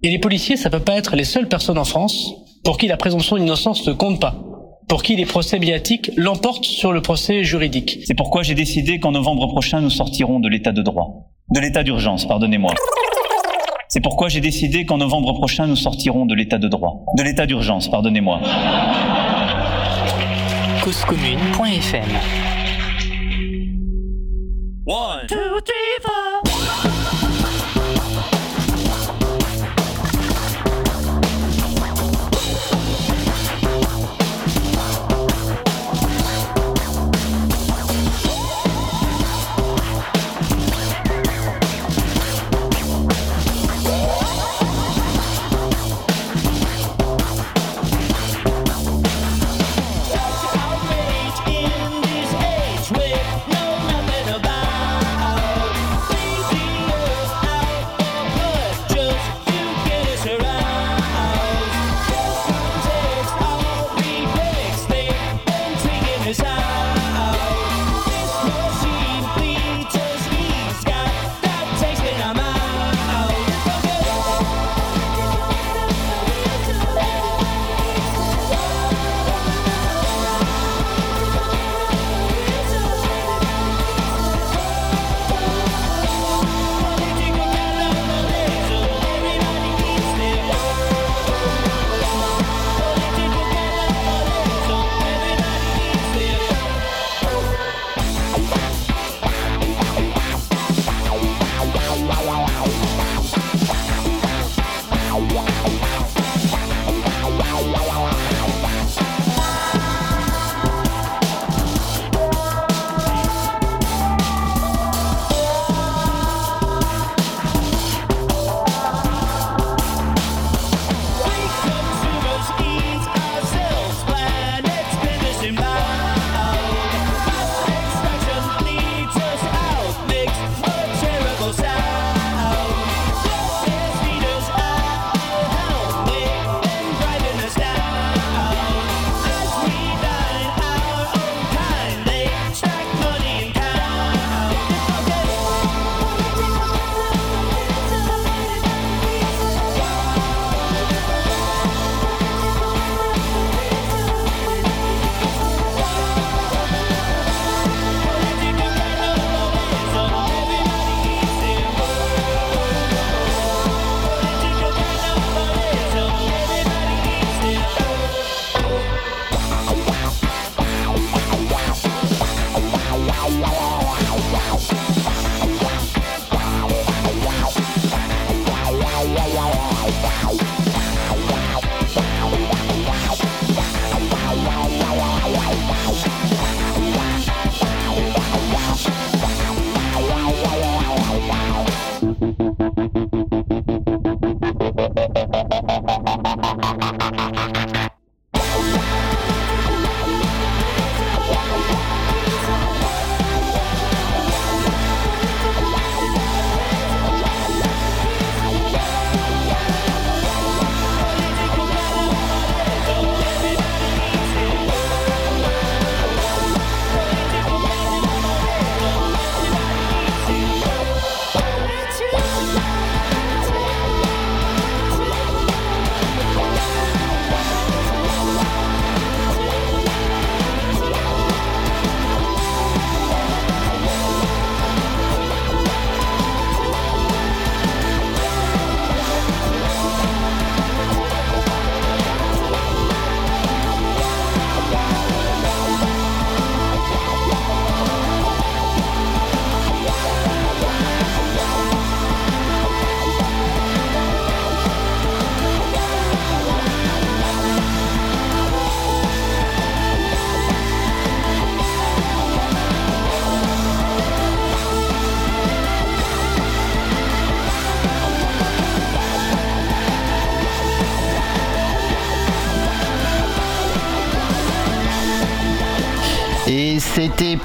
Et les policiers, ça peut pas être les seules personnes en France pour qui la présomption d'innocence ne compte pas, pour qui les procès médiatiques l'emportent sur le procès juridique. C'est pourquoi j'ai décidé qu'en novembre prochain, nous sortirons de l'état de droit. De l'état d'urgence, pardonnez-moi. C'est pourquoi j'ai décidé qu'en novembre prochain, nous sortirons de l'état de droit. De l'état d'urgence, pardonnez-moi. causecommune.fm One, two, three,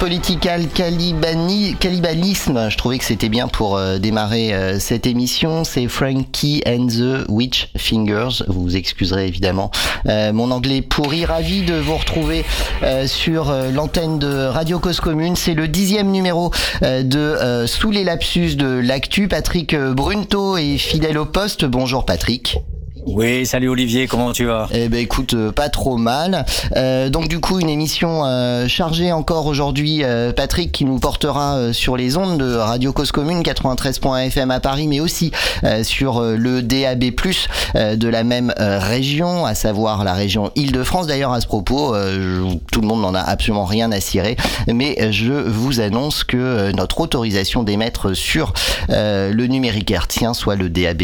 Political Calibani, Cannibalisme. Je trouvais que c'était bien pour euh, démarrer euh, cette émission. C'est Frankie and the Witch Fingers. Vous excuserez évidemment euh, mon anglais pourri. Ravi de vous retrouver sur l'antenne de Radio Cause Commune. C'est le dixième numéro de Sous les lapsus de l'actu. Patrick Brunto est fidèle au poste. Bonjour Patrick. Oui, salut Olivier, comment tu vas? Eh ben écoute, euh, pas trop mal. Euh, donc du coup, une émission euh, chargée encore aujourd'hui, Patrick, qui nous portera sur les ondes de Radio Cause Commune 93.fm à Paris, mais aussi sur le DAB+ de la même région, à savoir la région Île-de-France. D'ailleurs, à ce propos, tout le monde n'en a absolument rien à cirer, mais je vous annonce que notre autorisation d'émettre sur le numérique hertzien, soit le DAB+,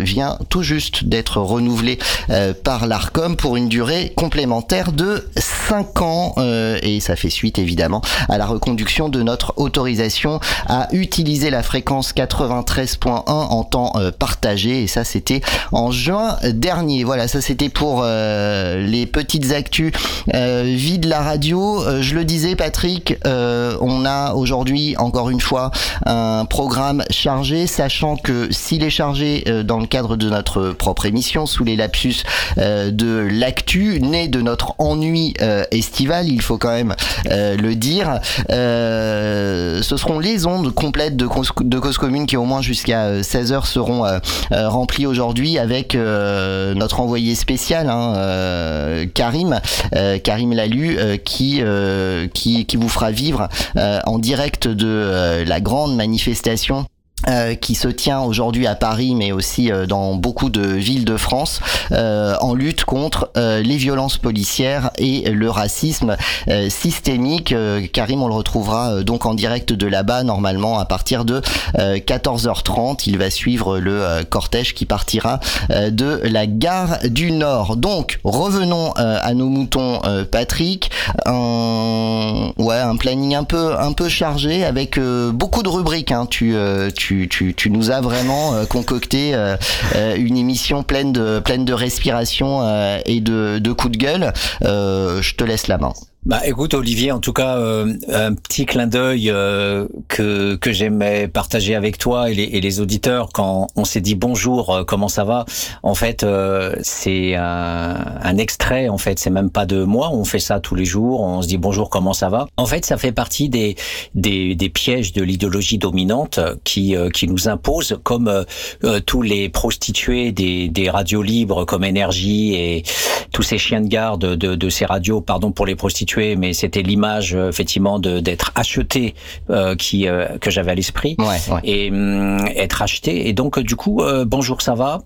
vient tout juste d'être renouvelé euh, par l'ARCOM pour une durée complémentaire de 5 ans euh, et ça fait suite évidemment à la reconduction de notre autorisation à utiliser la fréquence 93.1 en temps euh, partagé et ça c'était en juin dernier. Voilà, ça c'était pour les petites actus vie de la radio. je le disais Patrick, on a aujourd'hui encore une fois un programme chargé, sachant que s'il est chargé dans le cadre de notre propre émission sous les lapsus euh, de l'actu, né de notre ennui euh, estival, il faut quand même euh, le dire. ce seront les ondes complètes de, de Cause Commune qui au moins jusqu'à 16h seront remplies aujourd'hui avec notre envoyé spécial, hein, Karim, Karim Lalu, qui, qui, qui vous fera vivre en direct de la grande manifestation euh, qui se tient aujourd'hui à Paris, mais aussi euh, dans beaucoup de villes de France, euh, en lutte contre les violences policières et le racisme systémique. Karim, on le retrouvera donc en direct de là-bas, normalement à partir de 14h30. Il va suivre le cortège qui partira de la gare du Nord. Donc, revenons à nos moutons, Patrick. Un, ouais, un planning un peu, un peu chargé avec beaucoup de rubriques. Hein. Tu, tu tu, nous as vraiment euh, concocté euh, euh, une émission pleine de, pleine de respiration et de, de coups de gueule. je te laisse la main. Bah écoute Olivier, en tout cas euh, un petit clin d'œil euh, que que j'aimais partager avec toi et les, et les auditeurs quand on s'est dit bonjour, euh, comment ça va En fait, c'est un, un, extrait. En fait, c'est même pas de moi. On fait ça tous les jours. On se dit bonjour, comment ça va En fait, ça fait partie des des, des pièges de l'idéologie dominante qui qui nous impose, comme tous les prostituées des des radios libres comme Énergie et tous ces chiens de garde de de ces radios, pardon pour les prostituées mais c'était l'image euh, effectivement de d'être acheté euh, qui euh, que j'avais à l'esprit et hum, être acheté. Et donc du coup, bonjour, ça va?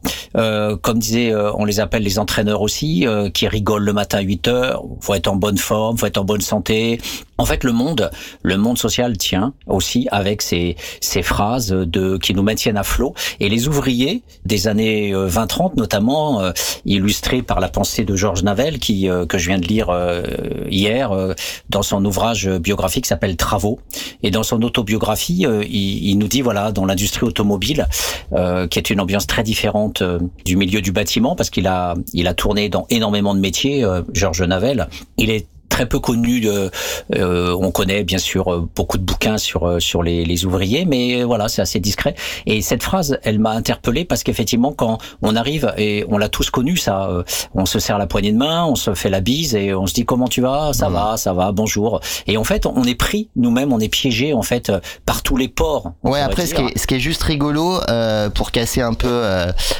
comme disait, on les appelle les entraîneurs aussi, qui rigolent le matin à 8 heures. Faut être en bonne forme, faut être en bonne santé. En fait, le monde, le monde social tient aussi avec ces, ces phrases de qui nous maintiennent à flot. Et les ouvriers des années 20-30, notamment illustrés par la pensée de Georges Navel, qui que je viens de lire hier euh, dans son ouvrage biographique s'appelle Travaux. Et dans son autobiographie, euh, il, nous dit voilà, dans l'industrie automobile, euh, qui est une ambiance très différente du milieu du bâtiment, parce qu'il a il a tourné dans énormément de métiers. Georges Navel, il est très peu connu. De, euh, on connaît bien sûr euh, beaucoup de bouquins sur euh, sur les, les ouvriers, mais voilà, c'est assez discret. Et cette phrase, elle m'a interpellé parce qu'effectivement, quand on arrive et on l'a tous connu, ça, on se serre la poignée de main, on se fait la bise et on se dit comment tu vas, ça va, ça va, bonjour. Et en fait, on est pris nous-mêmes, on est piégé en fait par tous les ports. Ouais, après, ce qui, est, ce qui est juste rigolo euh, pour casser un peu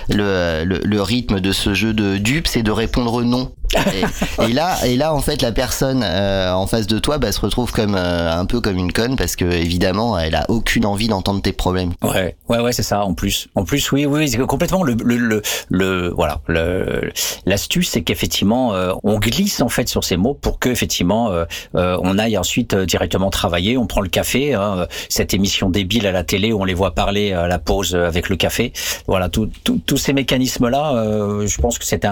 le, le, le rythme de ce jeu de dupes, c'est de répondre non. Et, là, et là, en fait, la personne euh, en face de toi bah, se retrouve comme euh, un peu comme une conne parce que évidemment, elle a aucune envie d'entendre tes problèmes. Ouais, ouais, ouais, c'est ça. En plus, en plus, oui, oui, c'est complètement le, le, le, le voilà, l'astuce, c'est qu'effectivement, euh, on glisse en fait sur ces mots pour que effectivement, on aille ensuite directement travailler. On prend le café, hein, cette émission débile à la télé où on les voit parler à la pause avec le café. Voilà, tous ces mécanismes là, je pense que c'est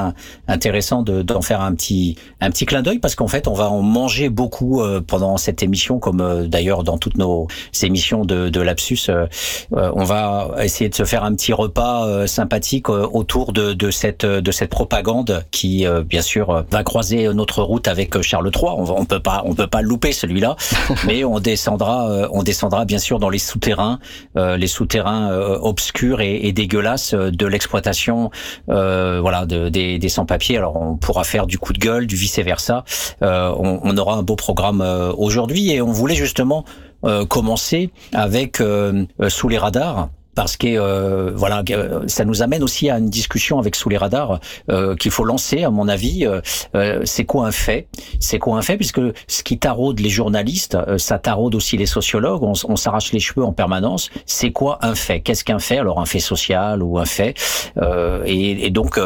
intéressant d'en faire un petit un petit clin d'œil parce qu'en fait, on va en manger beaucoup pendant cette émission, comme d'ailleurs dans toutes nos émissions de, de Lapsus. on va essayer de se faire un petit repas sympathique autour de, de cette de cette propagande qui, bien sûr, va croiser notre route avec Charles III. On, on peut pas on peut pas louper celui-là, mais on descendra on descendra bien sûr dans les souterrains, les souterrains obscurs et, et dégueulasses de l'exploitation euh, voilà de, des, des sans-papiers. Alors on pourra faire du coup de gueule, du vice-versa. Euh, on, on, aura un beau programme euh, aujourd'hui. Et on voulait justement euh, commencer avec euh, Sous les radars parce que euh, voilà, euh, ça nous amène aussi à une discussion avec sous les radars euh, qu'il faut lancer, à mon avis. Euh, c'est quoi un fait? C'est quoi un fait? Puisque ce qui taraude les journalistes, ça taraude aussi les sociologues. On, s'arrache les cheveux en permanence. C'est quoi un fait? Qu'est-ce qu'un fait? Alors un fait social ou un fait et, et, donc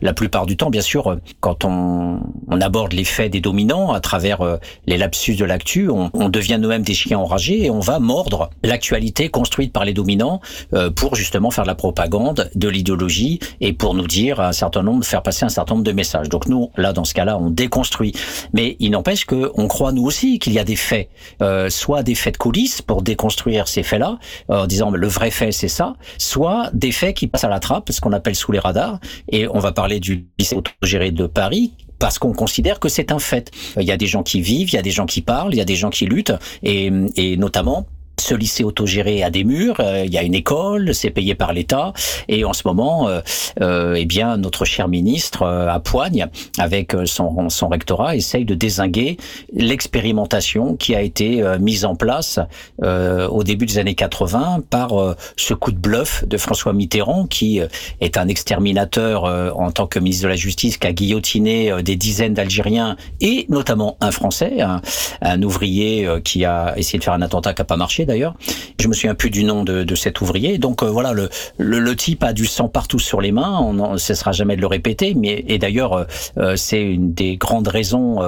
la plupart du temps, bien sûr, quand on, aborde les faits des dominants à travers les lapsus de l'actu, on, devient nous-mêmes des chiens enragés et on va mordre l'actualité construite par les dominants euh, pour justement faire la propagande, de l'idéologie et pour nous dire un certain nombre, faire passer un certain nombre de messages. Donc nous, là, dans ce cas-là, on déconstruit. Mais il n'empêche que on croit nous aussi qu'il y a des faits, euh, soit des faits de coulisses pour déconstruire ces faits-là, euh, en disant le vrai fait c'est ça, soit des faits qui passent à la trappe, ce qu'on appelle sous les radars. Et on va parler du lycée autogéré de Paris parce qu'on considère que c'est un fait. Il y a des gens qui vivent, il y a des gens qui parlent, il y a des gens qui luttent, et, et notamment ce lycée autogéré a des murs, euh, il y a une école, c'est payé par l'État, et en ce moment, euh, euh, eh bien, notre cher ministre euh, à Poigne, avec son, son rectorat, essaye de désinguer l'expérimentation qui a été mise en place au début des années 80 par ce coup de bluff de François Mitterrand, qui est un exterminateur en tant que ministre de la Justice, qui a guillotiné des dizaines d'Algériens et notamment un Français, un, un ouvrier qui a essayé de faire un attentat qui n'a pas marché d'ailleurs. Je me souviens plus du nom de, cet ouvrier. Donc euh, voilà, le, le, type a du sang partout sur les mains. On ne cessera jamais de le répéter. Mais et d'ailleurs, euh, euh c'est une des grandes raisons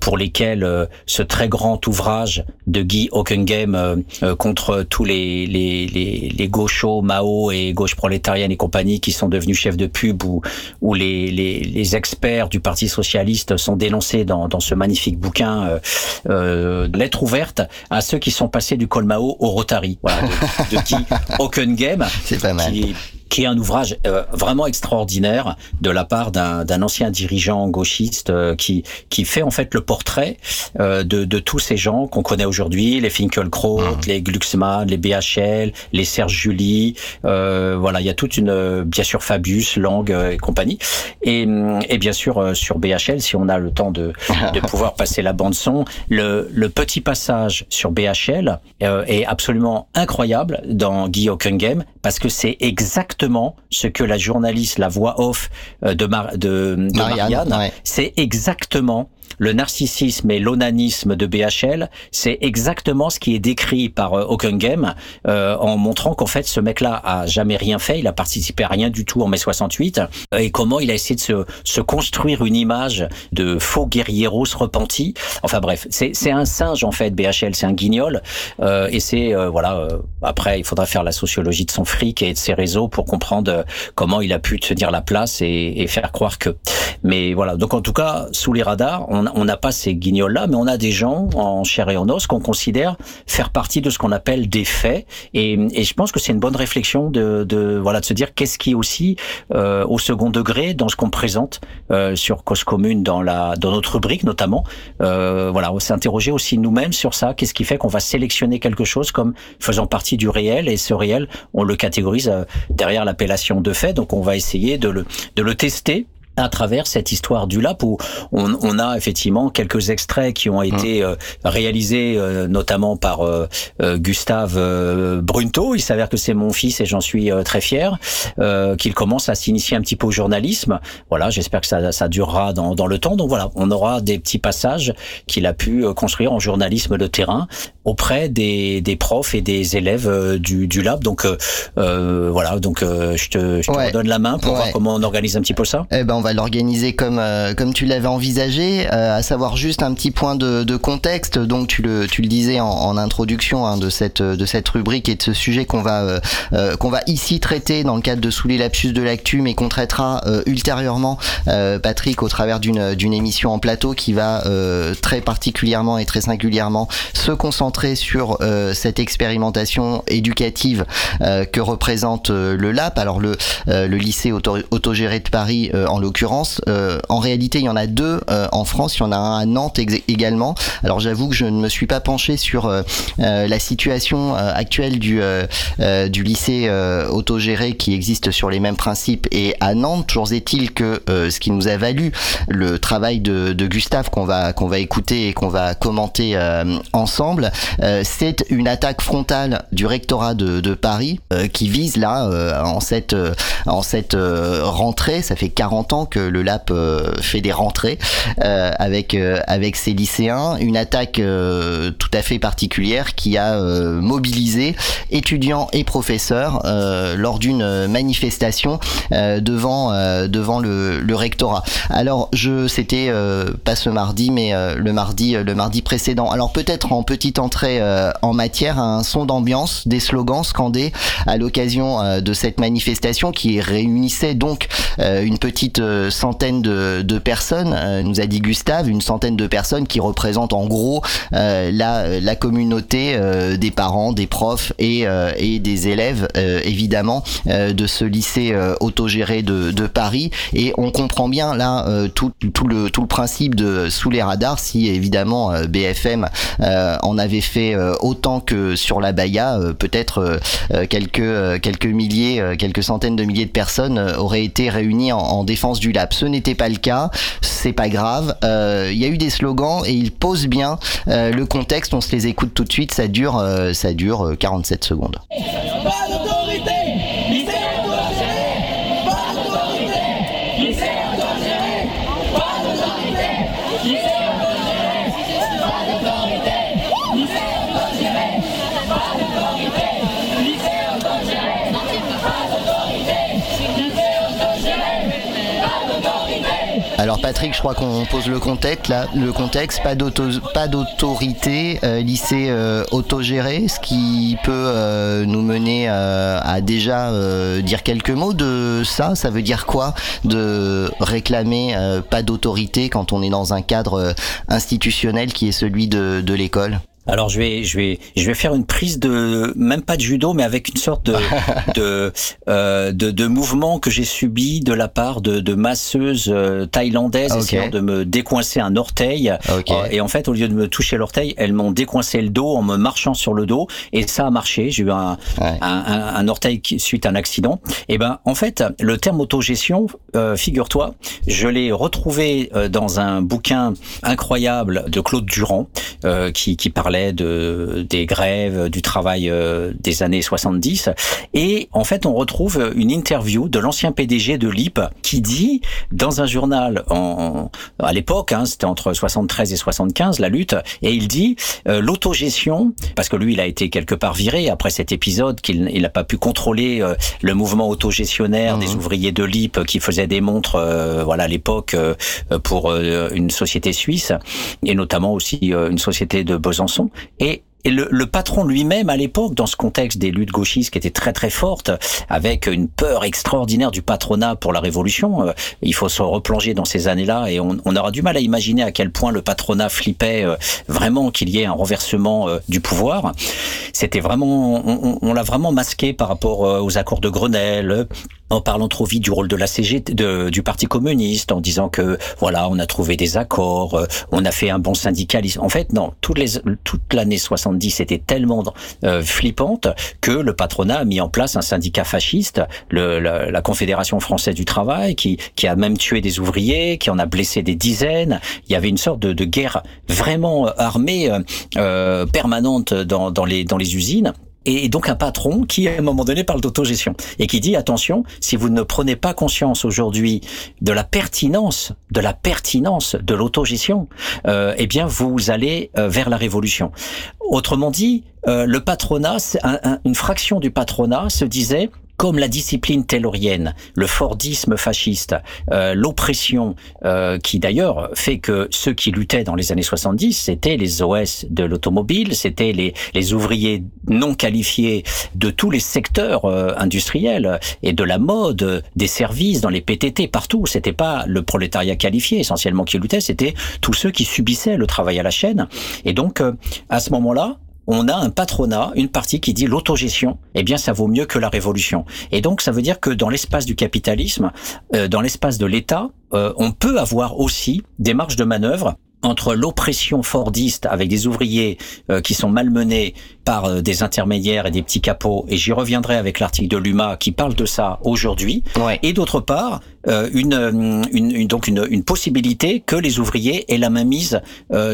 pour lesquelles ce très grand ouvrage de Guy Hockenheim contre tous les, les, les, gauchos, Mao et gauche prolétarienne et compagnie qui sont devenus chefs de pub ou, les, les, les experts du Parti socialiste sont dénoncés dans, dans ce magnifique bouquin lettre ouverte à ceux qui sont passés du Colmao au Rotary, voilà, de, de Guy Hockenheim. C'est pas mal. Qui, est un ouvrage euh, vraiment extraordinaire de la part d'un ancien dirigeant gauchiste euh, qui qui fait en fait le portrait euh, de, de tous ces gens qu'on connaît aujourd'hui, les Finkelkraut, mmh. les Glucksmann, les BHL, les Serge Julie, euh, voilà, il y a toute une bien sûr Fabius, Lang et compagnie, et, et bien sûr sur BHL, si on a le temps de, de pouvoir passer la bande son, le, le petit passage sur BHL est absolument incroyable dans Guy Hockenheim parce que c'est exactement ce que la journaliste, la voix off euh, de, Mar de, de Marianne, Marianne ouais. c'est exactement le narcissisme et l'onanisme de BHL, c'est exactement ce qui est décrit par euh, euh, en montrant qu'en fait ce mec-là a jamais rien fait, il a participé à rien du tout en mai 68 euh, et comment il a essayé de se, se construire une image de faux guerrieros repentis. Enfin bref, c'est un singe en fait BHL, c'est un guignol euh, et c'est euh, voilà. Euh, après, il faudra faire la sociologie de son fric et de ses réseaux pour comprendre comment il a pu tenir la place et, et faire croire que. Mais voilà. Donc en tout cas, sous les radars, on on n'a pas ces guignols-là, mais on a des gens en chair et en os qu'on considère faire partie de ce qu'on appelle des faits. Et, et je pense que c'est une bonne réflexion de, de, voilà de se dire qu'est-ce qui est aussi euh, au second degré dans ce qu'on présente euh, sur Cause Commune dans la dans notre rubrique notamment. Euh, voilà, interrogé aussi nous-mêmes sur ça. Qu'est-ce qui fait qu'on va sélectionner quelque chose comme faisant partie du réel et ce réel, on le catégorise euh, derrière l'appellation de fait. Donc on va essayer de le de le tester à travers cette histoire du LAP où on, on a effectivement quelques extraits qui ont été mmh. euh, réalisés euh, notamment par euh, euh Gustave euh, Brunto. Il s'avère que c'est mon fils et j'en suis très fier qu'il commence à s'initier un petit peu au journalisme. Voilà, j'espère que ça, ça durera dans, dans, le temps. Donc voilà, on aura des petits passages qu'il a pu construire en journalisme de terrain auprès des, des profs et des élèves du, du lab. Donc voilà, donc je te, je te donne la main pour voir comment on organise un petit peu ça. Eh ben on va l'organiser comme comme tu l'avais envisagé, à savoir juste un petit point de, de contexte. Donc tu le tu le disais en, en introduction hein, de cette de cette rubrique et de ce sujet qu'on va qu'on va ici traiter dans le cadre de Sous les lapsus de l'actu, mais qu'on traitera ultérieurement, Patrick, au travers d'une d'une émission en plateau qui va euh, très particulièrement et très singulièrement se concentrer sur euh, cette expérimentation éducative euh, que représente le LAP. Alors le, le lycée auto autogéré de Paris en l'occurrence. en réalité, il y en a deux en France. Il y en a un à Nantes également. Alors j'avoue que je ne me suis pas penché sur la situation actuelle du, du lycée autogéré qui existe sur les mêmes principes et à Nantes. Toujours est-il que ce qui nous a valu le travail de, de Gustave qu'on va qu'on va écouter et qu'on va commenter euh, ensemble, euh, c'est une attaque frontale du rectorat de, Paris euh, qui vise là en cette en cette rentrée, ça fait 40 ans que le LAP fait des rentrées avec avec ses lycéens, une attaque tout à fait particulière qui a mobilisé étudiants et professeurs lors d'une manifestation devant devant le, rectorat. Alors je c'était euh, pas ce mardi, mais euh, le mardi, euh, le mardi précédent. Alors peut-être en petite entrée en matière, un son d'ambiance, des slogans scandés à l'occasion de cette manifestation qui réunissait donc une petite centaine de, personnes. nous a dit Gustave, une centaine de personnes qui représentent en gros la, communauté des parents, des profs et, des élèves, évidemment, de ce lycée autogéré de, Paris. Et on comprend bien là tout, le tout le principe de sous les radars si évidemment euh, BFM euh, en avait fait euh, autant que sur la Baïa peut-être quelques quelques milliers quelques centaines de milliers de personnes auraient été réunies en, défense du lab. Ce n'était pas le cas c'est pas grave. Il y a eu des slogans et ils posent bien le contexte. On se les écoute tout de suite. Ça dure ça dure 47 secondes Alors Patrick, je crois qu'on pose le contexte là, le contexte, pas d'autorité, euh, lycée euh, autogéré, ce qui peut euh, nous mener à déjà dire quelques mots de ça. Ça veut dire quoi de réclamer pas d'autorité quand on est dans un cadre institutionnel qui est celui de, de l'école? Alors je vais je vais je vais faire une prise de même pas de judo mais avec une sorte de de, euh, de, de mouvement que j'ai subi de la part de, de masseuses euh, thaïlandaises okay. essayant de me décoincer un orteil okay. Euh, et en fait au lieu de me toucher l'orteil elles m'ont décoincé le dos en me marchant sur le dos et ça a marché j'ai eu un, ouais. un, un, un, orteil qui, suite à un accident et ben en fait le terme autogestion euh, figure-toi je l'ai retrouvé euh, dans un bouquin incroyable de Claude Durand qui qui parlait de des grèves, du travail euh, des années 70. Et en fait, on retrouve une interview de l'ancien PDG de l'IP qui dit dans un journal en, à l'époque, hein, c'était entre 73 et 75 la lutte, et il dit euh, l'autogestion, parce que lui il a été quelque part viré après cet épisode qu'il n'a pas pu contrôler euh, le mouvement autogestionnaire mmh. des ouvriers de l'IP qui faisaient des montres, euh, voilà à l'époque euh, pour euh, une société suisse et notamment aussi une société de Besançon et et le, le, patron lui-même, à l'époque, dans ce contexte des luttes gauchistes qui étaient très très fortes, avec une peur extraordinaire du patronat pour la révolution, euh, il faut se replonger dans ces années-là et on, on, aura du mal à imaginer à quel point le patronat flippait euh, vraiment qu'il y ait un renversement euh, du pouvoir. C'était vraiment, on, on l'a vraiment masqué par rapport aux accords de Grenelle en parlant trop vite du rôle de la CGT, de, du Parti communiste, en disant que voilà, on a trouvé des accords, on a fait un bon syndicalisme. En fait, non, toute l'année 70 était tellement euh, flippante que le patronat a mis en place un syndicat fasciste, le, la, la, Confédération française du travail, qui, qui a même tué des ouvriers, qui en a blessé des dizaines. Il y avait une sorte de, de guerre vraiment armée, euh, permanente dans, dans, les, dans les usines. Et donc un patron qui, à un moment donné, parle d'autogestion et qui dit attention, si vous ne prenez pas conscience aujourd'hui de la pertinence, de la pertinence de l'autogestion, euh, eh bien, vous allez euh, vers la révolution. Autrement dit, euh, le patronat, une fraction du patronat se disait comme la discipline taylorienne, le Fordisme fasciste, euh, l'oppression, euh, qui d'ailleurs fait que ceux qui luttaient dans les années 70, c'était les OS de l'automobile, c'était les, les, ouvriers non qualifiés de tous les secteurs euh, industriels et de la mode, des services, dans les PTT, partout. C'était pas le prolétariat qualifié essentiellement qui luttait, c'était tous ceux qui subissaient le travail à la chaîne. Et donc, à ce moment-là, on a un patronat, une partie qui dit l'autogestion, eh bien ça vaut mieux que la révolution. Et donc ça veut dire que dans l'espace du capitalisme, euh, dans l'espace de l'État, euh, on peut avoir aussi des marges de manœuvre entre l'oppression fordiste avec des ouvriers euh, qui sont malmenés par euh, des intermédiaires et des petits capots, et j'y reviendrai avec l'article de l'UMA qui parle de ça aujourd'hui, et d'autre part, euh, une, une, donc une, une, possibilité que les ouvriers aient la main mise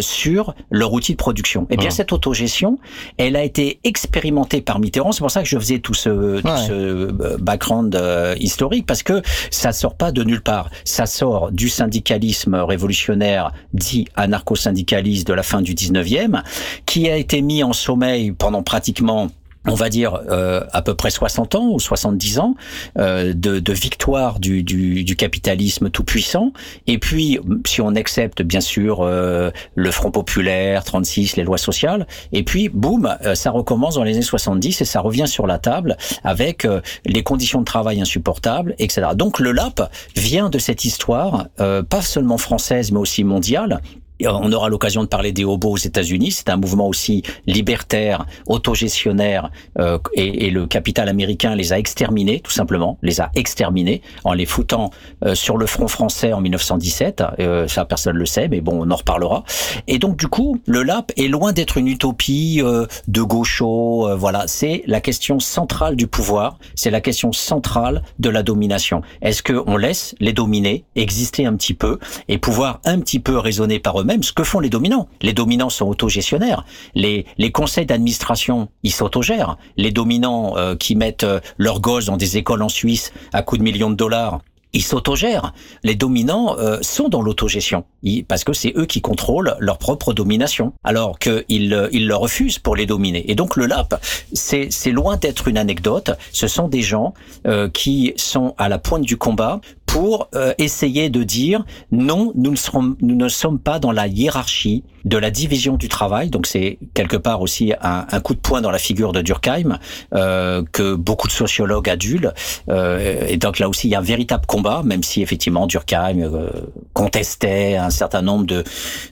sur leur outil de production. Et eh bien cette autogestion, elle a été expérimentée par Mitterrand, c'est pour ça que je faisais tout ce, tout ce background historique, parce que ça sort pas de nulle part, ça sort du syndicalisme révolutionnaire dit anarcho-syndicaliste de la fin du 19e, qui a été mis en sommeil pendant pratiquement on va dire euh, à peu près 60 ans ou 70 ans euh, de, de, victoire du, du, du, capitalisme tout puissant. Et puis, si on accepte bien sûr euh, le Front populaire, 36, les lois sociales, et puis boum, euh, ça recommence dans les années 70 et ça revient sur la table avec euh, les conditions de travail insupportables, etc. Donc le LAP vient de cette histoire, pas seulement française mais aussi mondiale, on aura l'occasion de parler des hobos aux États-Unis. C'est un mouvement aussi libertaire, autogestionnaire, euh, et, le capital américain les a exterminés, tout simplement, les a exterminés en les foutant euh, sur le front français en 1917. Euh, ça, personne le sait, mais bon, on en reparlera. Et donc, du coup, le LAP est loin d'être une utopie de gaucho. voilà, c'est la question centrale du pouvoir. C'est la question centrale de la domination. Est-ce que on laisse les dominés exister un petit peu et pouvoir un petit peu raisonner par eux-mêmes? Même ce que font les dominants. Les dominants sont autogestionnaires. Les, conseils d'administration, ils s'autogèrent. Les dominants euh, qui mettent euh, leurs gosses dans des écoles en Suisse à coups de millions de dollars, ils s'autogèrent. Les dominants euh, sont dans l'autogestion parce que c'est eux qui contrôlent leur propre domination, alors qu'ils ils le refusent pour les dominer. Et donc le LAP, c'est loin d'être une anecdote. Ce sont des gens qui sont à la pointe du combat pour euh, essayer de dire non, nous ne, nous ne sommes pas dans la hiérarchie de la division du travail. Donc c'est quelque part aussi un, un, coup de poing dans la figure de Durkheim euh, que beaucoup de sociologues adulent. Euh, et donc là aussi il y a un véritable combat, même si effectivement Durkheim euh, contestait un certain nombre de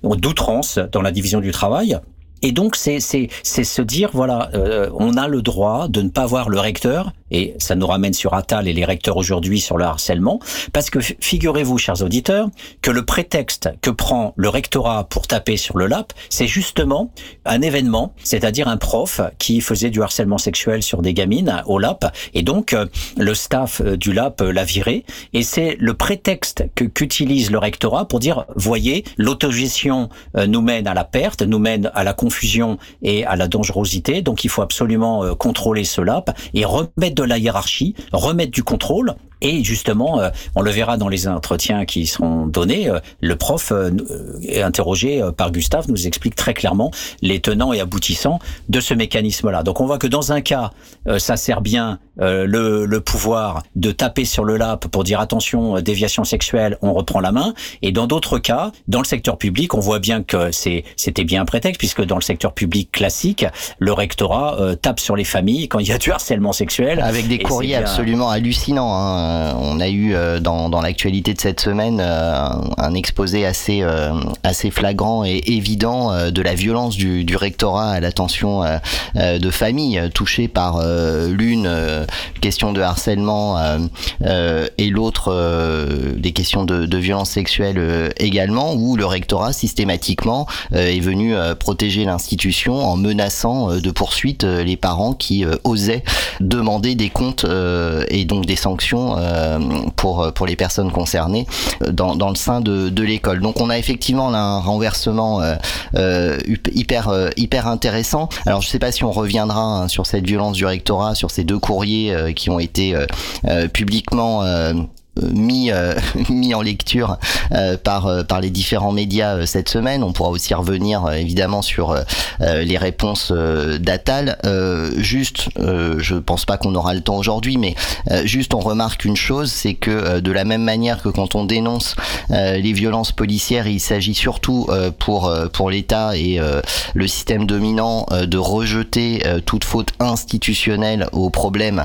d'outrances dans la division du travail. Et donc c'est c'est c'est se dire voilà euh, on a le droit de ne pas voir le recteur et ça nous ramène sur Attal et les recteurs aujourd'hui sur le harcèlement, parce que figurez-vous, chers auditeurs, que le prétexte que prend le rectorat pour taper sur le LAP, c'est justement un événement, c'est-à-dire un prof qui faisait du harcèlement sexuel sur des gamines au LAP, et donc euh, le staff euh, du LAP l'a viré, et c'est le prétexte que qu'utilise le rectorat pour dire, voyez, l'autogestion euh, nous mène à la perte, nous mène à la confusion et à la dangerosité, donc il faut absolument contrôler ce LAP et remettre de la hiérarchie, remettre du contrôle. Et justement, euh, on le verra dans les entretiens qui seront donnés, euh, le prof euh, interrogé par Gustave nous explique très clairement les tenants et aboutissants de ce mécanisme-là. Donc on voit que dans un cas, ça sert bien le, le, pouvoir de taper sur le lap pour dire attention, déviation sexuelle, on reprend la main. Et dans d'autres cas, dans le secteur public, on voit bien que c'était bien un prétexte, puisque dans le secteur public classique, le rectorat tape sur les familles quand il y a du harcèlement sexuel. Avec des courriers absolument hallucinants. Hein. Euh, on a eu euh, dans, l'actualité de cette semaine euh, un, exposé assez, flagrant et évident de la violence du, rectorat à l'attention de familles touchées par l'une question de harcèlement et l'autre des questions de, de violence sexuelle également, où le rectorat systématiquement est venu protéger l'institution en menaçant de poursuites les parents qui osaient demander des comptes et donc des sanctions pour pour les personnes concernées dans, dans le sein de, de l'école. Donc on a effectivement un renversement hyper hyper intéressant. Alors je sais pas si on reviendra hein, sur cette violence du rectorat, sur ces deux courriers qui ont été publiquement mis euh, mis en lecture euh, par euh, par les différents médias cette semaine. On pourra aussi revenir évidemment sur les réponses d'Atal. juste, je pense pas qu'on aura le temps aujourd'hui, mais juste on remarque une chose, c'est que de la même manière que quand on dénonce les violences policières, il s'agit surtout pour pour l'État et le système dominant de rejeter toute faute institutionnelle aux problèmes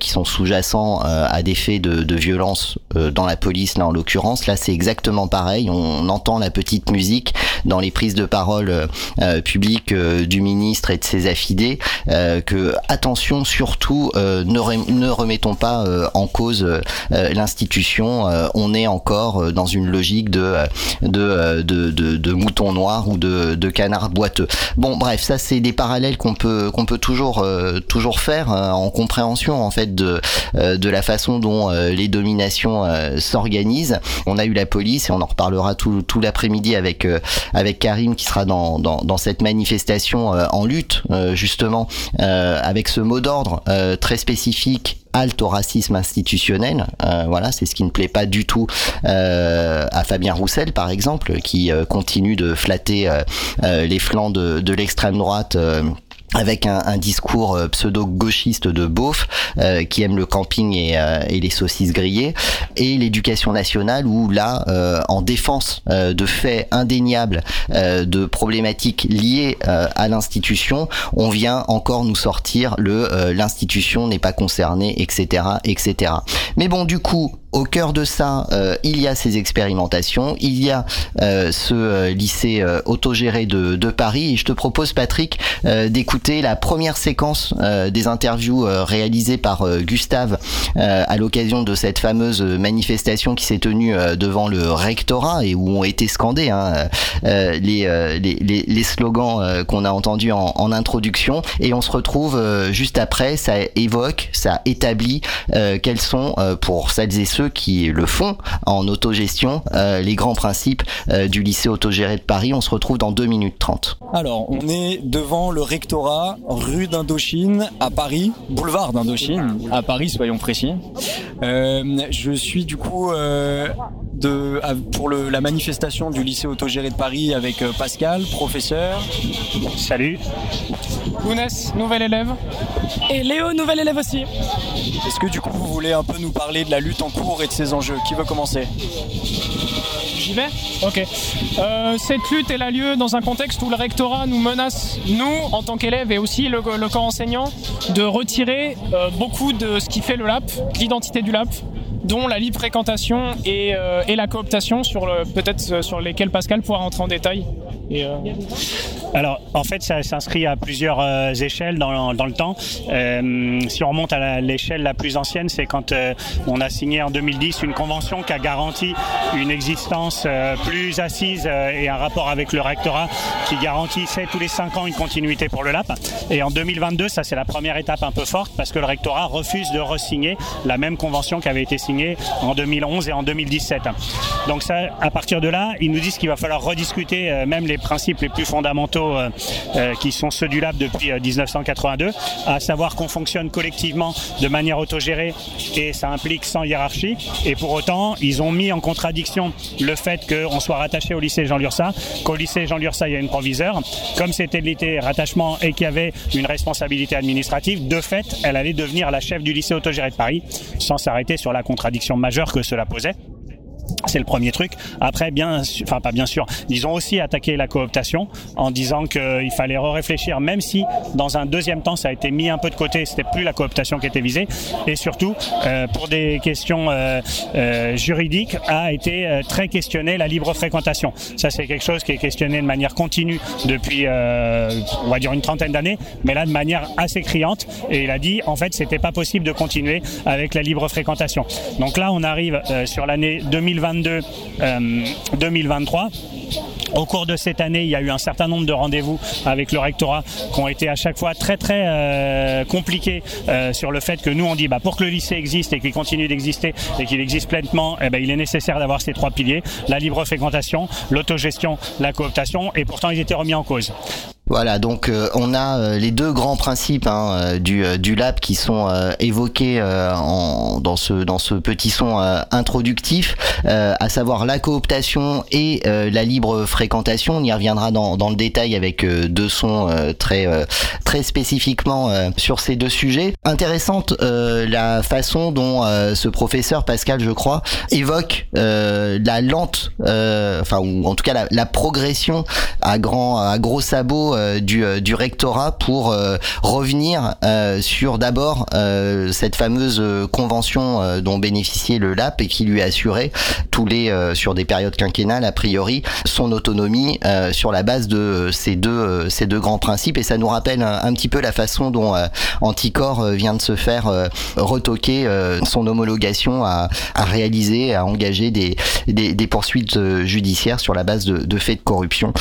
qui sont sous-jacents à des faits de, de violence euh, dans la police là en l'occurrence. Là c'est exactement pareil. On entend la petite musique dans les prises de parole euh, euh, publiques du ministre et de ses affidés que attention surtout ne, ne, remettons pas en cause l'institution. On est encore dans une logique de de, de, mouton noir ou de, de canard boiteux. Bon bref ça c'est des parallèles qu'on peut qu'on peut toujours toujours faire en compréhension en fait de de la façon dont les dominations euh, s'organise. On a eu la police et on en reparlera tout, l'après-midi avec euh, avec Karim qui sera dans, cette manifestation euh, en lutte justement avec ce mot d'ordre très spécifique halte au racisme institutionnel. voilà, c'est ce qui ne plaît pas du tout à Fabien Roussel, par exemple, qui continue de flatter les flancs de l'extrême droite avec un, un discours euh, pseudo-gauchiste de beauf euh, qui aime le camping et, euh, et les saucisses grillées et l'éducation nationale où là en défense de faits indéniables de problématiques liées à l'institution on vient encore nous sortir le l'institution n'est pas concernée etc etc mais bon du coup au cœur de ça, euh, il y a ces expérimentations, il y a euh, ce euh, lycée autogéré de, de, Paris. Et je te propose, Patrick, d'écouter la première séquence des interviews réalisées par Gustave à l'occasion de cette fameuse manifestation qui s'est tenue devant le rectorat et où ont été scandés hein, les, les, les, slogans qu'on a entendus en, en, introduction. Et on se retrouve juste après, ça évoque, ça établit quels sont, pour celles et ceux qui le font en autogestion, euh, les grands principes euh, du lycée autogéré de Paris. On se retrouve dans 2 minutes 30. Alors, on est devant le rectorat, rue d'Indochine, à Paris, boulevard d'Indochine, à Paris, soyons précis. Euh, je suis du coup de, pour le, la manifestation du lycée autogéré de Paris avec Pascal, professeur. Salut. Lounès, nouvel élève. Et Léo, nouvel élève aussi. Est-ce que du coup vous voulez un peu nous parler de la lutte en cours et de ses enjeux? Qui veut commencer? J'y vais? Ok. Euh, cette lutte elle a lieu dans un contexte où le rectorat nous menace, nous, en tant qu'élèves et aussi le, corps enseignant, de retirer euh, beaucoup de ce qui fait le LAP, l'identité du LAP, dont la libre fréquentation et, euh, et la cooptation, sur peut-être sur lesquelles Pascal pourra rentrer en détail. Euh, Alors, en fait, ça s'inscrit à plusieurs euh, échelles dans, dans, le temps. Euh, si on remonte à l'échelle la, plus ancienne, c'est quand euh, on a signé en 2010 une convention qui a garanti une existence plus assise et un rapport avec le rectorat qui garantissait tous les cinq ans une continuité pour le LAP. Et en 2022, ça c'est la première étape un peu forte parce que le rectorat refuse de resigner la même convention qui avait été signée en 2011 et en 2017. Donc ça, à partir de là, ils nous disent qu'il va falloir rediscuter même les principes les plus fondamentaux euh, euh, qui sont ceux du lab depuis 1982, euh, à savoir qu'on fonctionne collectivement de manière autogérée et ça implique sans hiérarchie. Et pour autant, ils ont mis en contradiction le fait qu'on soit rattaché au lycée Jean Lursa, qu'au lycée Jean Lursa il y a une proviseur, comme c'était l'été rattachement et qu'il y avait une responsabilité administrative, de fait, elle allait devenir la chef du lycée autogéré de Paris, sans s'arrêter sur la contradiction majeure que cela posait. C'est le premier truc. Après, bien, enfin pas bien sûr, ils ont aussi attaqué la cooptation en disant qu'il fallait réfléchir, même si dans un deuxième temps ça a été mis un peu de côté, c'était plus la cooptation qui était visée, et surtout euh, pour des questions euh, euh, juridiques a été euh, très questionné la libre fréquentation. Ça c'est quelque chose qui est questionné de manière continue depuis, euh, on va dire une trentaine d'années, mais là de manière assez criante. Et il a dit en fait c'était pas possible de continuer avec la libre fréquentation. Donc là on arrive sur l'année 2020 2022-2023 Au cours de cette année, il y a eu un certain nombre de rendez-vous avec le rectorat qui ont été à chaque fois très très euh, compliqués euh, sur le fait que nous on dit bah, pour que le lycée existe et qu'il continue d'exister et qu'il existe pleinement, eh ben, il est nécessaire d'avoir ces trois piliers la libre fréquentation, l'autogestion, la cooptation, et pourtant ils étaient remis en cause. Voilà, donc euh, on a euh, les deux grands principes hein, euh, du, du lab qui sont évoqués dans, ce, dans ce petit son introductif, à savoir la cooptation et la libre fréquentation. On y reviendra dans, dans le détail avec deux sons très, très spécifiquement sur ces deux sujets. Intéressante la façon dont ce professeur Pascal, je crois, évoque la lente, enfin ou en tout cas la, la progression à grand à gros sabots du, euh, du, rectorat pour euh, revenir sur d'abord cette fameuse convention dont bénéficiait le LAP et qui lui assurait tous les sur des périodes quinquennales a priori son autonomie sur la base de ces deux ces deux grands principes et ça nous rappelle un, petit peu la façon dont Anticor vient de se faire retoquer son homologation à, à, réaliser, à engager des, des, des poursuites judiciaires sur la base de, de faits de corruption.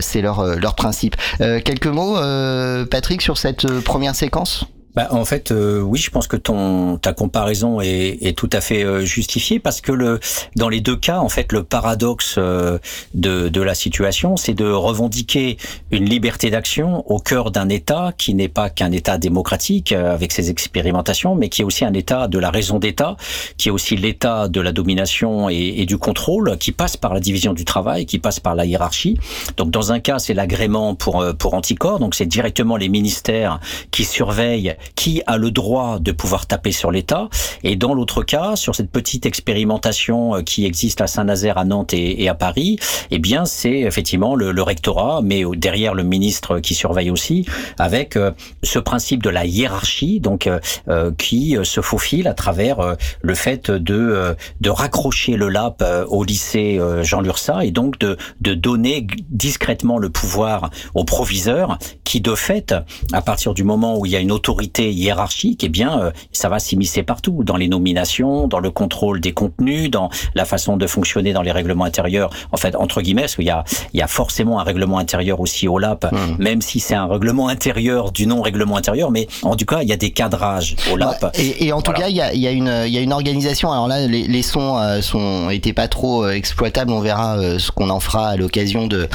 C'est leur, leur principe. Euh, quelques mots, euh, Patrick, sur cette euh, première séquence? Bah, en fait, euh, oui, je pense que ton ta comparaison est, est tout à fait euh, justifiée parce que le dans les deux cas, en fait, le paradoxe euh, de, de la situation, c'est de revendiquer une liberté d'action au cœur d'un État qui n'est pas qu'un État démocratique avec ses expérimentations, mais qui est aussi un État de la raison d'État, qui est aussi l'État de la domination et, et, du contrôle, qui passe par la division du travail, qui passe par la hiérarchie. Donc, dans un cas, c'est l'agrément pour pour anticorps, donc c'est directement les ministères qui surveillent qui a le droit de pouvoir taper sur l'État. Et dans l'autre cas, sur cette petite expérimentation euh, qui existe à Saint-Nazaire, à Nantes et, à Paris, eh bien, c'est effectivement le, le, rectorat, mais derrière le ministre qui surveille aussi, avec euh, ce principe de la hiérarchie, donc euh, qui se faufile à travers le fait de de raccrocher le LAP au lycée Jean Lursa et donc de de donner discrètement le pouvoir au proviseur, qui de fait, à partir du moment où il y a une autorité hiérarchique, eh bien, euh, ça va s'immiscer partout, dans les nominations, dans le contrôle des contenus, dans la façon de fonctionner dans les règlements intérieurs. En fait, entre guillemets, parce qu'il y a, il y a forcément un règlement intérieur aussi au LAP, hmm. même si c'est un règlement intérieur du non-règlement intérieur, mais en tout cas, il y a des cadrages au LAP. et, et, en tout cas, il y a, y a y a une organisation. Alors là, les, les sons euh, sont étaient pas trop euh, exploitables. On verra ce qu'on en fera à l'occasion de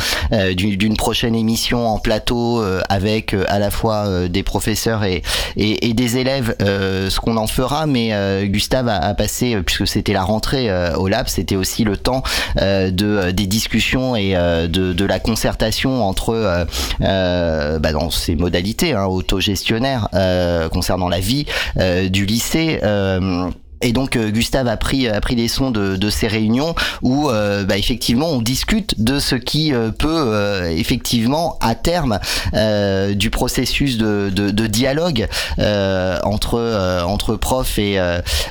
d'une prochaine émission en plateau avec à la fois des professeurs et, et, et des élèves euh, ce qu'on en fera, mais euh, Gustave a, a, passé, euh, puisque c'était la rentrée au lab, c'était aussi le temps de des discussions et de, de, la concertation entre bah, dans ces modalités hein, autogestionnaires concernant la vie du lycée. Et donc euh, Gustave a pris a pris les sons de, de ces réunions où euh, bah, effectivement on discute de ce qui euh, peut effectivement à terme du processus de, de, de dialogue entre entre profs et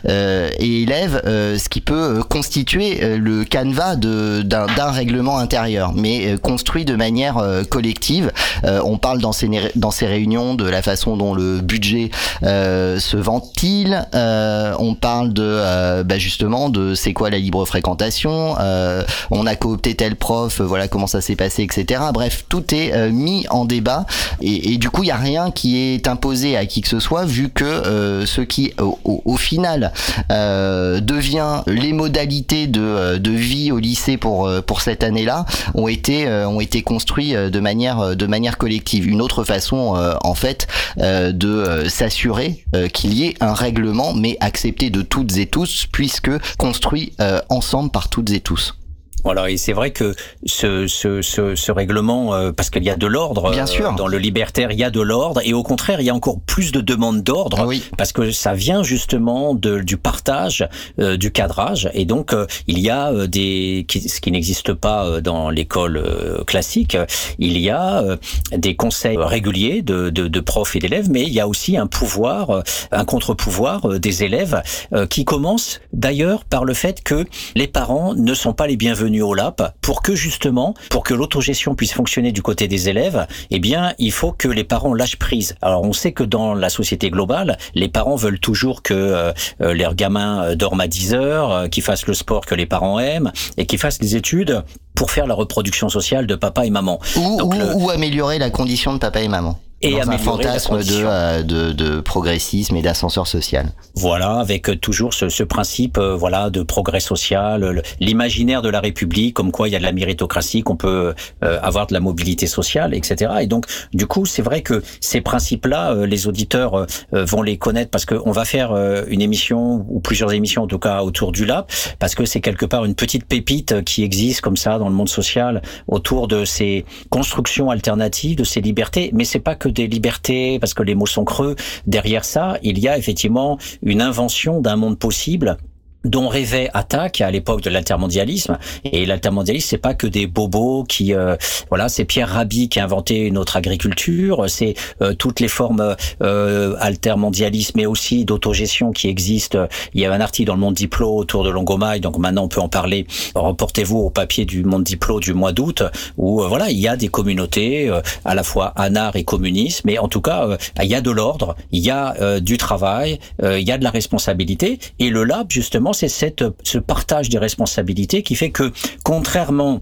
et élèves, ce qui peut constituer le canevas d'un règlement intérieur, mais construit de manière collective. on parle dans ces dans ces réunions de la façon dont le budget se ventile. on parle de euh, bah justement de c'est quoi la libre fréquentation, euh, on a coopté tel prof, voilà comment ça s'est passé, etc. Bref, tout est euh, mis en débat et, et du coup il y a rien qui est imposé à qui que ce soit vu que ce qui au, au, final devient les modalités de, de vie au lycée pour pour cette année-là ont été ont été construits de manière de manière collective. Une autre façon en fait de s'assurer qu'il y ait un règlement mais accepté de toutes et tous, puisque construit euh, ensemble par toutes et tous. Voilà, et c'est vrai que ce, ce, ce, ce règlement, euh, parce qu'il y a de l'ordre Bien sûr. Euh, dans le libertaire, il y a de l'ordre, et au contraire, il y a encore plus de demandes d'ordre, oui. parce que ça vient justement de, du partage, euh, du cadrage, et donc il y a des, ce qui n'existe pas dans l'école classique, il y a des conseils réguliers de, de, de profs et d'élèves, mais il y a aussi un pouvoir, un contre-pouvoir des élèves qui commence d'ailleurs par le fait que les parents ne sont pas les bienvenus au LAP pour que justement, pour que l'autogestion puisse fonctionner du côté des élèves, eh bien, il faut que les parents lâchent prise. Alors, on sait que dans la société globale, les parents veulent toujours que euh, euh leurs gamins euh, dorment à 10 heures, euh, qu'ils fassent le sport que les parents aiment et qu'ils fassent les études pour faire la reproduction sociale de papa et maman. Ou, ou, ou améliorer la condition de papa et maman et dans un fantasme de, euh, de, de, progressisme et d'ascenseur social. Voilà, avec euh, toujours ce, ce principe, euh, voilà, de progrès social, l'imaginaire de la République, comme quoi il y a de la méritocratie, qu'on peut avoir de la mobilité sociale, etc. Et donc, du coup, c'est vrai que ces principes-là, les auditeurs vont les connaître parce qu'on va faire une émission ou plusieurs émissions en tout cas autour du lab, parce que c'est quelque part une petite pépite qui existe comme ça dans le monde social autour de ces constructions alternatives, de ces libertés. Mais c'est pas que des libertés, parce que les mots sont creux, derrière ça, il y a effectivement une invention d'un monde possible dont rêvait Attaque à l'époque de l'altermondialisme. Et l'altermondialisme, c'est pas que des bobos qui, euh, voilà, c'est Pierre Rabhi qui a inventé une autre agriculture, c'est euh, toutes les formes euh, altermondialisme, mais aussi d'autogestion qui existent. Il y a un article dans le Monde Diplo autour de Longomaille, donc maintenant on peut en parler. Reportez-vous au papier du Monde Diplo du mois d'août, où voilà, il y a des communautés à la fois anard et communisme, mais en tout cas, il y a de l'ordre, il y a du travail, il y a de la responsabilité, et le lab justement c'est ce partage des responsabilités qui fait que, contrairement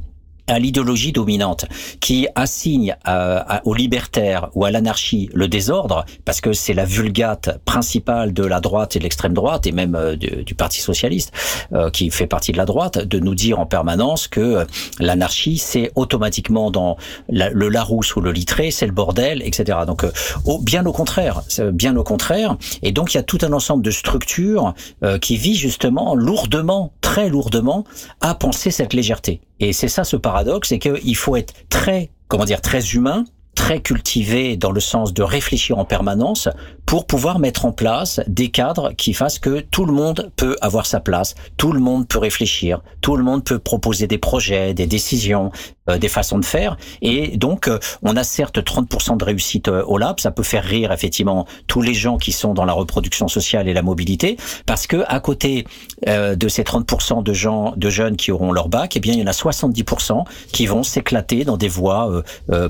à l'idéologie dominante qui assigne à, aux libertaires ou à l'anarchie le désordre, parce que c'est la vulgate principale de la droite et de l'extrême droite, et même euh, du, Parti socialiste, euh, qui fait partie de la droite, de nous dire en permanence que euh, l'anarchie, c'est automatiquement dans le Larousse ou le Littré, c'est le bordel, etc. Donc, bien au contraire, bien au contraire. Et donc, il y a tout un ensemble de structures qui visent justement lourdement, très lourdement, à penser cette légèreté. Et c'est ça ce paradoxe, c'est qu'il faut être très, comment dire, très humain, très cultivé dans le sens de réfléchir en permanence pour pouvoir mettre en place des cadres qui fassent que tout le monde peut avoir sa place, tout le monde peut réfléchir, tout le monde peut proposer des projets, des décisions, des façons de faire. Et donc, euh, on a certes 30% de réussite euh, au lab, ça peut faire rire effectivement tous les gens qui sont dans la reproduction sociale et la mobilité, parce que à côté de ces 30% de gens, de jeunes qui auront leur bac, eh bien, il y en a 70% qui vont s'éclater dans des voies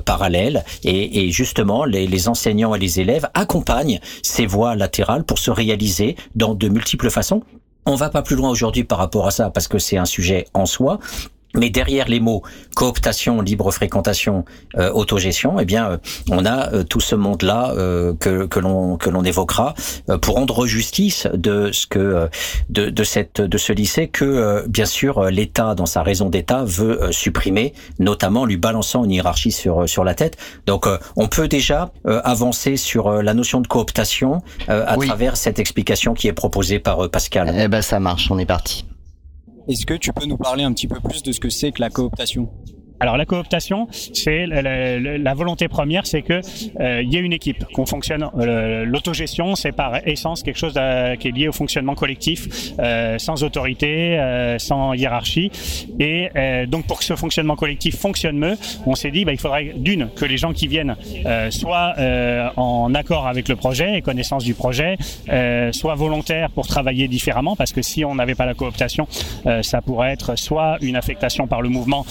parallèles. Et, et justement, les, les enseignants et les élèves accompagnent ces voies latérales pour se réaliser dans de multiples façons. On va pas plus loin aujourd'hui par rapport à ça parce que c'est un sujet en soi, mais derrière les mots cooptation, libre fréquentation, euh, autogestion, eh bien, euh, on a euh, tout ce monde-là euh, que, que l'on que l'on évoquera pour rendre justice de ce que de, de cette de ce lycée que bien sûr l'État dans sa raison d'État veut supprimer, notamment lui balançant une hiérarchie sur sur la tête. Donc, on peut déjà avancer sur la notion de cooptation à travers cette explication qui est proposée par Pascal. Eh ben, ça marche. On est parti. Est-ce que tu peux nous parler un petit peu plus de ce que c'est que la cooptation? Alors la cooptation, c'est la, volonté première, c'est que euh, il y ait une équipe, qu'on fonctionne. Euh, l'autogestion, c'est par essence quelque chose euh, qui est lié au fonctionnement collectif, sans autorité, sans hiérarchie. Et donc pour que ce fonctionnement collectif fonctionne mieux, on s'est dit, bah, il faudrait d'une que les gens qui viennent soient en accord avec le projet et connaissance du projet, soient volontaires pour travailler différemment, parce que si on n'avait pas la cooptation, ça pourrait être soit une affectation par le mouvement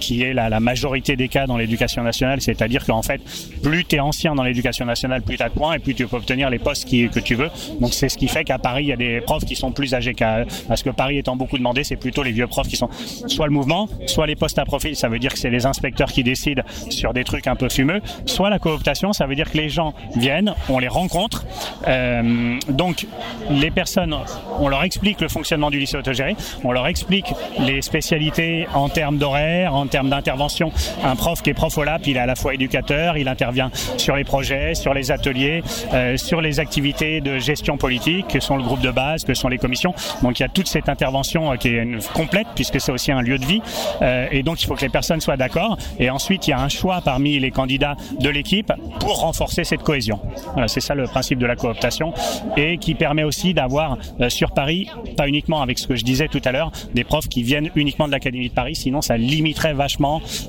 qui qui est la, majorité des cas dans l'éducation nationale, c'est-à-dire qu'en fait, plus tu es ancien dans l'éducation nationale, plus tu as de points et plus tu peux obtenir les postes qui, que tu veux. Donc c'est ce qui fait qu'à Paris, il y a des profs qui sont plus âgés qu'à... Parce que Paris étant beaucoup demandé, c'est plutôt les vieux profs qui sont soit le mouvement, soit les postes à profil, ça veut dire que c'est les inspecteurs qui décident sur des trucs un peu fumeux, soit la cooptation, ça veut dire que les gens viennent, on les rencontre, euh, donc les personnes, on leur explique le fonctionnement du lycée autogéré, on leur explique les spécialités en termes d'horaire, en termes d'intervention. Un prof qui est prof au lab, il est à la fois éducateur, il intervient sur les projets, sur les ateliers, euh, sur les activités de gestion politique, que sont le groupe de base, que sont les commissions. Donc il y a toute cette intervention euh, qui est complète puisque c'est aussi un lieu de vie. Euh, et donc il faut que les personnes soient d'accord. Et ensuite il y a un choix parmi les candidats de l'équipe pour renforcer cette cohésion. Voilà, c'est ça le principe de la cooptation et qui permet aussi d'avoir sur Paris, pas uniquement avec ce que je disais tout à l'heure, des profs qui viennent uniquement de l'Académie de Paris, sinon ça limiterait vachement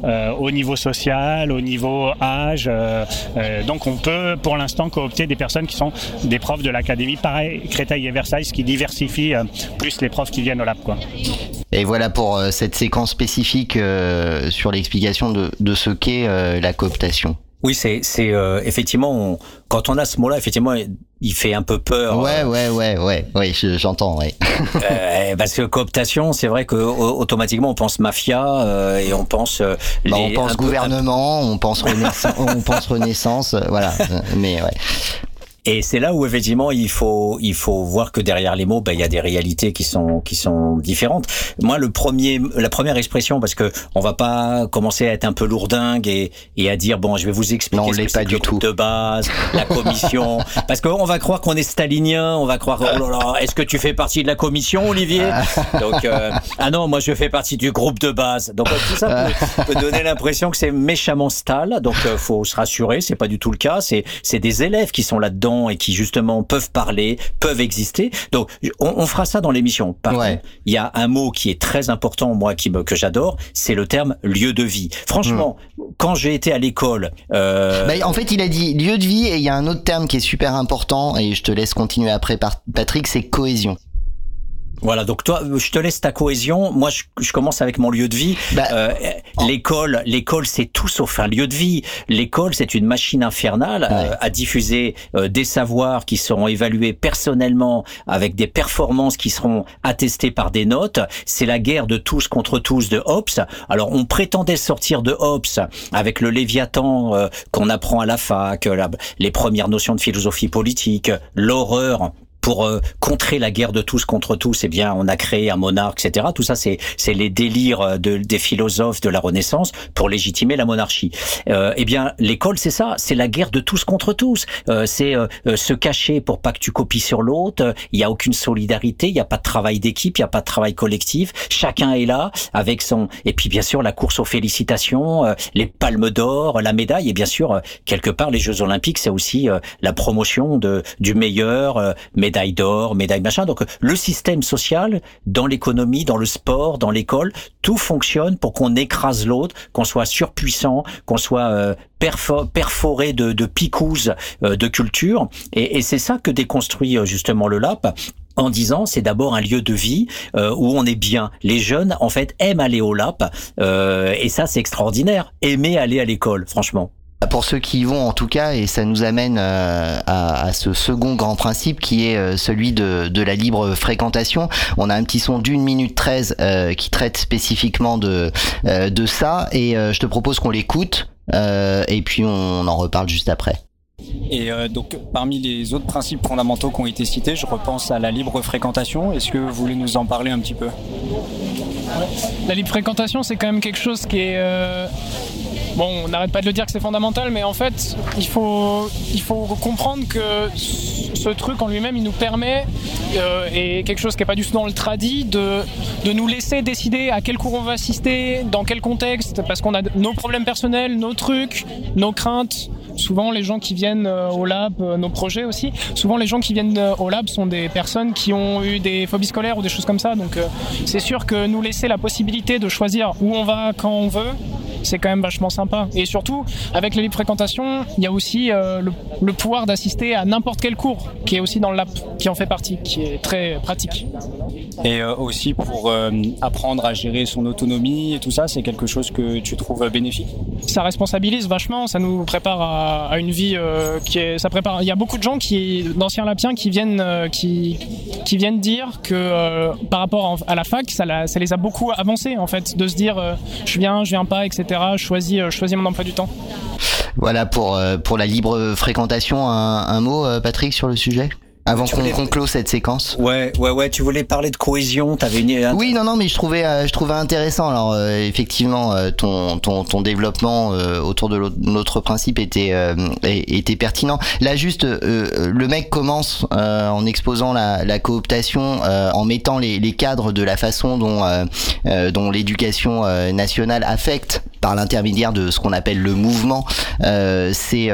euh, au niveau social, au niveau âge. Euh, euh, donc on peut pour l'instant coopter des personnes qui sont des profs de l'académie, pareil Créteil et Versailles, ce qui diversifie plus les profs qui viennent au lab. Et voilà pour cette séquence spécifique sur l'explication de, ce qu'est la cooptation. Oui, c'est c'est euh, effectivement quand on a ce mot-là, effectivement, il fait un peu peur. Ouais, ouais, ouais, ouais, oui, j'entends, oui. euh, parce que cooptation, c'est vrai que automatiquement on pense mafia euh, et on pense. Euh, bah, on pense gouvernement, on pense renaissance, on pense renaissance, voilà. Mais ouais. Et c'est là où effectivement il faut il faut voir que derrière les mots, ben, il y a des réalités qui sont qui sont différentes. Moi, le premier la première expression, parce que on va pas commencer à être un peu lourdingue et, et à dire bon, je vais vous expliquer non, ce que pas du le tout de base, la commission, parce qu'on va croire qu'on est stalinien, on va croire oh là là, est-ce que tu fais partie de la commission, Olivier? Donc euh, ah non, moi je fais partie du groupe de base. Donc tout ça peut, peut donner l'impression que c'est méchamment stal. Donc euh, faut se rassurer, c'est pas du tout le cas. C'est c'est des élèves qui sont et qui justement peuvent parler, peuvent exister. Donc on, on fera ça dans l'émission. Par contre, il y a un mot qui est très important moi qui me, que j'adore, c'est le terme lieu de vie. Franchement, quand j'ai été à l'école, euh... bah, en fait il a dit lieu de vie et il y a un autre terme qui est super important et je te laisse continuer après Patrick, c'est cohésion. Voilà, donc toi, je te laisse ta cohésion. Moi, je, je commence avec mon lieu de vie. Bah, euh, l'école, l'école, c'est tout sauf un lieu de vie. L'école, c'est une machine infernale euh, à diffuser euh, des savoirs qui seront évalués personnellement avec des performances qui seront attestées par des notes. C'est la guerre de tous contre tous de Hobbes. Alors, on prétendait sortir de Hobbes avec le Léviathan euh, qu'on apprend à la fac, la, les premières notions de philosophie politique, l'horreur pour euh, contrer la guerre de tous contre tous, eh bien, on a créé un monarque, etc. Tout ça, c'est les délires euh, de, des philosophes de la Renaissance pour légitimer la monarchie. Euh, eh bien, l'école, c'est ça, c'est la guerre de tous contre tous. Euh, c'est euh, se cacher pour pas que tu copies sur l'autre. Il y a aucune solidarité, il n'y a pas de travail d'équipe, il n'y a pas de travail collectif. Chacun est là avec son. Et puis, bien sûr, la course aux félicitations, les palmes d'or, la médaille, et bien sûr, quelque part, les Jeux Olympiques, c'est aussi la promotion de du meilleur médaille d'or, médaille machin. Donc le système social, dans l'économie, dans le sport, dans l'école, tout fonctionne pour qu'on écrase l'autre, qu'on soit surpuissant, qu'on soit euh, perforé de, de picouses euh, de culture. Et, et c'est ça que déconstruit euh, justement le LAP en disant c'est d'abord un lieu de vie euh, où on est bien. Les jeunes en fait aiment aller au LAP euh, et ça c'est extraordinaire. Aimer aller à l'école, franchement. Pour ceux qui y vont en tout cas, et ça nous amène euh, à, à, ce second grand principe qui est euh, celui de, de, la libre fréquentation. On a un petit son d'une minute treize euh, qui traite spécifiquement de, euh, de ça, et je te propose qu'on l'écoute, et puis on en reparle juste après. Et euh, donc, parmi les autres principes fondamentaux qui ont été cités, je repense à la libre fréquentation. Est-ce que vous voulez nous en parler un petit peu? La libre fréquentation, c'est quand même quelque chose qui est. Euh... Bon, on n'arrête pas de le dire que c'est fondamental, mais en fait, il faut, il faut comprendre que ce truc en lui-même, il nous permet, euh, et quelque chose qui n'est pas du tout dans le tradit, de, de nous laisser décider à quel cours on va assister, dans quel contexte, parce qu'on a nos problèmes personnels, nos trucs, nos craintes, souvent les gens qui viennent euh, au lab, euh, nos projets aussi, souvent les gens qui viennent au lab sont des personnes qui ont eu des phobies scolaires ou des choses comme ça. Donc c'est sûr que nous laisser la possibilité de choisir où on va quand on veut, c'est quand même vachement sympa. Et surtout, avec la libre fréquentation, il y a aussi euh, le, le, pouvoir d'assister à n'importe quel cours, qui est aussi dans l'app, qui en fait partie, qui est très pratique. Et euh, aussi pour euh, apprendre à gérer son autonomie et tout ça, c'est quelque chose que tu trouves bénéfique? Ça responsabilise vachement, ça nous prépare à, à une vie qui est... Ça prépare... Il y a beaucoup de gens qui, d'anciens lapiens qui viennent, qui, qui viennent dire que par rapport à la fac, ça, la, ça les a beaucoup avancés en fait, de se dire je viens, je viens pas, etc je choisis, mon emploi du temps. Voilà pour, pour la libre fréquentation, un, un mot Patrick sur le sujet? Avant qu'on voulais... conclose cette séquence. Ouais, ouais, ouais. Tu voulais parler de cohésion. T'avais une. Oui, non, non, mais je trouvais, euh, je trouvais intéressant. Alors, euh, effectivement, euh, ton, ton, ton développement euh, autour de notre principe était, euh, était pertinent. Là, juste, euh, le mec commence en exposant la, la cooptation, en mettant les, les, cadres de la façon dont, dont l'éducation nationale affecte par l'intermédiaire de ce qu'on appelle le mouvement ces,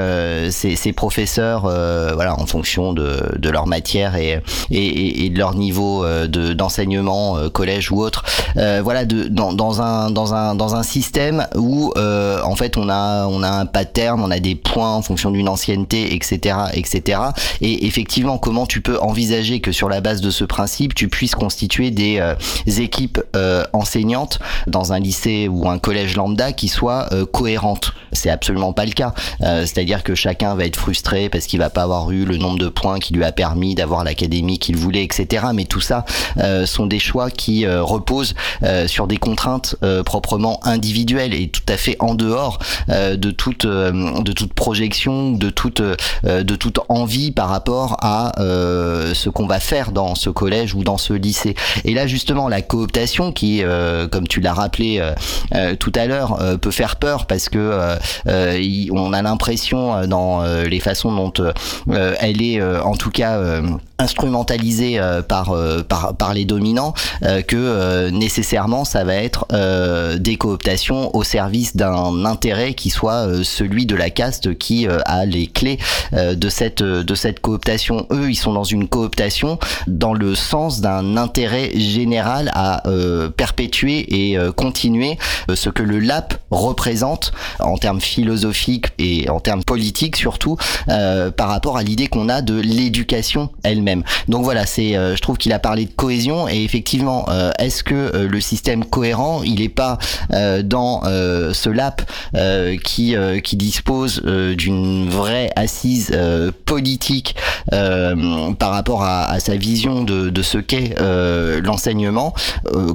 ces, ces professeurs, voilà, en fonction de, de leur matière et, et, et de leur niveau euh, de, d'enseignement, euh, collège ou autre. Euh, voilà, de, dans, dans, un, dans, un, dans un système où euh, en fait on a, on a un pattern, on a des points en fonction d'une ancienneté, etc., etc. Et effectivement, comment tu peux envisager que sur la base de ce principe, tu puisses constituer des euh, équipes enseignantes dans un lycée ou un collège lambda qui soient cohérentes c'est absolument pas le cas. C'est-à-dire que chacun va être frustré parce qu'il va pas avoir eu le nombre de points qui lui a permis d'avoir l'académie qu'il voulait, etc. Mais tout ça sont des choix qui reposent sur des contraintes proprement individuelles et tout à fait en dehors de toute de toute projection, de toute de toute envie par rapport à ce qu'on va faire dans ce collège ou dans ce lycée. Et là justement la cooptation qui, comme tu l'as rappelé tout à l'heure, peut faire peur parce que on a l'impression dans les façons dont elle est en tout cas instrumentalisée par, par, par les dominants que nécessairement ça va être des cooptations au service d'un intérêt qui soit celui de la caste qui a les clés de cette de cette cooptation. Eux, ils sont dans une cooptation dans le sens d'un intérêt général à perpétuer et continuer ce que le LAP représente en termes philosophiques et en termes politiques surtout par rapport à l'idée qu'on a de l'éducation elle-même. Donc voilà, c'est, je trouve qu'il a parlé de cohésion et effectivement, est-ce que le système cohérent, il est pas dans ce LAP qui qui dispose d'une vraie assise politique par rapport à, à, sa vision de, de ce qu'est l'enseignement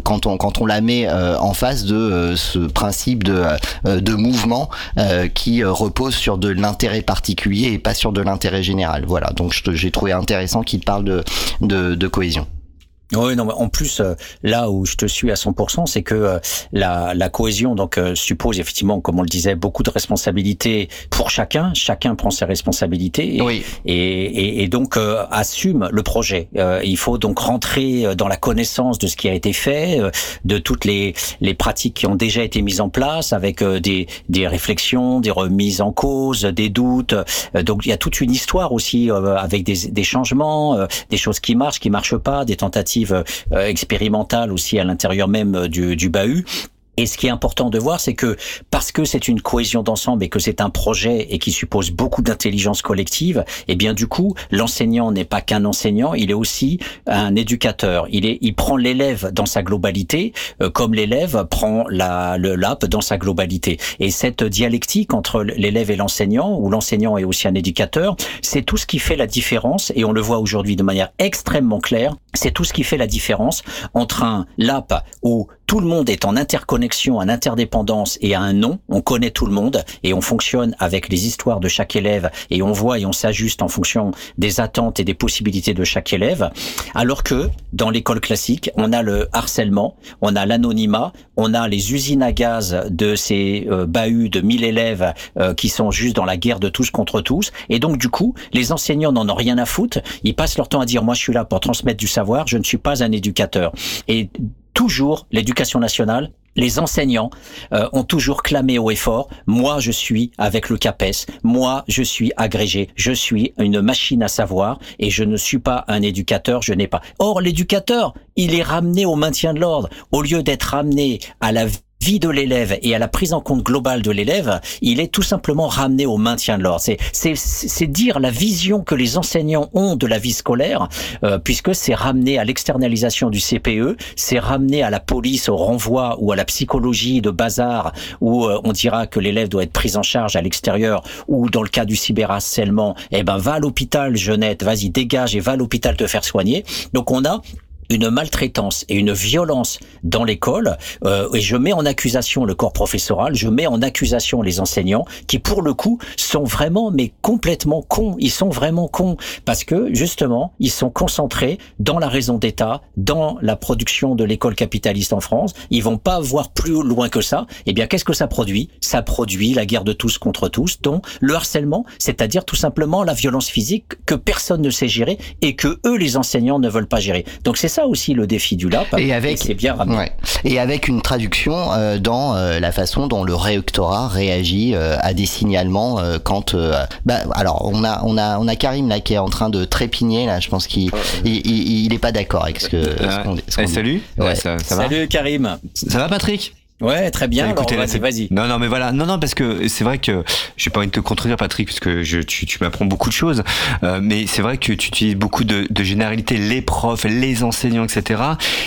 quand on quand on la met en face de ce principe de de mouvement qui repose sur de l'intérêt particulier et pas sur de l'intérêt général. Voilà, donc j'ai trouvé intéressant qu'il parle de, de, de cohésion. Oui, non, en plus, euh, là où je te suis à 100%, c'est que euh, la, la, cohésion donc euh, suppose effectivement, comme on le disait, beaucoup de responsabilités pour chacun. Chacun prend ses responsabilités et, oui. et, et, et, donc assume le projet. il faut donc rentrer dans la connaissance de ce qui a été fait, de toutes les, les pratiques qui ont déjà été mises en place, avec des, des réflexions, des remises en cause, des doutes. donc il y a toute une histoire aussi avec des, des changements, des choses qui marchent, qui marchent pas, des tentatives expérimentale aussi à l'intérieur même du, du bahut. Et ce qui est important de voir, c'est que parce que c'est une cohésion d'ensemble et que c'est un projet et qui suppose beaucoup d'intelligence collective, eh bien du coup, l'enseignant n'est pas qu'un enseignant, il est aussi un éducateur. Il est, il prend l'élève dans sa globalité, euh, comme l'élève prend la, le LAP dans sa globalité. Et cette dialectique entre l'élève et l'enseignant, où l'enseignant est aussi un éducateur, c'est tout ce qui fait la différence. Et on le voit aujourd'hui de manière extrêmement claire. C'est tout ce qui fait la différence entre un LAP où tout le monde est en interconnexion, en interdépendance et a un nom. On connaît tout le monde et on fonctionne avec les histoires de chaque élève et on voit et on s'ajuste en fonction des attentes et des possibilités de chaque élève. Alors que dans l'école classique, on a le harcèlement, on a l'anonymat, on a les usines à gaz de ces euh, bahuts de 1000 élèves euh, qui sont juste dans la guerre de tous contre tous. Et donc du coup, les enseignants n'en ont rien à foutre. Ils passent leur temps à dire moi je suis là pour transmettre du savoir, je ne suis pas un éducateur. Et toujours l'éducation nationale les enseignants euh, ont toujours clamé haut et fort moi je suis avec le CAPES, moi je suis agrégé, je suis une machine à savoir et je ne suis pas un éducateur, je n'ai pas. Or l'éducateur, il est ramené au maintien de l'ordre au lieu d'être ramené à la de l'élève et à la prise en compte globale de l'élève, il est tout simplement ramené au maintien de l'ordre. C'est dire la vision que les enseignants ont de la vie scolaire, euh, puisque c'est ramené à l'externalisation du CPE, c'est ramené à la police, au renvoi ou à la psychologie de bazar, où euh, on dira que l'élève doit être pris en charge à l'extérieur, ou dans le cas du cyberharcèlement, eh ben va à l'hôpital, Jeannette, vas-y dégage et va à l'hôpital te faire soigner. Donc on a une maltraitance et une violence dans l'école euh, et je mets en accusation le corps professoral, je mets en accusation les enseignants qui pour le coup sont vraiment mais complètement cons, ils sont vraiment cons parce que justement, ils sont concentrés dans la raison d'État, dans la production de l'école capitaliste en France, ils vont pas voir plus loin que ça. Eh bien, qu'est-ce que ça produit? Ça produit la guerre de tous contre tous, dont le harcèlement, c'est-à-dire tout simplement la violence physique que personne ne sait gérer et que eux les enseignants ne veulent pas gérer. Donc c'est ça aussi le défi du LAP. Et avec, c'est bien ramené. Ouais. Et avec une traduction euh, dans euh, la façon dont le rectorat réagit euh, à des signalements euh, quand. euh, bah, alors on a on a on a Karim là qui est en train de trépigner là. Je pense qu'il il, il, il est pas d'accord avec ce que. ce ce Eh, dit. salut Ouais. ça, ça va Salut Karim. Ça va Patrick? Ouais, très bien. Écoutez, Alors, vas-y. Non, non, mais voilà. Non, non, parce que c'est vrai que j'ai pas envie de te contredire, Patrick, parce que je, tu, tu m'apprends beaucoup de choses. Euh, mais c'est vrai que tu utilises beaucoup de, de généralités, les profs, les enseignants, etc.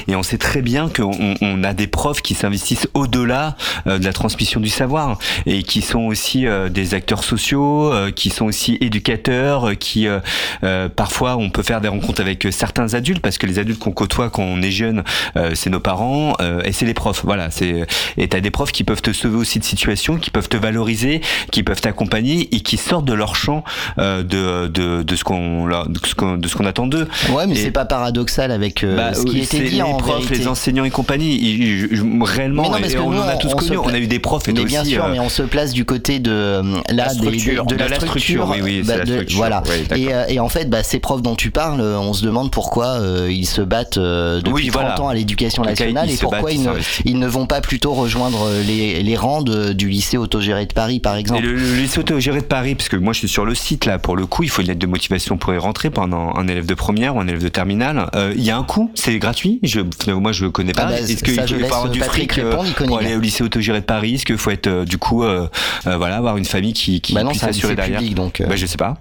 Et on sait très bien qu'on on a des profs qui s'investissent au-delà euh, de la transmission du savoir et qui sont aussi euh, des acteurs sociaux, euh, qui sont aussi éducateurs, euh, qui euh, parfois on peut faire des rencontres avec certains adultes parce que les adultes qu'on côtoie quand on est jeune, euh, c'est nos parents euh, et c'est les profs. Voilà, c'est et t'as des profs qui peuvent te sauver aussi de situations, qui peuvent te valoriser, qui peuvent t'accompagner et qui sortent de leur champ euh, de, de de ce qu'on de ce qu'on de ce qu'on attend d'eux. Ouais, mais c'est pas paradoxal avec euh, bah, ce qui était dit les en profs, vérité. les enseignants et compagnie. ils- réellement, non, et on nous, en a tous connu. On a eu des profs et mais bien aussi. sûr, euh, mais on se place du côté de là La structure. de, De la structure. structure, oui, oui, c'est bah, la de- structure. Voilà. Et, euh, et en fait, bah, ces profs dont tu parles, euh, on se demande pourquoi ils se battent depuis Oui, 30 voilà. ans à l'éducation nationale et pourquoi ils ne vont pas plutôt rejoindre les, les rangs de- du lycée autogéré de Paris, par Et exemple. le, le lycée autogéré de Paris, parce que moi je suis sur le site là, pour le coup, il faut une lettre de motivation pour y rentrer pendant un élève de première ou un élève de terminale. Euh, Il y a un coût, c'est gratuit? Je, moi je connais pas. Ah bah, Est-ce qu'il je faut, avoir du fric euh, pour aller bien. au lycée autogéré de Paris? Est-ce qu'il faut être euh, du coup, euh, euh, voilà, avoir une famille qui, qui Bah non, puisse assurer derrière? public, donc, euh, Bah je sais pas.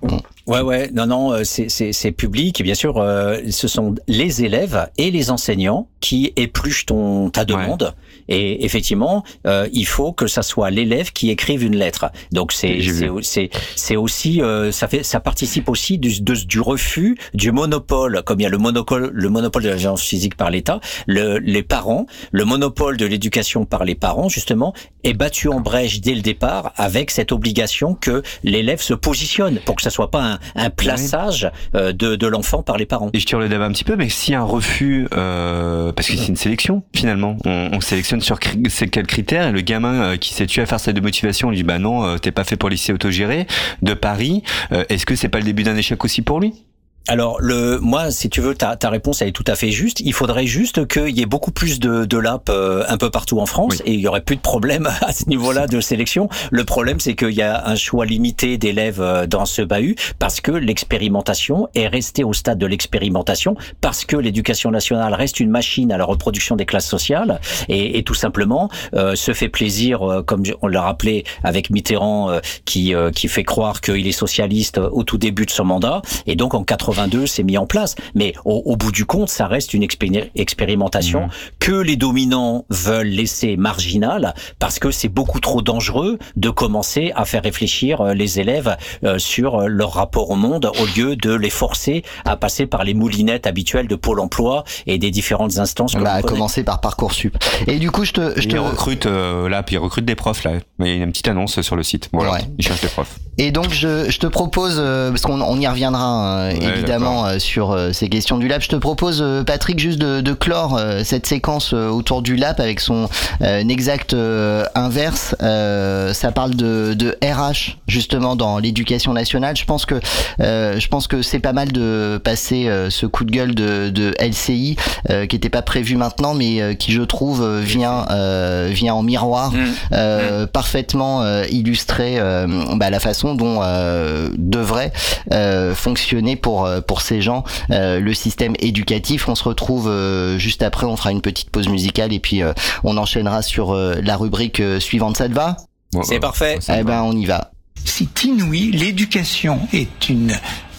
Ouais, ouais, non, non, euh, c'est- public et bien sûr, euh, ce sont les élèves et les enseignants qui épluchent ton ta demande. Et effectivement, euh, il faut que ça soit l'élève qui écrive une lettre. Donc c'est c'est c'est aussi euh, ça fait ça participe aussi du de- du refus du monopole, comme il y a le monopole le monopole de la violence physique par l'État, le les parents, le monopole de l'éducation par les parents justement est battu en brèche dès le départ avec cette obligation que l'élève se positionne pour que ça soit pas un, un plaçage euh, de, de l'enfant par les parents. Et je tire le débat un petit peu, mais a un refus, euh, parce que c'est une sélection finalement, on, on sélectionne sur cri- c'est quels critères, et le gamin euh, qui s'est tué à faire sa de motivation, on lui dit bah non, euh, t'es pas fait pour autogéré de Paris, euh, est-ce que c'est pas le début d'un échec aussi pour lui? Alors, le, moi, si tu veux, ta, ta réponse elle est tout à fait juste. Il faudrait juste qu'il y ait beaucoup plus de, de LAP euh, un peu partout en France et il y aurait plus de problème à ce niveau-là de sélection. Le problème, c'est qu'il y a un choix limité d'élèves euh, dans ce bahut parce que l'expérimentation est restée au stade de l'expérimentation parce que l'éducation nationale reste une machine à la reproduction des classes sociales et, et tout simplement euh, se fait plaisir, euh, comme on l'a rappelé avec Mitterrand, euh, qui, euh, qui fait croire qu'il est socialiste au tout début de son mandat et donc en 82 c'est mis en place. Mais au, au bout du compte, ça reste une expéri- expérimentation que les dominants veulent laisser marginale parce que c'est beaucoup trop dangereux de commencer à faire réfléchir euh, les élèves euh, sur euh, leur rapport au monde au lieu de les forcer à passer par les moulinettes habituelles de Pôle Emploi et des différentes instances. que Bah, à commencer par Parcoursup. Et du coup, je te, je Il te... recrute euh, là, puis il recrute des profs là. Mais il y a une petite annonce sur le site. Voilà, Ouais. il cherche des profs. Et donc je, je te propose, parce qu'on on y reviendra hein, Ouais, évidemment euh, sur euh, ces questions du lab, je te propose euh, Patrick juste de, de clore euh, cette séquence euh, autour du lab avec son euh, exact euh, inverse. Euh, ça parle de, de RH justement dans l'éducation nationale. Je pense que euh, je pense que c'est pas mal de passer euh, ce coup de gueule de, de LCI euh, qui n'était pas prévu maintenant, mais euh, qui je trouve vient euh, vient en miroir euh, parfaitement euh, illustrer euh, bah, la façon dont euh, devrait euh, fonctionner pour euh, pour ces gens euh, le système éducatif. On se retrouve euh, juste après, on fera une petite pause musicale et puis euh, on enchaînera sur euh, la rubrique euh, suivante. Ça te va? C'est parfait. Eh ben on y va. C'est inouï. L'éducation est une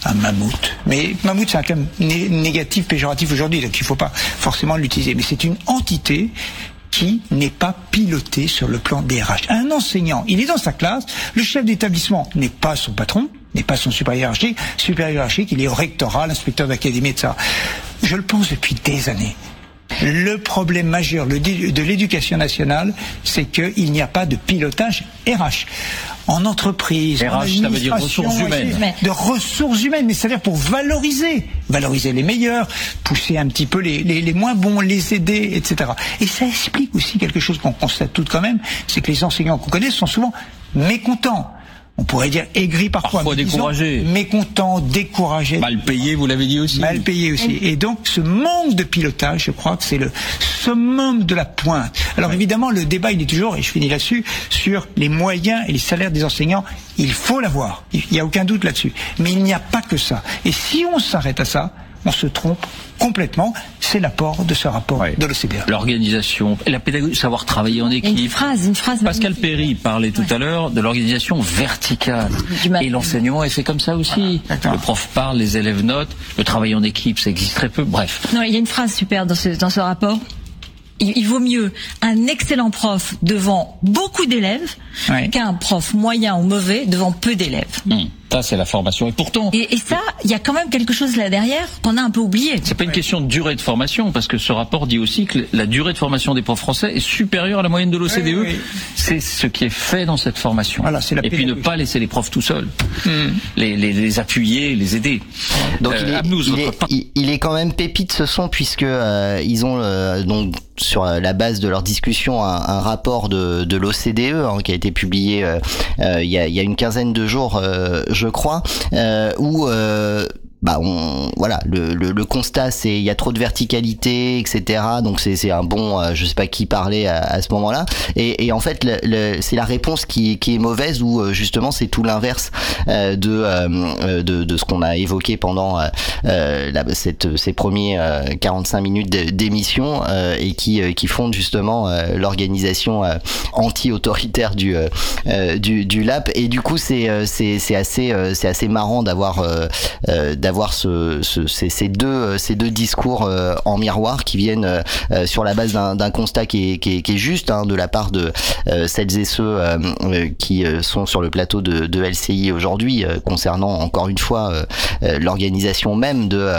un mammouth. Mais mammouth, c'est un terme né- négatif, péjoratif aujourd'hui, donc il ne faut pas forcément l'utiliser. Mais c'est une entité qui n'est pas pilotée sur le plan des RH. Un enseignant, il est dans sa classe, le chef d'établissement n'est pas son patron, n'est pas son supérieur hiérarchique, il est au rectorat, l'inspecteur d'académie, etc. Je le pense depuis des années. Le problème majeur de l'éducation nationale, c'est qu'il n'y a pas de pilotage RH. En entreprise, en RH, ça veut dire ressources humaines. De ressources humaines, mais c'est-à-dire pour valoriser, valoriser les meilleurs, pousser un petit peu les, les, les moins bons, les aider, etc. Et ça explique aussi quelque chose qu'on constate tout quand même, c'est que les enseignants qu'on connaît sont souvent mécontents. On pourrait dire aigris parfois. Parfois mais disons découragés. Mécontents, découragés. Mal payé, vous l'avez dit aussi. Mal payé aussi. Et donc, ce manque de pilotage, je crois que c'est le summum de la pointe. Alors évidemment, le débat, il est toujours, et je finis là-dessus, sur les moyens et les salaires des enseignants. Il faut l'avoir. Il n'y a aucun doute là-dessus. Mais il n'y a pas que ça. Et si on s'arrête à ça, on se trompe complètement. C'est l'apport de ce rapport de l'OCDE. L'organisation, la pédagogie, savoir travailler en équipe. Une phrase, une phrase. Pascal Perry parlait tout à l'heure de l'organisation verticale. Et l'enseignement est fait comme ça aussi. Le prof parle, les élèves notent, le travail en équipe, ça existe très peu. Bref. Non, il y a une phrase super dans ce, dans ce rapport il, vaut mieux un excellent prof devant beaucoup d'élèves qu'un prof moyen ou mauvais devant peu d'élèves. Hmm. Ça, c'est la formation. Et pourtant. Et, ça, il y a quand même quelque chose là derrière qu'on a un peu oublié. C'est pas une question de durée de formation, parce que ce rapport dit aussi que la durée de formation des profs français est supérieure à la moyenne de l'OCDE. C'est ce qui est fait dans cette formation. Voilà, la et puis ne pas laisser les profs tout seuls. Hmm. Les, les, les, appuyer, les aider. Donc il, est, il, est, quand même pépite ce son, puisque euh, ils ont euh, donc sur la base de leur discussion un, un rapport de, de l'OCDE hein, qui a été publié euh, il, y a, il, y a, une quinzaine de jours, je crois, euh, où euh, bah on voilà le, le, le constat c'est il y a trop de verticalité etc donc c'est un bon euh, je sais pas qui parlait à, à ce moment-là. Et, et en fait le, c'est la réponse qui, qui est mauvaise ou euh, justement c'est tout l'inverse euh, de, euh, de, de ce qu'on a évoqué pendant la, cette ces premiers 45 minutes d'émission et qui qui fondent justement l'organisation anti-autoritaire du, du du lap et du coup c'est c'est c'est assez c'est assez marrant d'avoir d'avoir avoir ce, ces, deux, euh, ces deux discours euh, en miroir qui viennent euh, sur la base d'un constat qui est, qui est, juste hein, de la part de celles et ceux qui sont sur le plateau de, de LCI aujourd'hui concernant encore une fois l'organisation même de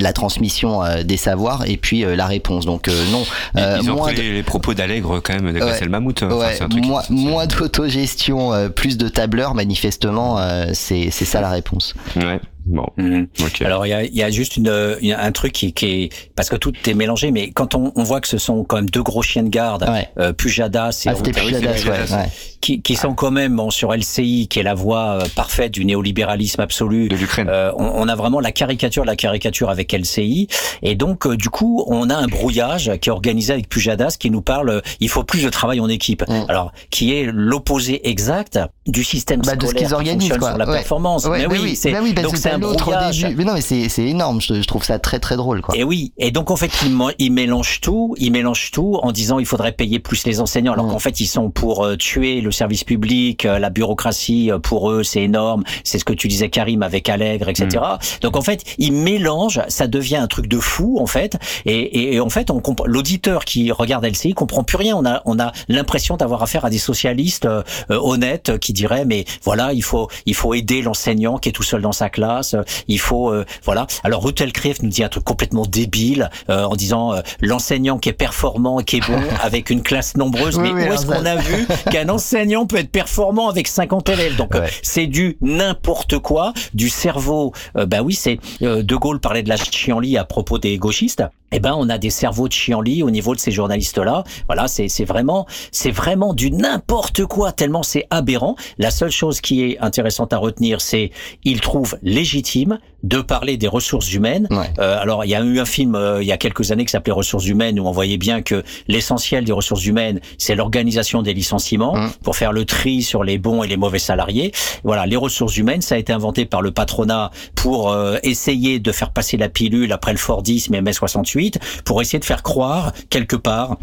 la transmission des savoirs et puis la réponse. Donc non. Ils ont pris les, propos d'Allègre quand même ouais, Mammouth. Enfin, moins, moins d'autogestion, plus de tableurs, manifestement, c'est ça la réponse. Ouais. Bon. Mhm. Alors il y a, y a, juste une, un truc qui, qui, est parce que tout est mélangé, mais quand on, on, voit que ce sont quand même deux gros chiens de garde, ouais. euh, Pujadas et ah, Pujadas, ouais, qui, qui sont quand même bon, sur LCI, qui est la voie euh, parfaite du néolibéralisme absolu de l'Ukraine. Euh, on, on, a vraiment la caricature de la caricature avec LCI, et donc euh, du coup on a un brouillage qui est organisé avec Pujadas qui nous parle euh, il faut plus de travail en équipe. Alors qui est l'opposé exact du système bah, scolaire de ce qu'ils organisent quoi. sur la performance. mais oui, oui, c'est oui, donc c'est un. Mais non mais c'est énorme. Je, je, trouve ça très très drôle quoi. Et oui. Et donc en fait ils, ils mélangent tout, ils mélangent tout en disant il faudrait payer plus les enseignants alors qu'en fait ils sont pour euh, tuer le service public, euh, la bureaucratie euh, pour eux c'est énorme. C'est ce que tu disais Karim avec Allègre, etc. Mm. Donc en fait ils mélangent, ça devient un truc de fou en fait. Et, et, et en fait on l'auditeur qui regarde LCI comprend plus rien. On a on a l'impression d'avoir affaire à des socialistes euh, honnêtes qui diraient mais voilà il faut il faut aider l'enseignant qui est tout seul dans sa classe. Il faut euh, voilà. Alors Elkrief nous dit un truc complètement débile euh, en disant euh, l'enseignant qui est performant et qui est bon avec une classe nombreuse. mais où est-ce qu'on a vu qu'un enseignant peut être performant avec 50 élèves? Donc c'est du n'importe quoi, du cerveau. bah oui, c'est De Gaulle parlait de la chienlit à propos des gauchistes eh ben, on a des cerveaux de chienlit au niveau de ces journalistes-là. Voilà, c'est vraiment, c'est vraiment du n'importe quoi tellement c'est aberrant. La seule chose qui est intéressante à retenir, c'est ils trouvent légitime de parler des ressources humaines. Euh, alors, il y a eu un film euh, il y a quelques années qui s'appelait Ressources humaines où on voyait bien que l'essentiel des ressources humaines, c'est l'organisation des licenciements mmh. pour faire le tri sur les bons et les mauvais salariés. Voilà, les ressources humaines, ça a été inventé par le patronat pour euh, essayer de faire passer la pilule après le Fordisme et mai 68 pour essayer de faire croire quelque part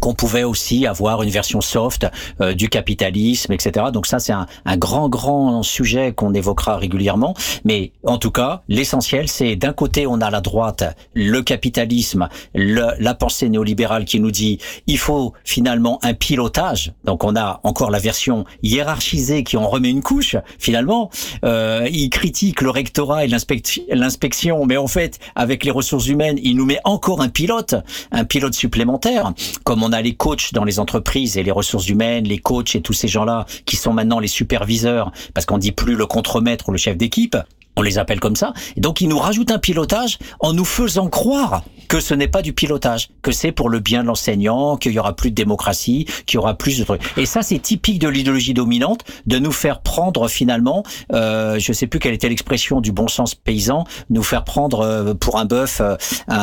qu'on pouvait aussi avoir une version soft euh, du capitalisme, etc. Donc ça, c'est un, un, grand, grand sujet qu'on évoquera régulièrement. Mais en tout cas, l'essentiel, c'est d'un côté, on a la droite, le capitalisme, le, la pensée néolibérale qui nous dit il faut finalement un pilotage. Donc on a encore la version hiérarchisée qui en remet une couche. Finalement, euh, il critique le rectorat et l'inspection, mais en fait, avec les ressources humaines, il nous met encore un pilote, un pilote supplémentaire, comme a les coachs dans les entreprises et les ressources humaines, les coachs et tous ces gens-là qui sont maintenant les superviseurs, parce qu'on dit plus le contremaître ou le chef d'équipe, on les appelle comme ça. Et donc ils nous rajoutent un pilotage en nous faisant croire que ce n'est pas du pilotage, que c'est pour le bien de l'enseignant, qu'il y aura plus de démocratie, qu'il y aura plus de trucs. Et ça, c'est typique de l'idéologie dominante, de nous faire prendre finalement, euh, je sais plus quelle était l'expression du bon sens paysan, nous faire prendre euh, pour un bœuf. Euh,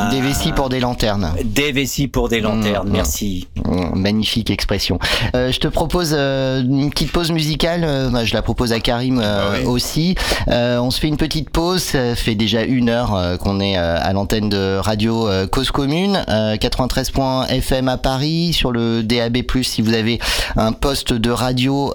des vessies pour des lanternes. Des vessies pour des lanternes. Mmh, merci. Mmh, magnifique expression. Euh, je te propose euh, une petite pause musicale. je la propose à Karim ah aussi. on se fait une petite petite pause. Ça fait déjà une heure qu'on est à l'antenne de Radio Cause Commune, 93.fm à Paris, sur le DAB+, si vous avez un poste de radio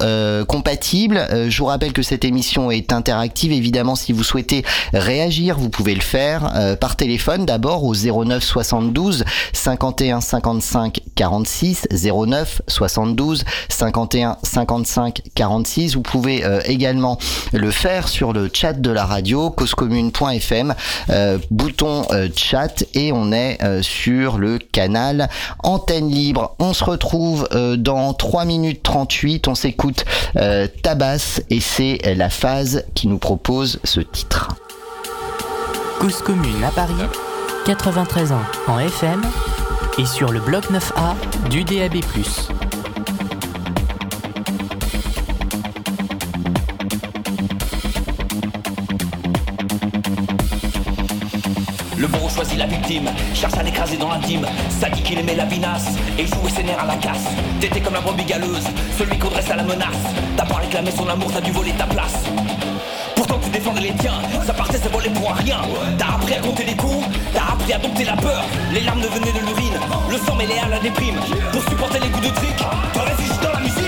compatible. je vous rappelle que cette émission est interactive. Évidemment, si vous souhaitez réagir, vous pouvez le faire par téléphone d'abord au 09 72 51 55 46 09 72 51 55 46. Vous pouvez euh, également le faire sur le chat de la radio causecommune.fm euh, bouton euh, chat et on est sur le canal antenne libre. On se retrouve dans 3 minutes 38. On s'écoute Tabas et c'est la phase qui nous propose ce titre. Cause commune à Paris, 93 ans en FM et sur le bloc 9A du DAB+. La victime, cherche à l'écraser dans l'intime. Dit qu'il aimait la vinasse et jouait ses nerfs à la casse. T'étais comme la brebis galeuse, celui qu'on dresse à la menace. T'as pas réclamé son amour, t'as dû voler ta place. Pourtant tu défendais les tiens, ça partait, ça volait pour rien. T'as appris à compter les coups, t'as appris à dompter la peur. Les larmes ne venaient de l'urine, le sang mêlé à la déprime. Pour supporter les coups de trick, te réfugies dans la musique.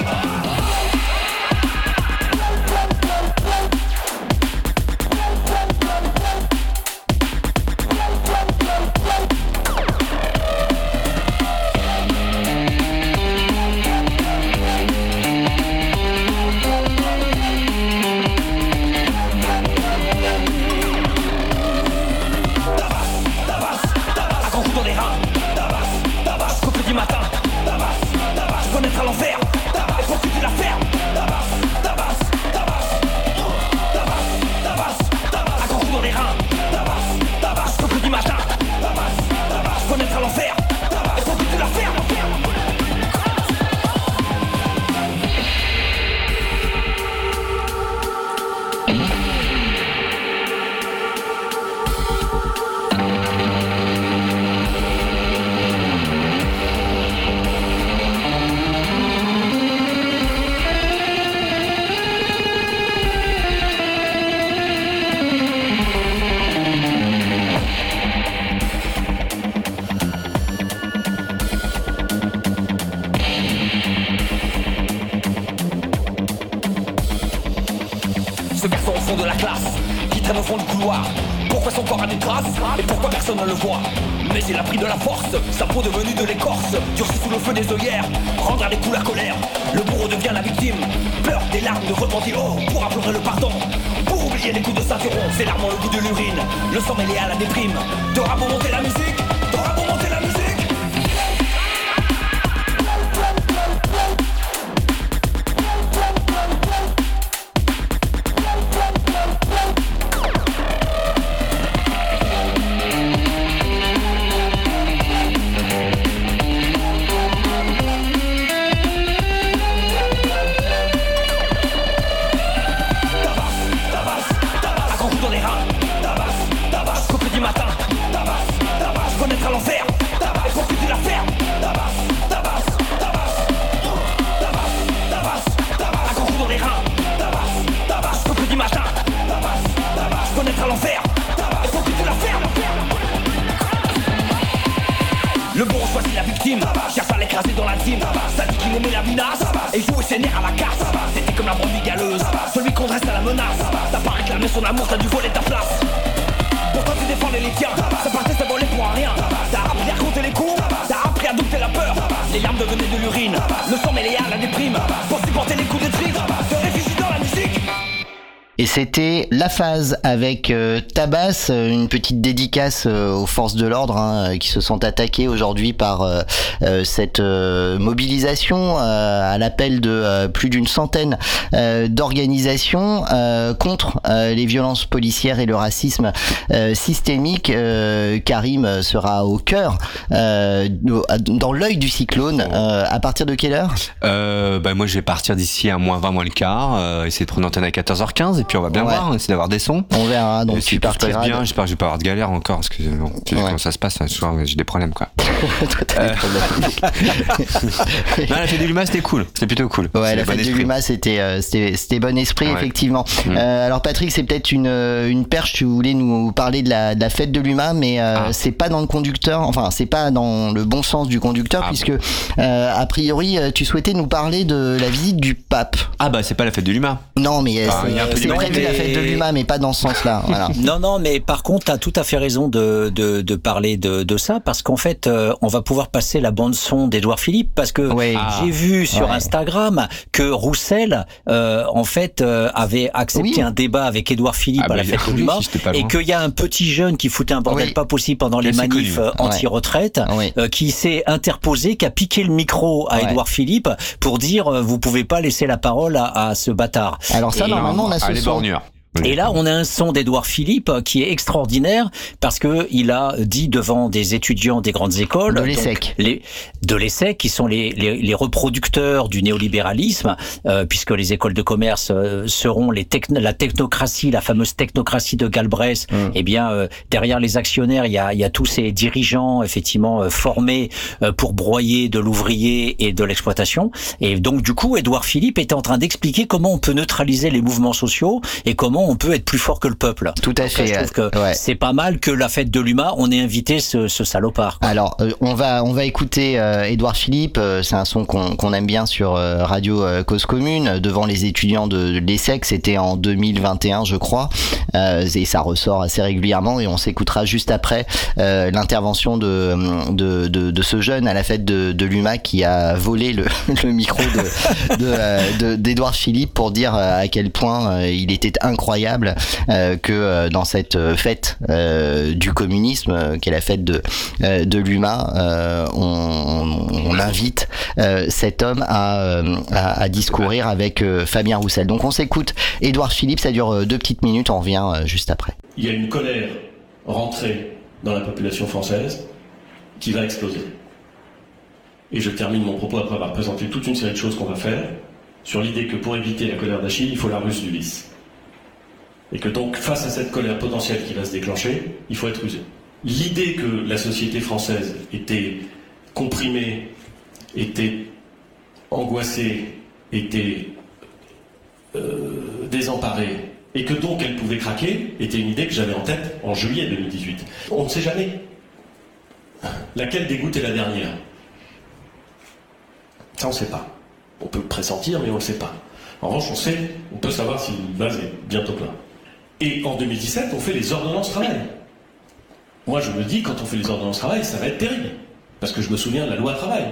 C'était La Avec euh, euh, une petite dédicace euh, aux forces de l'ordre hein, qui se sont attaquées aujourd'hui par cette mobilisation à l'appel de plus d'une centaine d'organisations contre les violences policières et le racisme systémique. Karim sera au cœur, dans l'œil du cyclone. à partir de quelle heure? Bah, Moi je vais partir d'ici à moins 20 moins le quart, essayer de prendre l'antenne à 14h15 et puis on va bien Ouais. voir, essayer d'avoir des sons. On verra, donc tu partiras bien, j'espère que je vais pas avoir de galère encore, parce que bon, tu sais comment ça se passe, hein, souvent j'ai des problèmes quoi. Euh, non, la fête du Luma c'était cool, c'était plutôt cool. Ouais, la bon fête du esprit. Luma, c'était euh, c'était c'était bon esprit Ouais. effectivement. Mm. Euh, alors Patrick, c'est peut-être une euh, une perche. Tu voulais nous parler de la de la fête de Luma, mais euh, Ah. c'est pas dans le conducteur. Enfin, c'est pas dans le bon sens du conducteur, puisque euh, a priori, tu souhaitais nous parler de la visite du pape. Ah bah c'est pas la fête de Luma. Non, mais Ah, il y a un peu c'est du prévu la fête de Luma, mais pas dans ce sens-là. Voilà. Non, non, mais par contre, tu as tout à fait raison de, de, de parler de, de ça, parce qu'en fait, euh, on va pouvoir passer la bande-son d'Edouard Philippe, parce que Ah. j'ai vu sur Ouais. Instagram que Roussel, euh, en fait, euh, avait accepté un débat avec Édouard Philippe Ah à la fête de oui, pas et qu'il y a un petit jeune qui foutait un bordel pas possible pendant les manifs anti-retraite, euh, qui s'est interposé, qui a piqué le micro à Ouais. Édouard Philippe pour dire euh, vous pouvez pas laisser la parole à, à ce bâtard. Alors ça, Et- normalement, on a ce son. Et là, on a un son d'Edouard Philippe euh, qui est extraordinaire parce que il a dit devant des étudiants des grandes écoles, De donc l'ESSEC. les de l'ESSEC, qui sont les, les, les reproducteurs du néolibéralisme, euh, puisque les écoles de commerce euh, seront les techn- la technocratie, la fameuse technocratie de Galbraith. Mmh. Eh bien, euh, derrière les actionnaires, il y a, il y a tous ces dirigeants effectivement formés pour broyer de l'ouvrier et de l'exploitation. Et donc, du coup, Édouard Philippe était en train d'expliquer comment on peut neutraliser les mouvements sociaux et comment on peut être plus fort que le peuple. Tout à Donc, fait. Je trouve que c'est pas mal que la fête de l'UMA, on ait invité ce, ce salopard. quoi. Alors, euh, on va on va écouter euh, Édouard Philippe. euh, c'est un son qu'on aime bien sur Radio Cause Commune devant les étudiants de, de l'ESSEC. C'était en 2021, je crois, euh, et ça ressort assez régulièrement. Et on s'écoutera juste après euh, l'intervention de, de, de de ce jeune à la fête de, de l'UMA qui a volé le, le micro de de, de- d'Édouard Philippe pour dire à quel point il était incroyable euh, que euh, dans cette euh, fête du communisme, qui est la fête de, de l'UMA, on, invite cet homme à, à, discourir avec Fabien Roussel. Donc on s'écoute Édouard Philippe, ça dure deux petites minutes, on revient juste après. il y a une colère rentrée dans la population française qui va exploser. Et je termine mon propos après avoir présenté toute une série de choses qu'on va faire sur l'idée que pour éviter la colère d'Achille, il faut la ruse d'Ulysse. Et que donc, face à cette colère potentielle qui va se déclencher, il faut être rusé. L'idée que la société française était comprimée, était angoissée, était euh, désemparée, et que donc elle pouvait craquer, était une idée que j'avais en tête en juillet 2018. On ne sait jamais. Laquelle dégoûte est la dernière Ça, on ne sait pas. On peut le pressentir, mais on ne le sait pas. En revanche, on sait, on peut savoir si le vase est bientôt plein. Et en 2017, on fait les ordonnances travail. Moi, je me dis, quand on fait les ordonnances travail, ça va être terrible. Parce que je me souviens de la loi travail.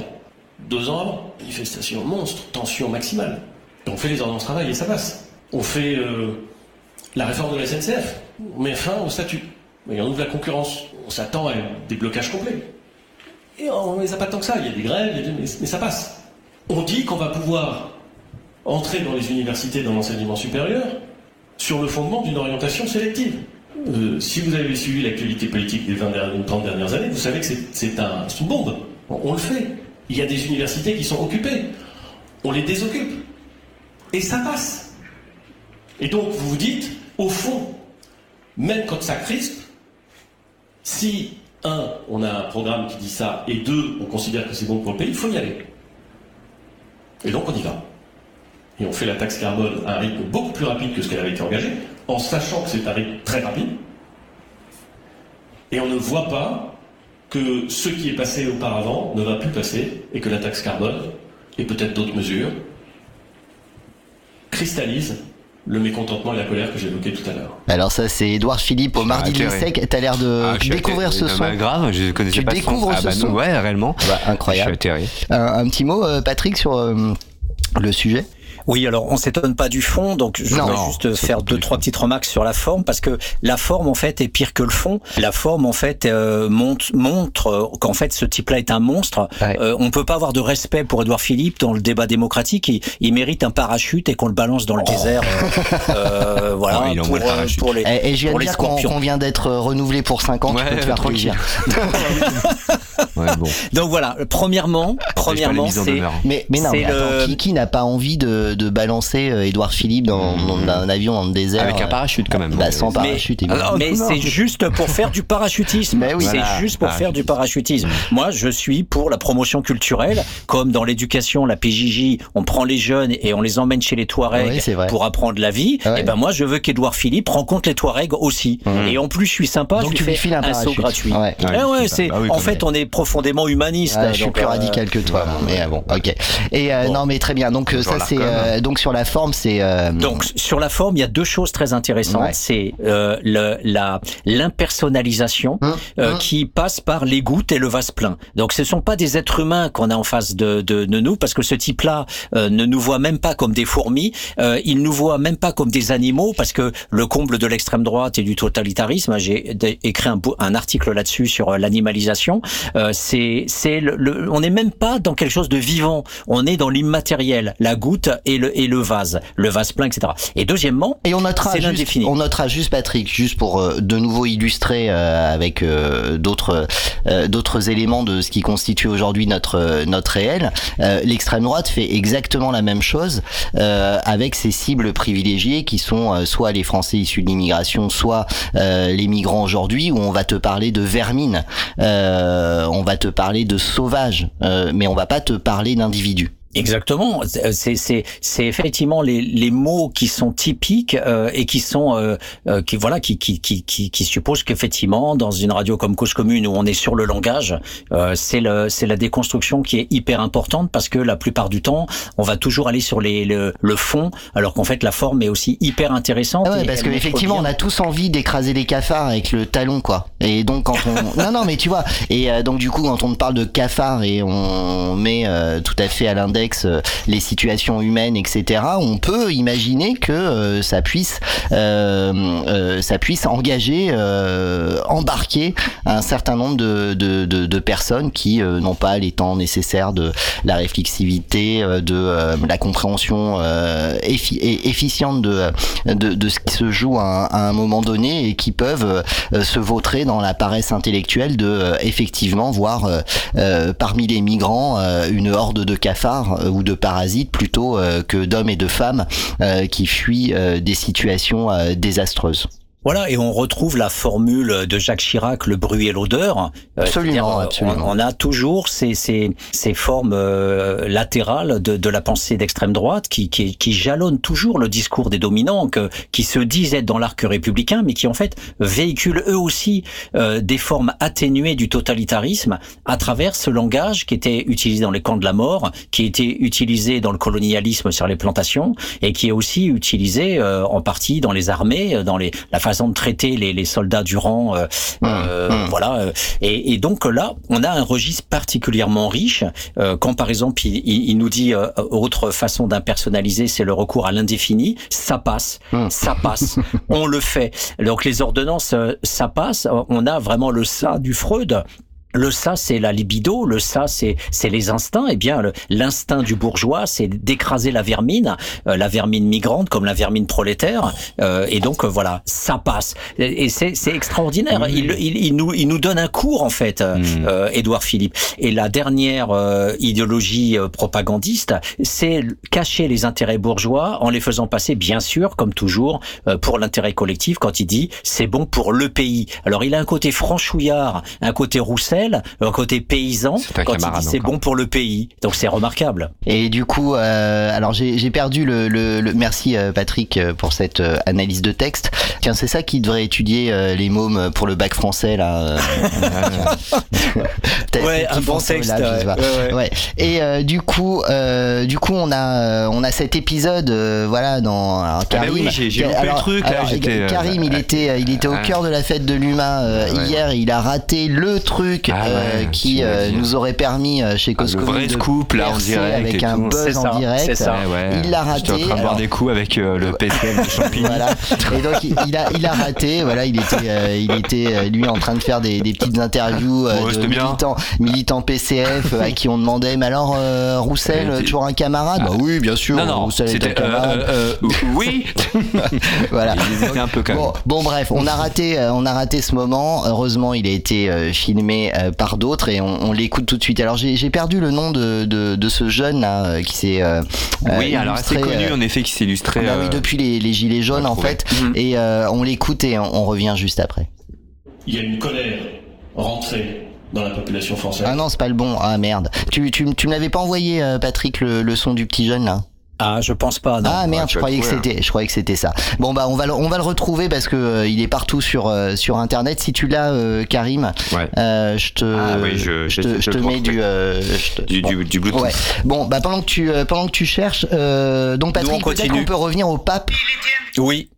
Deux ans avant. Manifestation monstre, tension maximale. On fait les ordonnances travail et ça passe. On fait euh, la réforme de la SNCF. On met fin au statut. Et on ouvre la concurrence. On s'attend à des blocages complets. Et on ne les a pas tant que ça. Il y a des grèves, mais ça passe. On dit qu'on va pouvoir entrer dans les universités, dans l'enseignement supérieur, sur le fondement d'une orientation sélective. Euh, si vous avez suivi l'actualité politique des 20 dernières, 30 dernières années, vous savez que c'est un, c'est une bombe. On, on le fait. Il y a des universités qui sont occupées. On les désoccupe. Et ça passe. Et donc, vous vous dites, au fond, même quand ça crispe, si, un, on a un programme qui dit ça, et deux, on considère que c'est bon pour le pays, il faut y aller. Et donc, on y va. Et on fait la taxe carbone à un rythme beaucoup plus rapide que ce qu'elle avait été engagée, en sachant que c'est un rythme très rapide. Et on ne voit pas que ce qui est passé auparavant ne va plus passer, et que la taxe carbone, et peut-être d'autres mesures, cristallisent le mécontentement et la colère que j'évoquais tout à l'heure. Alors ça c'est Édouard Philippe au mardi de atterré. l'ESSEC. T'as l'air de Ah, découvrir ce son. mais grave, je connaissais tu pas ce son. découvres Ah ce bah son non, ouais, réellement. Bah, incroyable. Je suis atterré. Un, un petit mot, euh, Patrick, sur euh, le sujet. Oui, alors on s'étonne pas du fond, donc je Non, voudrais juste faire deux trois petites remarques sur la forme parce que la forme en fait est pire que le fond. La forme en fait euh, montre, montre euh, qu'en fait ce type-là est un monstre. Euh, on peut pas avoir de respect pour Édouard Philippe dans le débat démocratique. Il, il mérite un parachute et qu'on le balance dans le désert. euh, euh, voilà Oh, pour, le euh, pour les Et, et je viens de dire qu'on vient d'être renouvelé pour 5 ans, tu Ouais, peux te faire tranquille. plaisir. Ouais, bon. Donc voilà, premièrement, premièrement c'est. Mais, mais non, C'est mais attends, le- qui, qui n'a pas envie de, de, balancer Edouard Philippe dans, dans un avion dans le désert. Avec un parachute quand même. Bah, sans parachute, évidemment. Mais c'est juste pour faire du parachutisme. Mais oui. C'est Voilà. juste pour faire du parachutisme. Moi, je suis pour la promotion culturelle, comme dans l'éducation, la PJJ, on prend les jeunes et on les emmène chez les Touaregs Oui, pour apprendre la vie. Et ben moi, je veux qu'Edouard Philippe rencontre les Touaregs aussi. Et en plus, je suis sympa, Donc je tu lui fais un un saut gratuit. Ouais. Eh Ouais, ouais, c'est bah oui, en fait, on est profondément humaniste. Je suis plus euh, radical que toi, mais bon, ok. Et euh, non, mais très bien. Donc euh, ça, c'est donc sur la forme, c'est Donc sur la forme, il y a deux choses très intéressantes. Ouais. C'est euh, le, la l'impersonnalisation Hum, euh, qui passe par les gouttes et le vase plein. Donc ce sont pas des êtres humains qu'on a en face de, de, de nous parce que ce type-là euh, ne nous voit même pas comme des fourmis. Euh, il nous voit même pas comme des animaux parce que le comble de l'extrême droite et du totalitarisme, j'ai écrit un, un article là-dessus sur l'animalisation. Euh, c'est c'est le, le- on n'est même pas dans quelque chose de vivant. On est dans l'immatériel, la goutte et le et le vase, le vase plein, etc. Et deuxièmement, Et on notera, c'est juste, on notera juste Patrick, juste pour euh, de nouveau illustrer euh, avec euh, d'autres euh, d'autres éléments de ce qui constitue aujourd'hui notre euh, notre réel. Euh, L'extrême droite fait exactement la même chose euh, avec ses cibles privilégiées qui sont euh, soit les Français issus de l'immigration, soit euh, les migrants aujourd'hui, où on va te parler de vermine, euh, on va te parler de sauvage, euh, mais on va pas te parler d'individus. Exactement. C'est c'est effectivement les les mots qui sont typiques euh, et qui sont euh, euh, qui voilà qui qui qui qui, qui supposent qu'effectivement dans une radio comme Cause Commune où on est sur le langage, euh, c'est le c'est la déconstruction qui est hyper importante parce que la plupart du temps on va toujours aller sur les le, le fond alors qu'en fait la forme est aussi hyper intéressante. Ah ouais, parce elle montre qu'effectivement, on a tous envie d'écraser les cafards avec le talon, quoi. Et donc, quand on. non, non, mais tu vois. Et euh, donc, du coup, quand on parle de cafards et on met euh, tout à fait à l'index euh, les situations humaines, etc., on peut imaginer que euh, ça puisse, euh, ça puisse engager, embarquer un certain nombre de, personnes qui n'ont pas les temps nécessaires de la réflexivité, de la compréhension efficiente de, ce qui se joue à un, moment donné et qui peuvent se vautrer dans la paresse intellectuelle de effectivement voir parmi les migrants une horde de cafards euh, ou de parasites plutôt euh, que d'hommes et de femmes euh, qui fuient des situations désastreuses. Voilà, et on retrouve la formule de Jacques Chirac, le bruit et l'odeur. Euh, Absolument, euh, absolument. On, on a toujours ces, ces, ces formes euh, latérales de, de la pensée d'extrême droite qui, qui, qui jalonnent toujours le discours des dominants, que, qui se disent être dans l'arc républicain, mais qui en fait véhiculent eux aussi euh, des formes atténuées du totalitarisme à travers ce langage qui était utilisé dans les camps de la mort, qui était utilisé dans le colonialisme sur les plantations, et qui est aussi utilisé euh, en partie dans les armées, euh, dans les, la façon de traiter les, les soldats du rang, euh, euh, voilà. euh, Et, et donc là, on a un registre particulièrement riche. euh, quand par exemple, il, il- il nous dit euh, autre façon d'impersonnaliser, c'est le recours à l'indéfini. Ça passe, ça passe, on le fait. Donc les ordonnances, euh, ça passe. On a vraiment le ça du Freud. Le ça, c'est la libido. Le ça, c'est les instincts. Eh bien, l'instinct du bourgeois, c'est d'écraser la vermine, euh, la vermine migrante comme la vermine prolétaire. Euh, et donc euh, voilà, ça passe. Et et c'est extraordinaire. Il, il, il nous il nous donne un cours en fait, euh, euh, Édouard Philippe. Et la dernière euh, idéologie euh, propagandiste, c'est cacher les intérêts bourgeois en les faisant passer, bien sûr, comme toujours, euh, pour l'intérêt collectif. Quand il dit c'est bon pour le pays. Alors il a un côté franchouillard, un côté Roussel, un côté paysan. un Quand il dit c'est bon pour le pays. Donc c'est remarquable. Et du coup, euh, alors j'ai perdu le, le, le- merci euh, Patrick euh, pour cette analyse de texte. Tiens, c'est ça qui devrait étudier les mômes pour le bac français là. Ouais, un bon texte, ouais, ouais. Ouais. Et euh, du coup, euh, du coup, on a on a cet épisode, euh, voilà, dans alors, Ah bah Karim. oui, j'ai- le truc, là, alors, j'étais, euh, Karim, il était il était au ouais. cœur de la fête de l'humain euh, Ouais. hier. Il a raté le truc Ah ouais, euh, qui tu m'as euh, dit. nous aurait permis euh, chez Ah, le Cosco vrai de scoop, là, en direct avec un tout. buzz C'est en ça, direct. ça. Ouais, ouais. Il l'a J'étais en raté, train de boire alors- des coups avec euh, le PCM de Champigny. Voilà. Et donc il, a il a raté. Voilà, il était euh, il était lui en train de faire des, des petites interviews euh, Ouais, de c'était bien. militants militants PCF à qui on demandait mais alors euh, Roussel euh, toujours un camarade Bah oui, bien sûr. Non, non, Roussel est un c'était. euh, camarade. euh, euh, oui voilà. Il était un peu quand même. Bon, bon, bref, on a raté, on a raté ce moment. Heureusement, il a été euh, filmé euh, par d'autres et on, on l'écoute tout de suite. Alors j'ai perdu le nom de, de, de ce jeune là euh, qui s'est euh, Oui, euh, alors assez connu euh, en effet qui s'est illustré. bah oui, depuis les, les gilets jaunes en fait Mhm. et euh, on l'écoute et on, on revient juste après. Il y a une colère rentrée dans la population française. Ah non c'est pas le bon ah merde tu tu, tu me l'avais pas envoyé Patrick le, le son du petit jeune là? Ah, je pense pas. Non. Ah merde, je croyais que c'était, je croyais que c'était ça. Bon bah on va le, on va le retrouver parce que euh, il est partout sur euh, sur internet. Si tu l'as, euh, Karim, euh, je te, Ah oui, je- je te, je te mets du, euh, je te- Du, du, du Bluetooth. Ouais. Bon bah pendant que tu euh, pendant que tu cherches, euh, donc Patrick, peut-être qu'on peut revenir au pape. Oui.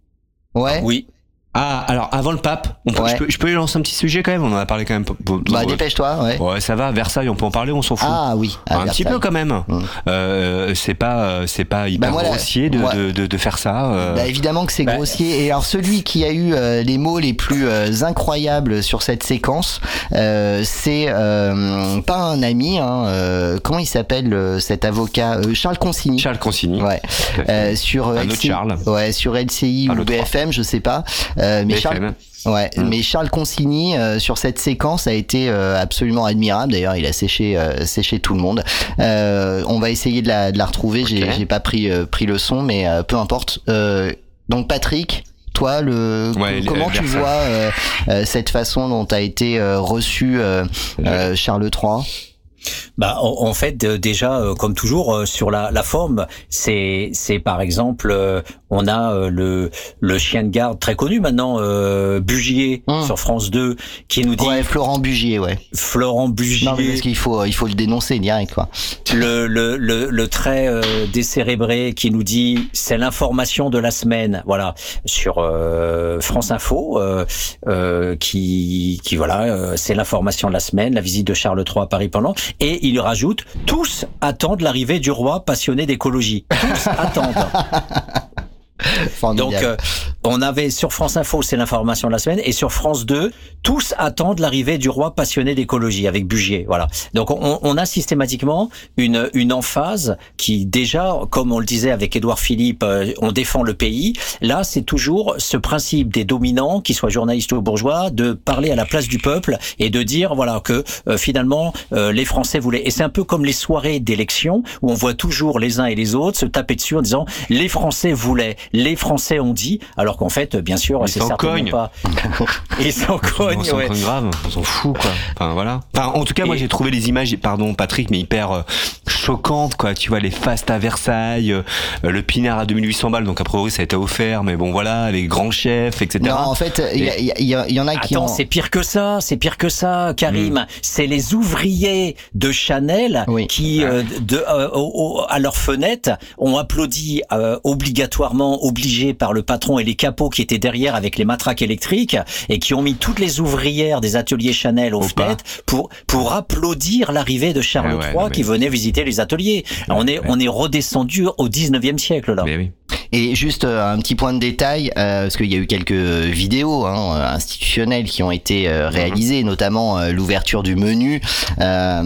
Ouais. Oui. Ah, alors avant le pape, on peut- Ouais. je, peux, je peux lui lancer un petit sujet quand même? On en a parlé quand même. Bah dépêche-toi. Ouais. Ouais, ça va. Versailles, on peut en parler, on s'en fout. Ah oui. un petit peu quand même. Mm. Euh, c'est pas, euh, c'est pas hyper Bah, moi, là, grossier de, moi- de, de, de faire ça. euh. Bah évidemment que c'est Bah, grossier. Et alors celui qui a eu euh, les mots les plus incroyables sur cette séquence, euh, c'est euh, pas un ami. Hein, euh, comment il s'appelle cet avocat Euh, Charles Consigny. Charles Consigny. Ouais. Sur Un autre LCI Charles. Ouais, sur LCI ou. BFM, je sais pas. Euh, mais. Charles. Ouais, Mm. mais Charles Consigny euh, sur cette séquence a été euh, absolument admirable. D'ailleurs, il a séché euh, séché tout le monde. Euh, on va essayer de la, de la retrouver. J'ai Ok. j'ai pas pris euh, pris le son, mais euh, peu importe. Euh, donc Patrick, toi, le Ouais, comment tu vois euh, euh, cette façon dont a été euh, reçu euh, euh, Charles III Bah, en, en fait, déjà, euh, comme toujours, euh, sur la, la forme, c'est, c'est par exemple, euh, on a euh, le, le chien de garde très connu maintenant, euh, Bugier Hum. sur France 2, qui nous dit Ouais, Florent Bugier, ouais. Florent Bugier, Non, mais parce qu'il faut il faut le dénoncer direct quoi. le, le, le, le trait euh, décérébré qui nous dit c'est l'information de la semaine, voilà, sur euh, France Info, euh, euh, qui, qui voilà, euh, c'est l'information de la semaine, la visite de Charles III à Paris pendant, et il rajoute tous attendent l'arrivée du roi passionné d'écologie, tous attendent. Formidable. Donc, euh, on avait sur France Info, c'est l'information de la semaine, et sur France 2, tous attendent l'arrivée du roi passionné d'écologie avec Bugier. Voilà. Donc, on, on a systématiquement une, une emphase qui, déjà, comme on le disait avec Édouard Philippe, euh, on défend le pays. Là, c'est toujours ce principe des dominants, qu'ils soient journalistes ou bourgeois, de parler à la place du peuple et de dire, voilà, que euh, finalement, euh, les Français voulaient. Et c'est un peu comme les soirées d'élection où on voit toujours les uns et les autres se taper dessus en disant, les Français voulaient, les Français ont dit, alors qu'en fait, bien sûr, Ils c'est s'en certainement cognent. pas. Ils s'en On cognent, s'en ouais. cogne grave, on s'en fout quoi. Enfin voilà. Enfin en tout cas moi Et- j'ai trouvé les images, pardon Patrick, mais hyper euh, choquantes quoi. Tu vois les fastes à Versailles, euh, le pinard à 2800 balles, donc a priori ça a été offert, mais bon voilà, les grands chefs, etc. Non, en fait, il y, en a qui Attends, ont... c'est pire que ça, c'est pire que ça, Karim. Hmm. C'est les ouvriers de Chanel Oui. qui, euh, de, euh, au- au- à leur fenêtre, ont applaudi euh, obligatoirement, obligés par le patron et les capots qui étaient derrière avec les matraques électriques et qui ont mis toutes les ouvrières des ateliers Chanel aux fenêtres pour pour applaudir l'arrivée de Charles Ah ouais, III mais- qui venait visiter les ateliers. on est on est redescendu au 19e siècle là. Mais oui. Et juste euh, un petit point de détail, euh, parce qu'il y a eu quelques vidéos hein, euh, institutionnelles qui ont été euh, réalisées, notamment euh, l'ouverture du menu, euh,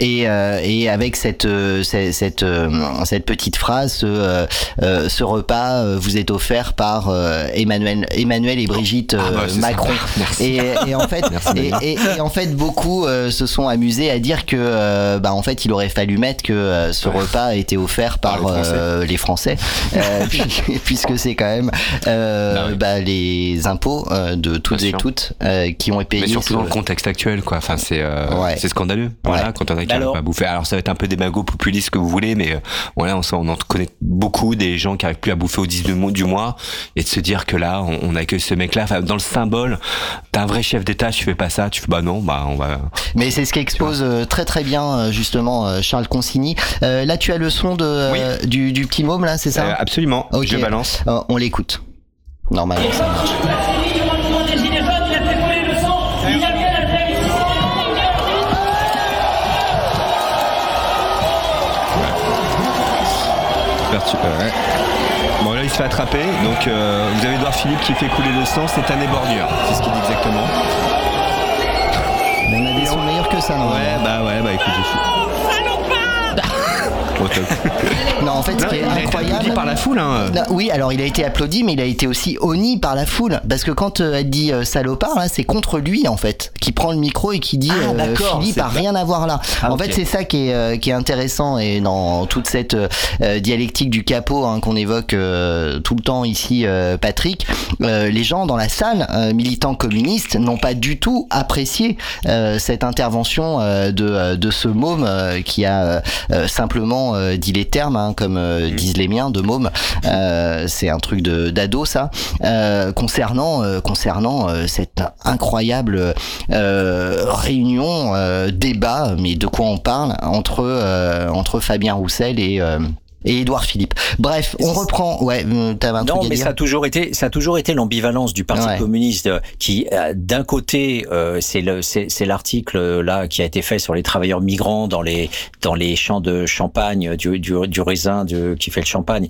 et, euh, et avec cette euh, cette cette, euh, cette petite phrase, ce, euh, euh, ce repas euh, vous est offert par euh, Emmanuel Emmanuel et Brigitte Ah bah, euh, Macron. Et, et en fait, Merci, et, Manu. et- et en fait, beaucoup euh, se sont amusés à dire que, euh, bah, en fait, il aurait fallu mettre que euh, ce repas a été offert par, Par les Français. euh, les Français, euh, puis- puisque c'est quand même euh, Bah oui. bah, les impôts euh, de toutes Bien et sûr. toutes euh, qui ont été payés. Mais surtout sur dans le- contexte actuel, quoi. Enfin, c'est euh, Ouais. c'est scandaleux. Voilà, Ouais. quand on a qui Alors- pas à bouffer. Alors, ça va être un peu démago populiste que vous voulez, mais euh, voilà, on, s'en- on en connaît beaucoup des gens qui arrivent plus à bouffer au 10 du mois- du mois et de se dire que là, on, on accueille ce mec-là. Enfin, dans le symbole, t'es un vrai chef d'État, tu fais pas ça, tu fais bah non, bah on va. Mais c'est ce qui expose euh, très très bien euh, justement Charles Consigny. Euh, là, tu as le son de euh, du, du petit môme là, c'est ça? Euh, absolument. Ok. Je balance. Euh, on l'écoute. Normalement, ça marche. Ouais. Bon là il se fait attraper, donc euh, vous avez Edouard Philippe qui fait couler le sang, c'est un ébordure, c'est ce qu'il dit exactement. Mais on a des sons meilleurs que ça, non Ouais bah ouais bah écoute je suis. Non, en fait, ce qui est il a été incroyable. applaudi par la foule. Hein. Non, oui, alors il a été applaudi, mais il a été aussi honni par la foule. Parce que quand euh, elle dit euh, salopard, là, c'est contre lui, en fait, qui prend le micro et qui dit Ah, euh, Philippe a pas- rien à voir là. Ah, en fait, c'est ça qui est, euh, qui est intéressant et dans toute cette euh, euh, dialectique du capot hein, qu'on évoque euh, tout le temps ici, euh, Patrick, euh, les gens dans la salle, euh, militants communistes, n'ont pas du tout apprécié euh, cette intervention euh, de, de ce môme euh, qui a euh, euh, euh, dit les termes, hein, comme euh, disent les miens, de môme. Euh, c'est un truc de d'ado ça. Euh, concernant euh, concernant euh, cette incroyable euh, réunion, euh, débat, mais de quoi on parle entre euh, entre Fabien Roussel et euh, et Édouard Philippe. Bref, on reprend. Ouais, euh, t'avais un Non, truc à mais dire. ça a toujours été, ça a toujours été l'ambivalence du Parti Ouais. communiste euh, qui, euh, d'un côté, euh, c'est le, c'est l'article euh, là qui a été fait sur les travailleurs migrants dans les dans les champs de champagne du du, du raisin du, qui fait le champagne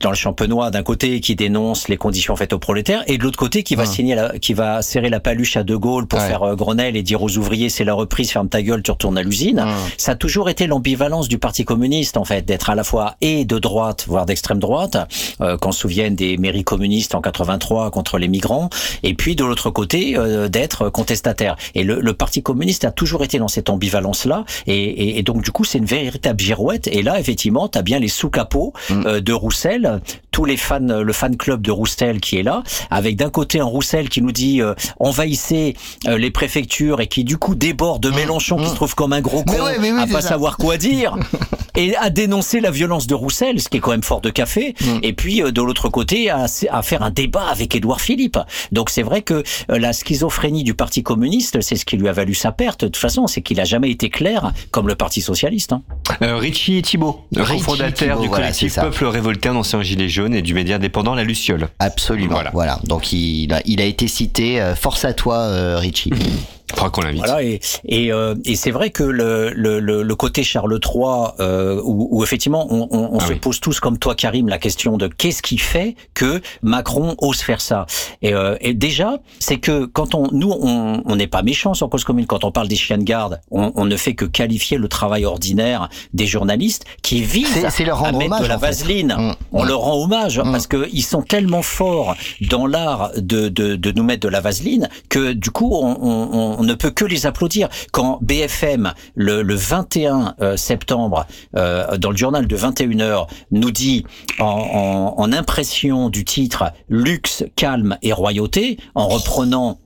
dans le champenois d'un côté qui dénonce les conditions faites aux prolétaires et de l'autre côté qui va Ouais. signer la, qui va serrer la paluche à De Gaulle pour Ouais. faire euh, Grenelle et dire aux ouvriers c'est la reprise ferme ta gueule tu retournes à l'usine ça a toujours été l'ambivalence du Parti communiste en fait d'être à la fois et de droite voire d'extrême droite euh, qu'on se souvienne des mairies communistes en 83 contre les migrants et puis de l'autre côté euh, d'être contestataire et le, le Parti communiste a toujours été dans cette ambivalence là et, et, et donc du coup c'est une véritable girouette. Et là effectivement tu as bien les sous-capots euh, de Roussel tous les fans le fan club de Roussel qui est là avec d'un côté un Roussel qui nous dit euh, envahissez euh, les préfectures et qui du coup déborde de Mélenchon qui se trouve comme un gros con ouais, oui, à pas ça. savoir quoi dire et à dénoncer la violence de Roussel, ce qui est quand même fort de café, et puis euh, de l'autre côté à, à faire un débat avec Édouard Philippe. Donc c'est vrai que euh, la schizophrénie du Parti communiste, c'est ce qui lui a valu sa perte. De toute façon, c'est qu'il a jamais été clair comme le Parti socialiste. Hein. Euh, Richie Thibault, cofondateur du collectif. Peuple Révolté, un ancien gilet jaune et du média indépendant La Luciole. Absolument. Voilà. Donc il a, il a été cité. euh, force à toi, euh, Richie. Faudra qu'on l'invite. Voilà, et, et, euh, et c'est vrai que le, le, le, le côté Charles III, euh, où, où effectivement on, on, on se pose tous comme toi Karim la question de qu'est-ce qui fait que Macron ose faire ça? Et, euh, et déjà, c'est que quand on, nous, on on n'est pas méchants sur cause commune. Quand on parle des chiens de garde, on, on ne fait que qualifier le travail ordinaire des journalistes qui visent C'est- c'est leur à mettre hommage, de la en fait. vaseline. Mm. On Mm. leur rend hommage parce que ils sont tellement forts dans l'art de, de, de nous mettre de la vaseline que du coup on, on, on ne peut que les applaudir. Quand BFM le, le 21 euh, septembre euh, dans le journal de 21h nous dit en, en, en impression du titre luxe, calme et royauté en reprenant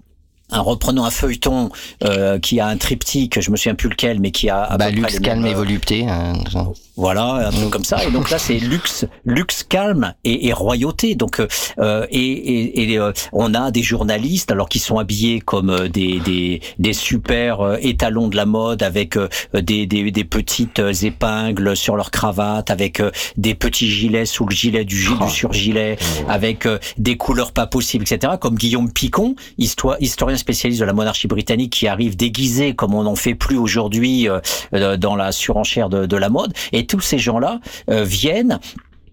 en reprenant un feuilleton euh, qui a un triptyque, je me souviens plus lequel, mais qui a à Bah, peu luxe, calme mêmes, et euh, volupté. hein, voilà, un truc comme ça. Et donc là, c'est luxe, luxe calme et, et royauté. Donc euh, et, et, et, euh, on a des journalistes alors qui sont habillés comme euh, des des, des super euh, étalons de la mode avec euh, des, des des petites euh, épingles sur leur cravate, avec euh, des petits gilets sous le gilet du, gi- du surgilet, avec euh, des couleurs pas possibles, etc. Comme Guillaume Picon, histoire, historien spécialiste de la monarchie britannique, qui arrive déguisé comme on n'en fait plus aujourd'hui euh, euh, dans la surenchère de, de la mode. Et tous ces gens-là euh, viennent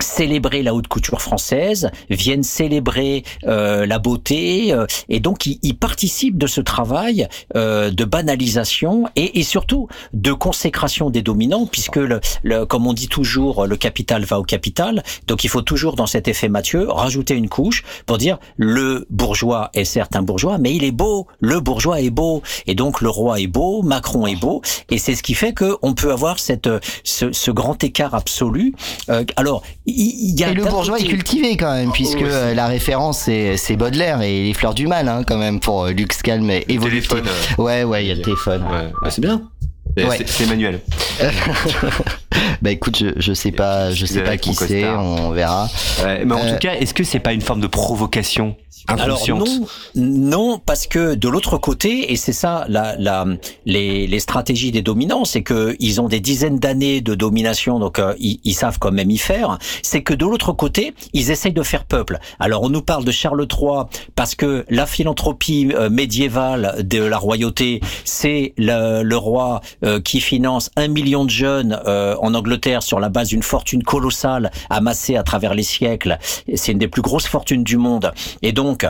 célébrer la haute couture française, viennent célébrer euh, la beauté, euh, et donc ils, ils participent de ce travail euh, de banalisation et, et surtout de consécration des dominants, puisque le, le- comme on dit toujours, le capital va au capital, donc il faut toujours dans cet effet Mathieu rajouter une couche pour dire le bourgeois est certes un bourgeois, mais il est beau, le bourgeois est beau, et donc le roi est beau, Macron est beau, et c'est ce qui fait que on peut avoir cette ce, ce grand écart absolu. Euh, alors il il y a Et le bourgeois est cultivé quand même, puisque ouais, euh, la référence c'est c'est Baudelaire et les fleurs du mal, hein, quand même, pour euh, Lux Calme et téléphone, euh. Ouais, ouais, il y a le téléphone. Ouais, c'est bien. Ouais. c'est- Emmanuel. bah écoute, je, je sais pas, je sais pas qui c'est, on verra. Ouais, mais en Euh, tout cas, est-ce que c'est pas une forme de provocation Alors inconsciente non, non, parce que de l'autre côté, et c'est ça la, la, les, les stratégies des dominants, c'est que ils ont des dizaines d'années de domination, donc euh, ils, ils savent quand même y faire. C'est que de l'autre côté, ils essayent de faire peuple. Alors on nous parle de Charles III parce que la philanthropie euh, médiévale de la royauté, c'est le, le roi euh, qui finance un million de jeunes euh, en Angleterre sur la base d'une fortune colossale amassée à travers les siècles. C'est une des plus grosses fortunes du monde. Et donc,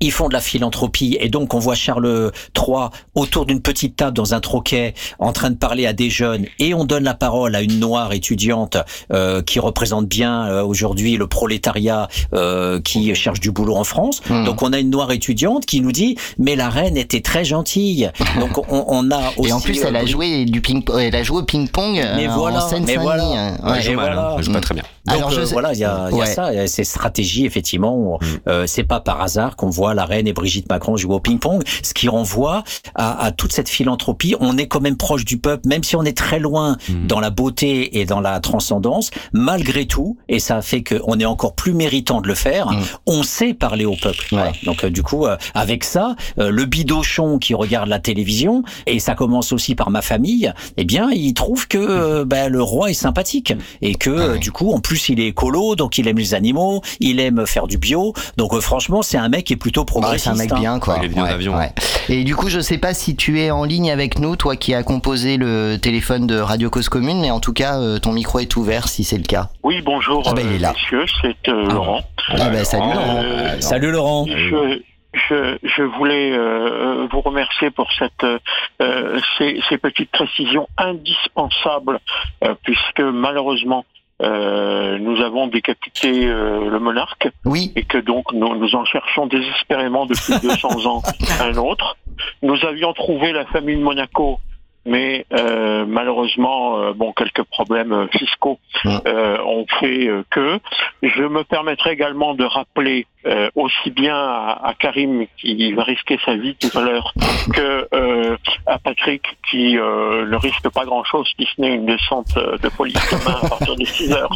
ils font de la philanthropie et donc on voit Charles III autour d'une petite table dans un troquet en train de parler à des jeunes et on donne la parole à une noire étudiante euh, qui représente bien euh, aujourd'hui le prolétariat euh, qui cherche du boulot en France. Hmm. Donc on a une noire étudiante qui nous dit mais la reine était très gentille. Donc on, on a aussi Et en plus, elle a euh, joué du ping, elle a joué au ping-pong mais euh, voilà, en seine mais voilà. Ouais. Elle joue mal. Elle joue pas très bien. Alors, je euh, voilà, il y a, y a Ouais. ça, il y a ces stratégies effectivement. Euh, c'est pas par hasard qu'on voit la reine et Brigitte Macron jouer au ping-pong, ce qui renvoie à, à toute cette philanthropie. On est quand même proche du peuple, même si on est très loin dans la beauté et dans la transcendance. Malgré tout, et ça fait qu'on est encore plus méritant de le faire. On sait parler au peuple. Voilà. Donc euh, du coup, euh, avec ça, euh, le bidochon qui regarde la télévision et ça commence aussi par ma famille, eh bien, il trouve que ben, le roi est sympathique et que euh, du coup, en plus, il est écolo, donc il aime les animaux, il aime faire du bio. Donc euh, franchement, c'est un mec qui est plutôt Ouais, progressiste. c'est un mec hein. bien quoi. Ouais, ouais. Et du coup, je sais pas si tu es en ligne avec nous, toi qui as composé le téléphone de Radio Cause Commune, mais en tout cas, euh, ton micro est ouvert si c'est le cas. Oui, bonjour, Ah bah, il est là. euh, messieurs, c'est euh, Laurent. Ah bah, salut Laurent. Euh, Salut Laurent. Je, je, je voulais euh, vous remercier pour cette, euh, ces, ces petites précisions indispensables, euh, puisque malheureusement, euh, nous avons décapité euh, le monarque oui. et que donc nous, nous en cherchons désespérément depuis 200 ans un autre. Nous avions trouvé la famille de Monaco, mais euh, malheureusement, euh, bon, quelques problèmes euh, fiscaux euh, ont fait euh, que. Je me permettrai également de rappeler euh, aussi bien à, à Karim qui va risquer sa vie tout à l'heure que euh, à Patrick qui euh, ne risque pas grand-chose si ce n'est une descente de police demain à partir de 6 heures.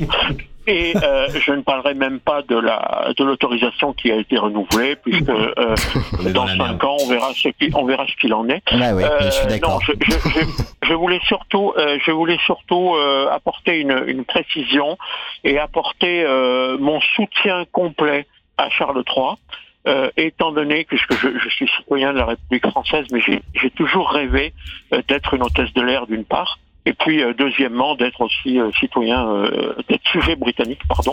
Et euh, je ne parlerai même pas de la de l'autorisation qui a été renouvelée puisque euh, dans cinq ans on verra ce qui on verra ce qu'il en est. Ouais, je suis d'accord. non, je, je- je- je voulais surtout euh, je voulais surtout euh, apporter une, une précision et apporter euh, mon soutien complet à Charles III. euh, étant donné que je, je suis citoyen de la République française, mais j'ai j'ai toujours rêvé euh, d'être une hôtesse de l'air d'une part, et puis euh, deuxièmement d'être aussi euh, citoyen, euh, d'être sujet britannique, pardon.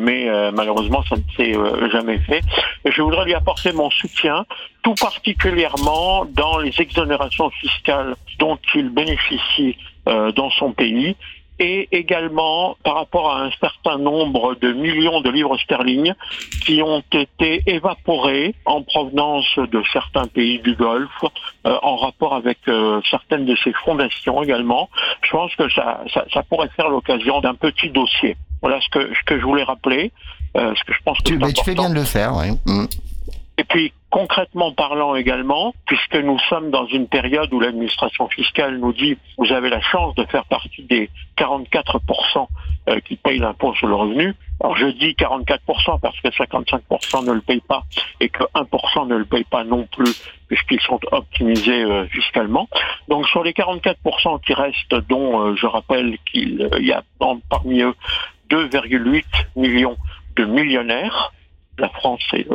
Mais malheureusement ça ne s'est jamais fait. Et je voudrais lui apporter mon soutien, tout particulièrement dans les exonérations fiscales dont il bénéficie dans son pays et également par rapport à un certain nombre de millions de livres sterling qui ont été évaporés en provenance de certains pays du Golfe, euh, en rapport avec euh, certaines de ces fondations également. Je pense que ça, ça, ça pourrait faire l'occasion d'un petit dossier. Voilà ce que, ce que je voulais rappeler, euh, ce que je pense que Tu, tu fais bien de le faire, ouais. Mm. Et puis, concrètement parlant également, puisque nous sommes dans une période où l'administration fiscale nous dit vous avez la chance de faire partie des 44% euh, qui payent l'impôt sur le revenu. Alors je dis 44% parce que 55% ne le payent pas et que 1% ne le payent pas non plus puisqu'ils sont optimisés euh, fiscalement. Donc sur les 44% qui restent, dont euh, je rappelle qu'il y a parmi eux 2,8 millions de millionnaires, la France est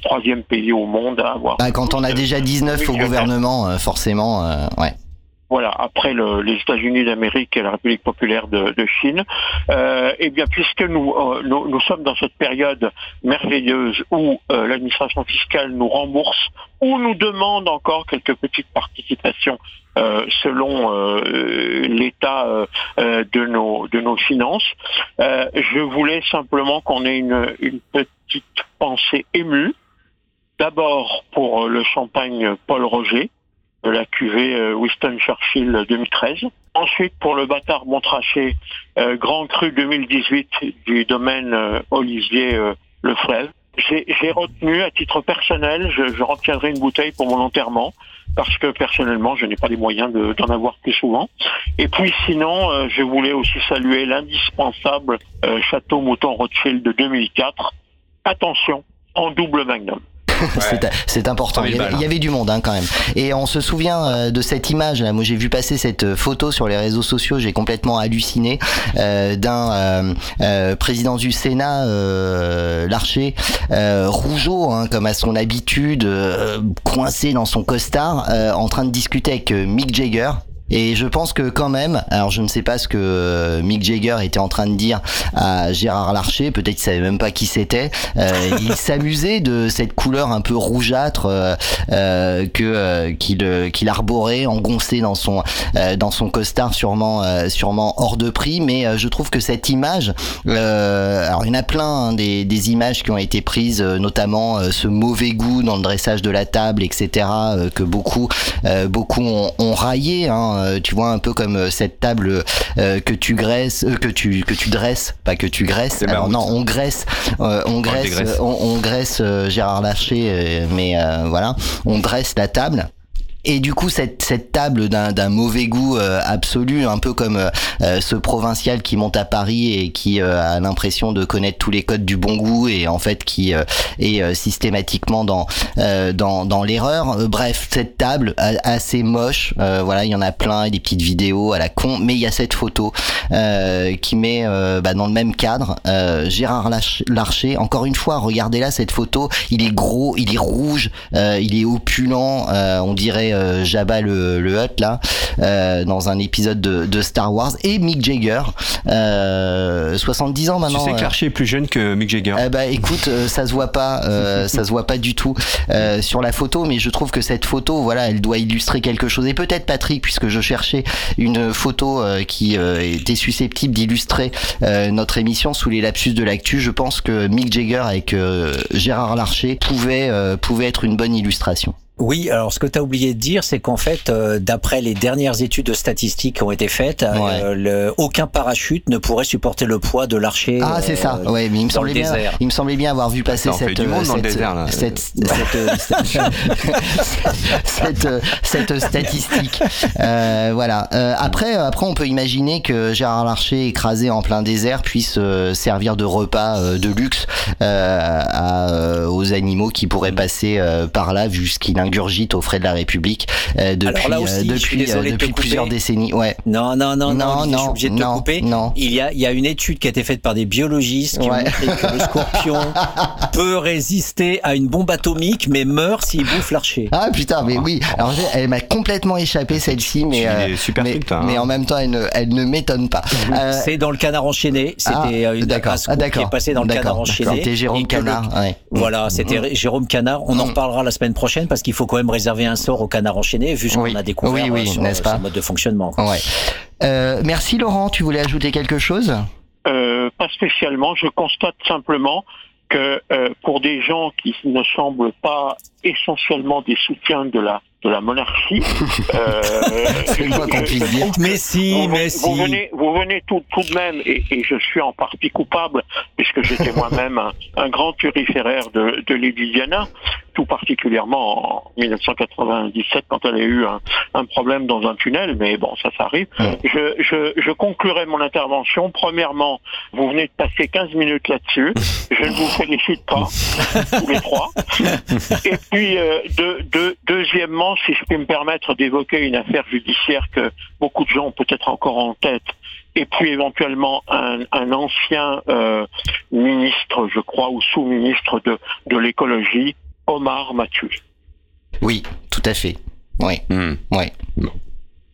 troisième pays au monde à avoir. Bah, quand on a déjà 19 au gouvernement, euh, forcément, euh, ouais. Voilà, après le- les États-Unis d'Amérique et la République populaire de, de Chine, euh, eh bien, puisque nous, nous, nous sommes dans cette période merveilleuse où l'administration fiscale nous rembourse ou nous demande encore quelques petites participations euh, selon euh, l'état euh, de nos de nos finances, je voulais simplement qu'on ait une, une petite pensée émue D'abord pour euh, le champagne Paul Roger de la cuvée euh, Winston Churchill 2013. Ensuite pour le bâtard Montrachet euh, Grand Cru 2018 du domaine euh, Olivier euh, Le Fleuve. J'ai retenu à titre personnel, je, retiendrai une bouteille pour mon enterrement parce que personnellement je n'ai pas les moyens de- d'en avoir plus souvent. Et puis sinon, euh, je voulais aussi saluer l'indispensable euh, Château Mouton Rothschild de 2004. Attention, en double magnum. C'est- C'est important. Il y, avait, il y avait du monde hein, quand même. Et on se souvient euh, de cette image. Là. Moi, j'ai vu passer cette euh, photo sur les réseaux sociaux. J'ai complètement halluciné euh, d'un euh, président du Sénat, euh, Larcher, euh, rougeau, hein, comme à son habitude, euh, coincé dans son costard, euh, en train de discuter avec Mick Jagger. Et je pense que quand même, alors je ne sais pas ce que euh, Mick Jagger était en train de dire à Gérard Larcher, peut-être qu'il savait même pas qui c'était. Euh, il s'amusait de cette couleur un peu rougeâtre euh, euh que euh, qu'il qu'il arborait, engoncé dans son dans son costard, sûrement sûrement hors de prix. Mais je trouve que cette image, alors il y en a plein hein, des, des images qui ont été prises, notamment ce mauvais goût dans le dressage de la table, etc. que beaucoup beaucoup ont, ont raillé. Hein, euh, tu vois un peu comme euh, cette table euh, que tu graisses, que tu que tu dresses, pas que tu graisses. Alors non, on graisse, on graisse, on, on graisse Gérard Larcher, mais voilà, on dresse la table. Et du coup, cette, cette table d'un mauvais goût euh, absolu, un peu comme euh, euh, ce provincial qui monte à Paris et qui a l'impression de connaître tous les codes du bon goût et en fait qui est systématiquement dans dans, dans l'erreur. bref, cette table assez moche. voilà, il y en a plein et des petites vidéos à la con, mais il y a cette photo qui met bah, dans le même cadre Gérard Larcher. Encore une fois, regardez là cette photo. Il est gros, il est rouge, il est opulent. on dirait euh, Jabba le, le Hutt là euh, dans un épisode de, de, Star Wars et Mick Jagger 70 euh, ans maintenant tu sais que Larcher est plus jeune que Mick Jagger. Bah écoute ça se voit pas ça se voit pas du tout sur la photo mais je trouve que cette photo voilà elle doit illustrer quelque chose. Et peut-être Patrick puisque je cherchais une photo qui était susceptible d'illustrer notre émission sous les lapsus de l'actu je pense que Mick Jagger avec Gérard Larcher pouvait pouvait être une bonne illustration oui, alors ce que tu as oublié de dire, c'est qu'en fait, euh, d'après les dernières études statistiques qui ont été faites, euh, le, aucun parachute ne pourrait supporter le poids de l'archer. Ah, c'est ça. Euh, ouais, mais il me semblait bien, il me semblait bien avoir vu passer cette, cette, cette, cette, statistique. voilà. après, après, on peut imaginer que Gérard Larcher, écrasé en plein désert, puisse servir de repas de luxe à, aux animaux qui pourraient passer par là, vu ce qu'il ingurgite aux frais de la République euh, depuis, euh, depuis, euh, depuis plusieurs décennies. Ouais. Non, non, non, non, non, je suis obligé de te couper. Non. Il y a, il y a une étude qui a été faite par des biologistes qui ont montré que le scorpion peut résister à une bombe atomique, mais meurt s'il bouffe l'archer. Ah putain, mais oui. Alors elle m'a complètement échappé celle-ci, mais super mais, hein. mais, en même temps, elle ne, elle ne m'étonne pas. C'est dans le Canard enchaîné. C'était ah, une ah, qui est passée dans le Canard enchaîné. C'était Jérôme Canard. Voilà, c'était mm. Jérôme Canard. On en mm. reparlera la semaine prochaine parce qu'il faut quand même réserver un sort au canard enchaîné, vu ce qu'on a découvert oui, sur, n'est-ce pas mode de fonctionnement. Ouais. Euh, merci Laurent, tu voulais ajouter quelque chose? Euh, Pas spécialement, je constate simplement que euh, pour des gens qui ne semblent pas essentiellement des soutiens de la de la monarchie. euh, Mais si, vous, mais vous venez, vous venez tout, tout de même, et, et, je suis en partie coupable, puisque j'étais moi-même un, un, grand turiféraire de, de Lady Diana, tout particulièrement en 1997 quand elle a eu un, un problème dans un tunnel, mais bon, ça, ça arrive. Je, je, je conclurai mon intervention. Premièrement, vous venez de passer 15 minutes là-dessus. Je ne vous félicite pas, tous les trois. Et puis, euh, de, de, deuxièmement, si je peux me permettre d'évoquer une affaire judiciaire que beaucoup de gens ont peut-être encore en tête, et puis éventuellement un, un ancien euh, ministre, je crois, ou sous-ministre de, de l'écologie, Omar Mathieu. Oui, tout à fait. Oui, mmh. oui.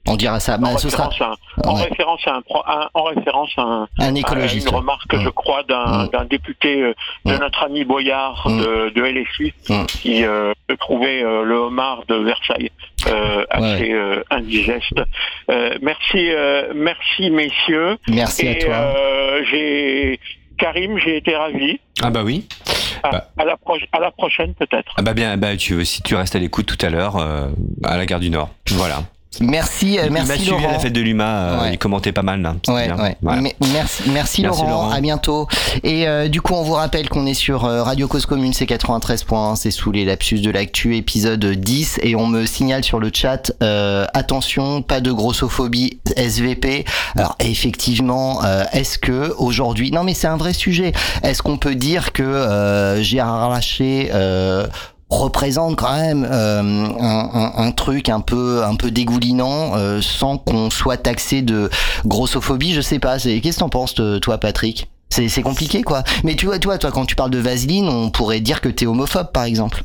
On dira ça. En, référence, à un, en référence à un, en référence à, un, un écologiste, à une remarque, je crois, d'un mmh. député euh, de mmh. notre ami Boyard de, de LFI qui euh, trouvait euh, le homard de Versailles euh, assez euh, indigeste. Euh, merci, merci messieurs. Merci Et, à toi. j'ai Karim, j'ai été ravi. Ah bah oui. À, bah. à, la, à la, prochaine peut-être. Ah bah bien, bah tu, si tu restes à l'écoute tout à l'heure à la gare du Nord. Voilà. Merci, il, merci il Laurent. suivi la fête de l'UMA, euh, Ouais. il commentait pas mal là. Ouais, bien. ouais. Voilà. Merci, merci, Laurent. À bientôt. Et euh, du coup, on vous rappelle qu'on est sur euh, Radio Cause Commune, c'est 93.1, c'est sous les lapsus de l'actu, épisode 10. Et on me signale sur le chat, euh, attention, pas de grossophobie SVP. Alors effectivement, euh, est-ce que aujourd'hui, non mais c'est un vrai sujet. Est-ce qu'on peut dire que euh, Gérard euh, représente quand même euh, un, un, un, truc un peu un peu dégoulinant euh, sans qu'on soit taxé de grossophobie je sais pas c'est qu'est-ce que t'en penses toi Patrick? C'est c'est compliqué quoi mais tu vois toi toi quand tu parles de vaseline on pourrait dire que t'es homophobe par exemple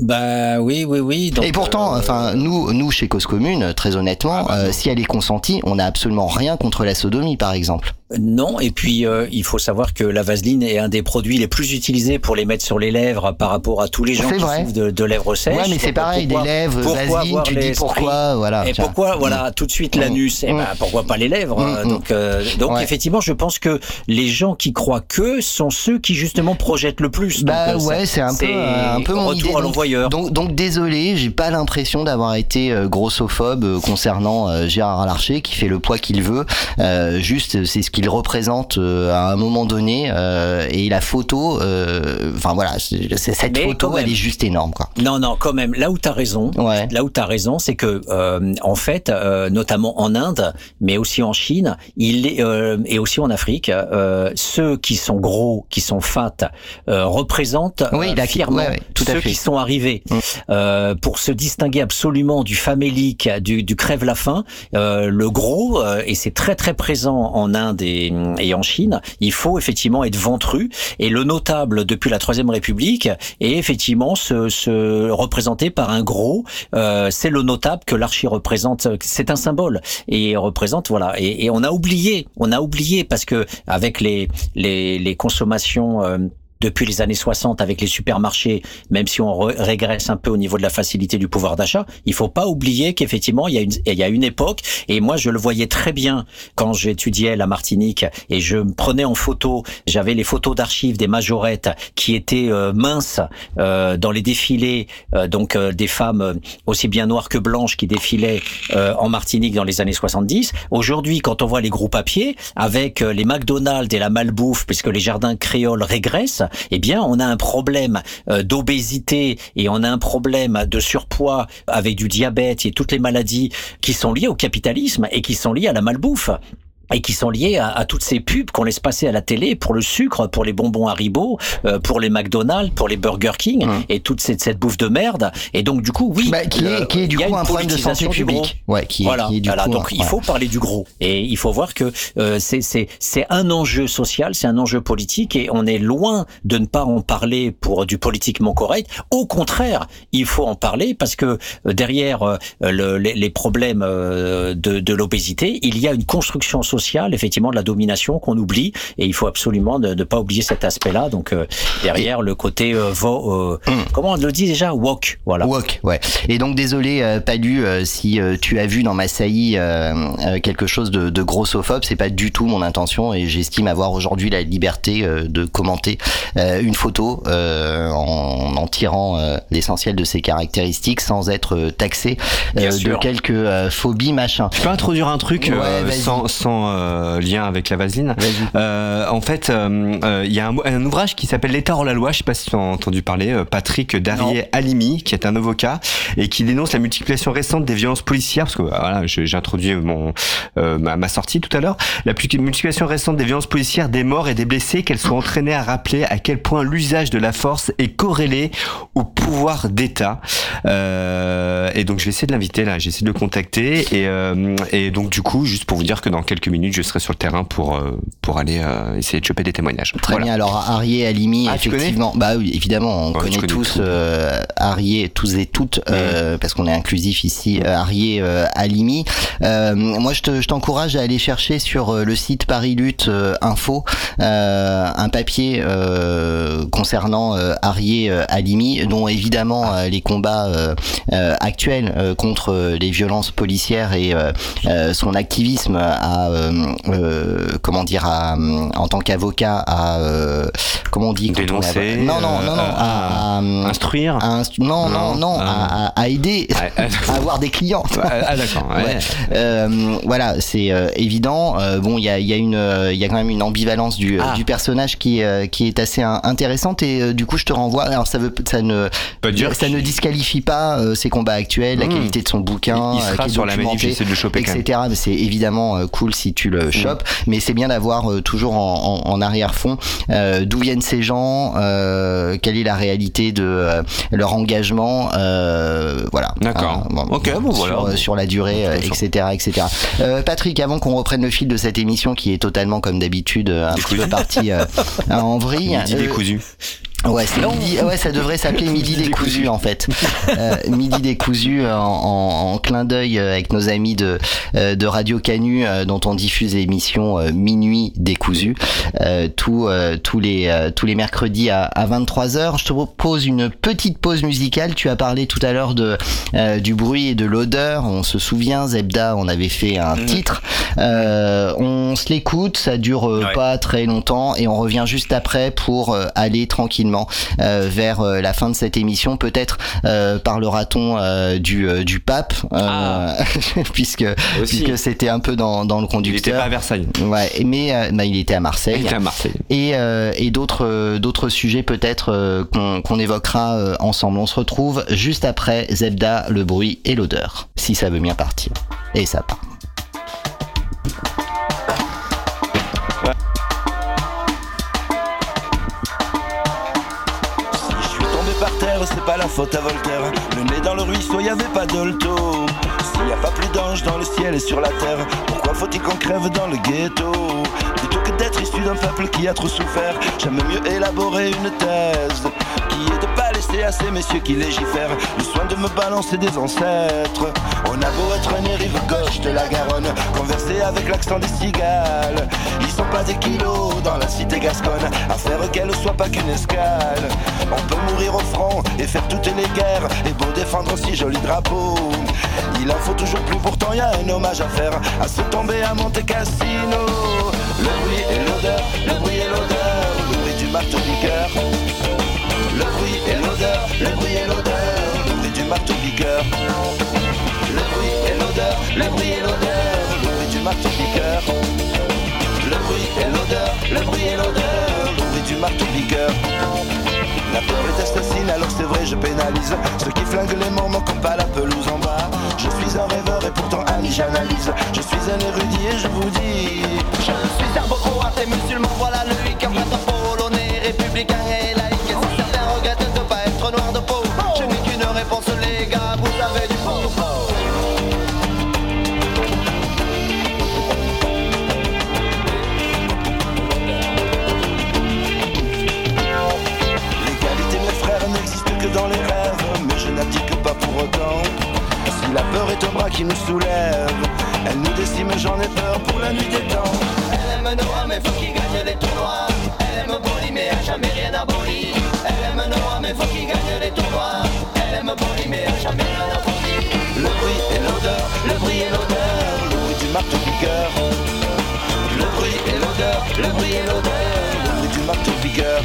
Bah oui, oui, oui. et pourtant, enfin, nous, nous chez Cause Commune, très honnêtement, Ah, bah, si elle est consentie, on n'a absolument rien contre la sodomie, par exemple. Non, et puis euh, il faut savoir que la vaseline est un des produits les plus utilisés pour les mettre sur les lèvres par rapport à tous les gens qui vrai. souffrent de, de lèvres sèches. Ouais, mais c'est pareil, pourquoi- des lèvres, pourquoi vaseline, tu dis pourquoi, voilà, Et tiens. pourquoi, voilà, Mm. tout de suite l'anus Et ben pourquoi pas les lèvres Mm, mm. Donc, euh, donc Ouais. effectivement, je pense que les gens qui croient que sont ceux qui justement projettent le plus. Bah Donc, euh, ouais, c'est un peu, euh, un peu mon retour idée. à l'envoyeur. Donc, donc désolé, j'ai pas l'impression d'avoir été euh, grossophobe euh, concernant euh, Gérard Larcher qui fait le poids qu'il veut. Euh, juste, c'est ce qu'il représente euh, à un moment donné euh, et la photo. euh, Enfin voilà, c'est- cette Mais photo, elle est juste énorme quoi. Non, non, quand même. Là où t'as raison, là où t'as raison, c'est que euh, en fait, euh, notamment en Inde, mais aussi en Chine, il est, euh, et aussi en Afrique, euh, ceux qui sont gros, qui sont fat, euh, représentent Oui, fièrement ouais, ouais, tout à ceux fait. qui sont arrivés euh, pour se distinguer absolument du famélique, du, du crève la faim. Euh, le gros, euh, et c'est très très présent en Inde et, et en Chine, il faut effectivement être ventru. Et le notable depuis la Troisième République est effectivement se, se représenté par un gros. Euh, c'est le notable que l'archi représente. C'est un symbole et représente voilà. Et, et on a oublié, on a oublié parce que avec les les, les consommations euh, depuis les années 60 avec les supermarchés, même si on re- régresse un peu au niveau de la facilité du pouvoir d'achat, il faut pas oublier qu'effectivement il y a une il y a une époque et moi je le voyais très bien quand j'étudiais la Martinique et je me prenais en photo, j'avais les photos d'archives des majorettes qui étaient euh, minces euh, dans les défilés euh, donc euh, des femmes euh, aussi bien noires que blanches qui défilaient en Martinique dans les années 70. Aujourd'hui, quand on voit les gros papiers avec euh, les McDonald's et la malbouffe puisque les jardins créoles régressent, eh bien, on a un problème euh, d'obésité et on a un problème de surpoids avec du diabète et toutes les maladies qui sont liées au capitalisme et qui sont liées à la malbouffe et qui sont liées à, à toutes ces pubs qu'on laisse passer à la télé pour le sucre, pour les bonbons Haribo, euh, pour les McDonald's, pour les Burger King et toute cette, cette bouffe de merde. Et donc du coup, oui, Bah, qui est- qui est du il y a coup un problème de santé publique. Ouais, qui est- voilà, qui est du voilà. coup, donc il faut parler du gros et il faut voir que euh, c'est c'est c'est un enjeu social, c'est un enjeu politique et on est loin de ne pas en parler pour du politiquement correct. Au contraire, il faut en parler parce que euh, derrière euh, le- les, les problèmes euh, de, de l'obésité, il y a une construction sociale, effectivement, de la domination qu'on oublie et il faut absolument ne, ne pas oublier cet aspect-là. Donc euh, derrière le côté euh, vo- euh, comment on le dit déjà? Woke, voilà. Woke, ouais. Et donc désolé, euh, Palu, euh, si euh, tu as vu dans ma saillie euh, euh, quelque chose de, de grossophobe, c'est pas du tout mon intention et j'estime avoir aujourd'hui la liberté euh, de commenter euh, une photo euh, en, en tirant euh, l'essentiel de ses caractéristiques sans être taxé euh, de quelques euh, phobies machin. Je peux introduire un truc Ouais, euh, vas-y. sans, sans euh, lien avec la vaseline. Euh, en fait, euh, il y a un, un ouvrage qui s'appelle L'État hors la loi. Je sais pas si tu as entendu parler. Patrick Darrier Alimi, qui est un avocat et qui dénonce la multiplication récente des violences policières. Parce que euh, voilà, j'ai introduit mon ma, ma sortie tout à l'heure. La multiplication récente des violences policières, des morts et des blessés, qu'elles sont entraînées à rappeler à quel point l'usage de la force est corrélé au pouvoir d'État. Euh, et donc je vais essayer de l'inviter là. J'essaie de le contacter et, euh, et donc du coup, juste pour vous dire que dans quelques minutes, je serai sur le terrain pour euh, pour aller euh, essayer de choper des témoignages. Très bien. Alors Arié Alimi, Ah, effectivement, bah oui, évidemment, on connaît tous euh, Arié, tous et toutes, euh, parce qu'on est inclusif ici. Arié euh, Alimi. Moi, je te- je t'encourage à aller chercher sur le site Paris Lutte Info un papier concernant Arié Alimi, dont évidemment euh, les combats actuels contre les violences policières et son activisme à euh, comment dire à, en tant qu'avocat à euh, comment on dit on Dénoncer, Non non non non euh, à, à- instruire? à instru- non non non, à, à- à aider à avoir des clients. Ah d'accord. ouais. Ouais. Euh, voilà, c'est euh, évident. Euh, bon, il y a, il y a une, euh, il y a quand même une ambivalence du, Ah. du personnage qui, euh, qui est assez in- intéressante et euh, du coup, je te renvoie. Alors, ça veut, ça ne, Pas dire ça ne disqualifie pas euh, ses combats actuels, la Mmh. qualité de son bouquin, Il- il euh, sera qui est sur la j'essaie de le choper etc. C'est évidemment euh, cool si tu le chopes, mais c'est bien d'avoir euh, toujours en, en- en arrière-fond euh, d'où viennent ces gens, euh, quelle est la réalité de leur engagement, voilà. D'accord. Hein, bon, Ok, bon, sur, voilà. sur la durée, etc., etc. Patrick, avant qu'on reprenne le fil de cette émission qui est totalement comme d'habitude un petit peu parti euh, en vrille. Euh. Ouais, c'est midi, ouais, ça devrait s'appeler Midi décousu en fait. Euh, midi décousu en, en, en clin d'œil avec nos amis de euh, de Radio Canu euh, dont on diffuse l'émission euh, Minuit décousu tous tous les tous les mercredis à, à 23h. Je te propose une petite pause musicale. Tu as parlé tout à l'heure de du bruit et de l'odeur. On se souvient, Zebda, on avait fait un mmh. titre. on se l'écoute, ça dure ouais. pas très longtemps et on revient juste après pour aller tranquillement euh, vers euh, la fin de cette émission. Peut-être euh, parlera-t-on du, du pape, ah. puisque, puisque c'était un peu dans, dans le conducteur. Il était pas à Versailles. Ouais, mais bah, il était à Marseille. Il était à Marseille. Et, et d'autres d'autres sujets peut-être qu'on qu'on évoquera ensemble. On se retrouve juste après Zebda, le bruit et l'odeur, si ça veut bien partir. Et ça part. Faute à Voltaire. Le nez dans le ruisseau, y avait pas d'olto. S'il y a pas plus d'anges dans le ciel et sur la terre, pourquoi faut-il qu'on crève dans le ghetto? Plutôt que d'être issu d'un peuple qui a trop souffert, j'aime mieux élaborer une thèse qui est de pas laisser à ces messieurs qui légifèrent le soin de me balancer des ancêtres. On a beau être né rive gauche de la Garonne, converser avec l'accent des cigales. Ils sont pas des kilos dans la cité gasconne, à faire qu'elle soit pas qu'une escale. On peut mourir au front et faire toutes les guerres, et beau défendre si joli drapeau. Il en faut toujours plus, pourtant y a un hommage à faire, à se tomber à Monte Cassino. Le bruit et l'odeur, le bruit et l'odeur, le bruit du marteau. Le bruit le bruit et l'odeur, le bruit du marteau piqueur. Le bruit et l'odeur, le bruit et l'odeur, du marteau piqueur. Le bruit et l'odeur, le bruit et l'odeur, le du marteau piqueur. La peur est assassine, alors c'est vrai, je pénalise. Ceux qui flinguent les moments comme pas la pelouse en bas. Je suis un rêveur et pourtant ami j'analyse Je suis un érudit et je vous dis Je suis serbo-croate et musulman, voilà le En polonais, républicain peur est un bras qui nous soulève, elle nous décime, j'en ai peur pour la nuit des temps. Elle aime Noah, mais faut qu'il gagne les tournois. Elle aime Boli, mais a jamais rien aboli. Elle aime Noah, mais faut qu'il gagne les tournois. Elle aime Boli, mais a jamais rien aboli. Le bruit et l'odeur, le bruit et l'odeur, le bruit du marteau piqueur. Le bruit et l'odeur, le bruit et l'odeur, le bruit du marteau piqueur.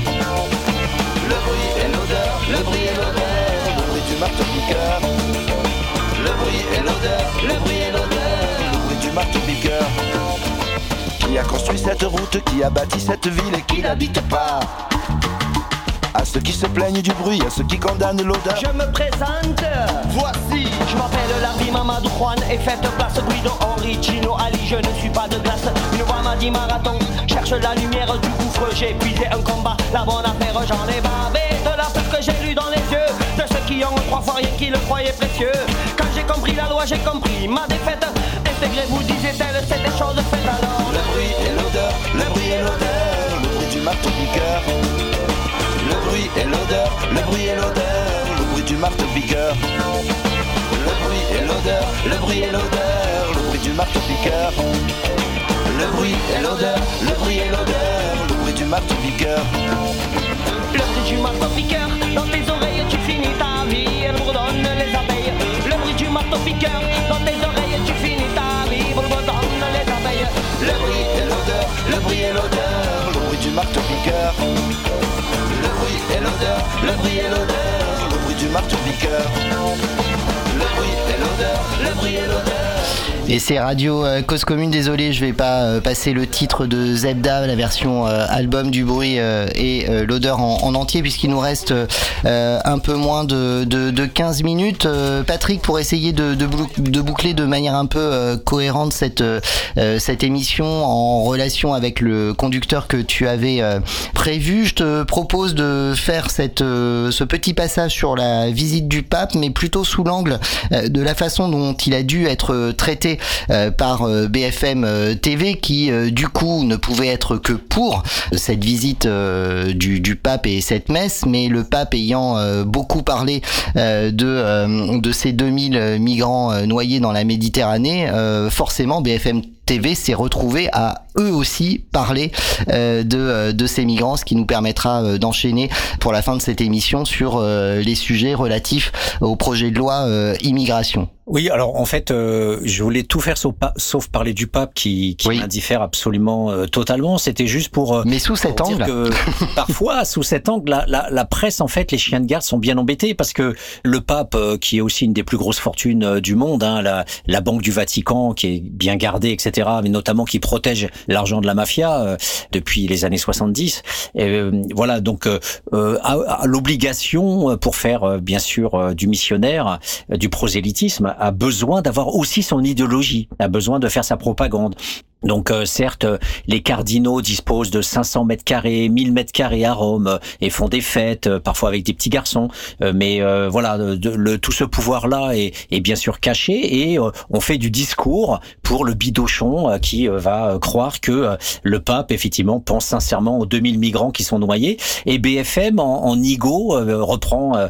Le bruit et l'odeur, le bruit et l'odeur, le bruit du marteau piqueur. Le bruit et l'odeur, le bruit et l'odeur, le bruit du marteau piqueur. Qui a construit cette route, qui a bâti cette ville et qui n'habite pas à ceux qui se plaignent du bruit, à ceux qui condamnent l'odeur. Je me présente, voici. Je m'appelle Larry Mamadou Juan et faites place Guido Henri Gino Ali. Je ne suis pas de glace, une voix m'a dit marathon. Cherche la lumière du gouffre, j'ai épuisé un combat. La bonne affaire, j'en ai bavé de la peur que j'ai lu dans les yeux qui ont trois fois rien qui le croyaient précieux. Quand j'ai compris la loi, j'ai compris ma défaite. Intégrez-vous, disait-elle, c'est des choses faites alors. Le bruit et l'odeur, le bruit et l'odeur, le bruit du marteau piqueur. Le bruit et l'odeur, le bruit et l'odeur, le bruit du marteau piqueur. Le bruit et l'odeur, le bruit et l'odeur, le bruit du marteau piqueur. Le bruit et l'odeur, le bruit et l'odeur, le bruit du marteau piqueur. Le bruit du marteau piqueur, dans tes oreilles vie, elle bourdonne les abeilles. Le bruit du marteau piqueur, dans tes oreilles tu finis ta vie, bourdonne les abeilles. Le bruit et l'odeur, le bruit et l'odeur, le bruit du marteau piqueur. Le bruit et l'odeur, le bruit et l'odeur, le bruit du marteau piqueur. Le bruit et l'odeur, le bruit et l'odeur. Et c'est Radio euh, Cause Commune, désolé, je vais pas euh, passer le titre de Zebda, la version euh, album du bruit et l'odeur en, en, entier, puisqu'il nous reste un peu moins de, de, de 15 minutes. Patrick, pour essayer de, boucler de manière un peu cohérente cette, émission en relation avec le conducteur que tu avais prévu, je te propose de faire ce petit passage sur la visite du pape, mais plutôt sous l'angle de la façon dont il a dû être traité refusée par BFM TV qui du coup ne pouvait être que pour cette visite du, pape et cette messe, mais le pape ayant beaucoup parlé de, de ces 2000 migrants noyés dans la Méditerranée, forcément BFM TV s'est retrouvé à eux aussi parler euh, de, euh, ces migrants, ce qui nous permettra euh, d'enchaîner pour la fin de cette émission sur les sujets relatifs au projet de loi immigration. Oui, alors en fait, je voulais tout faire sauf, sauf parler du pape qui, qui m'indiffère absolument totalement. C'était juste pour. Mais sous cet angle. Que, parfois, sous cet angle, la, la, la, presse, en fait, les chiens de garde sont bien embêtés parce que le pape, qui est aussi une des plus grosses fortunes du monde, hein, la, la Banque du Vatican, qui est bien gardée, etc., mais notamment qui protège l'argent de la mafia euh, depuis les années 70. Et, euh, voilà, donc euh, à, l'obligation pour faire bien sûr du missionnaire, du prosélytisme, a besoin d'avoir aussi son idéologie, a besoin de faire sa propagande. Donc euh, certes, les cardinaux disposent de 500 mètres carrés, 1000 mètres carrés à Rome euh, et font des fêtes, euh, parfois avec des petits garçons. mais voilà, le, tout ce pouvoir-là est, est, bien sûr caché et on fait du discours pour le bidochon qui va croire que le pape effectivement pense sincèrement aux 2000 migrants qui sont noyés. Et BFM en, en Igo reprend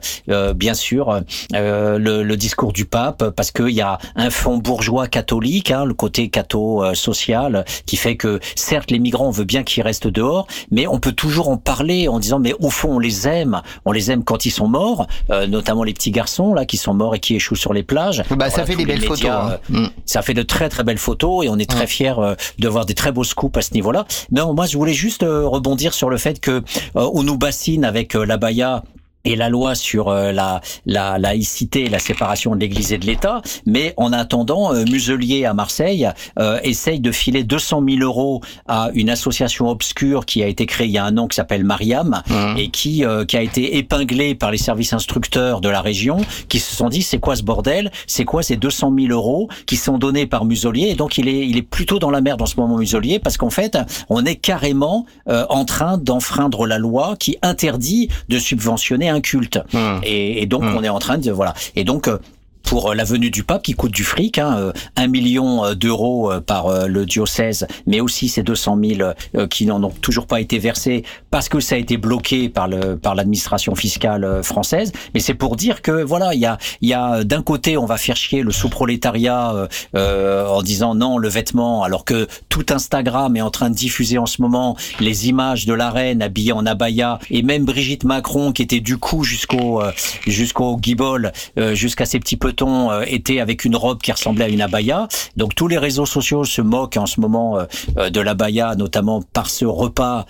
bien sûr le, le, discours du pape parce qu'il y a un fond bourgeois catholique, hein, le côté catho social qui fait que certes les migrants on veut bien qu'ils restent dehors, mais on peut toujours en parler en disant mais au fond on les aime, on les aime quand ils sont morts, euh, notamment les petits garçons là qui sont morts et qui échouent sur les plages. Bah ça fait des belles photos. Hein. Euh. Ça fait de très très belles photos et on est très fiers euh, de voir des très beaux scoops à ce niveau-là. Mais moi je voulais juste rebondir sur le fait que on nous bassine avec la baya et la loi sur euh, la, la laïcité et la séparation de l'Église et de l'État, mais en attendant, euh, Muselier à Marseille euh, essaye de filer 200 000 euros à une association obscure qui a été créée il y a un an qui s'appelle Mariam mmh. et qui qui a été épinglée par les services instructeurs de la région, qui se sont dit c'est quoi ce bordel, c'est quoi ces 200 000 euros qui sont donnés par Muselier? Et donc il est il est plutôt dans la merde en ce moment Muselier parce qu'en fait on est carrément en train d'enfreindre la loi qui interdit de subventionner un culte. Mmh. Et, et, donc mmh. on est en train de voilà. Et donc euh, pour euh, la venue du pape qui coûte du fric, hein, euh, un million euh, d'euros par le diocèse, mais aussi ces 200 000 qui n'en ont toujours pas été versés parce que ça a été bloqué par le par l'administration fiscale française. Mais c'est pour dire que voilà, il y a il y a d'un côté on va faire chier le sous-prolétariat euh, en disant non le vêtement, alors que tout Instagram est en train de diffuser en ce moment les images de la reine habillée en abaya et même Brigitte Macron qui était du coup jusqu'au jusqu'au guibol, jusqu'à ses petits petons euh, était avec une robe qui ressemblait à une abaya. Donc tous les réseaux sociaux se moquent en ce moment euh, euh, de l'abaya, notamment par ce repas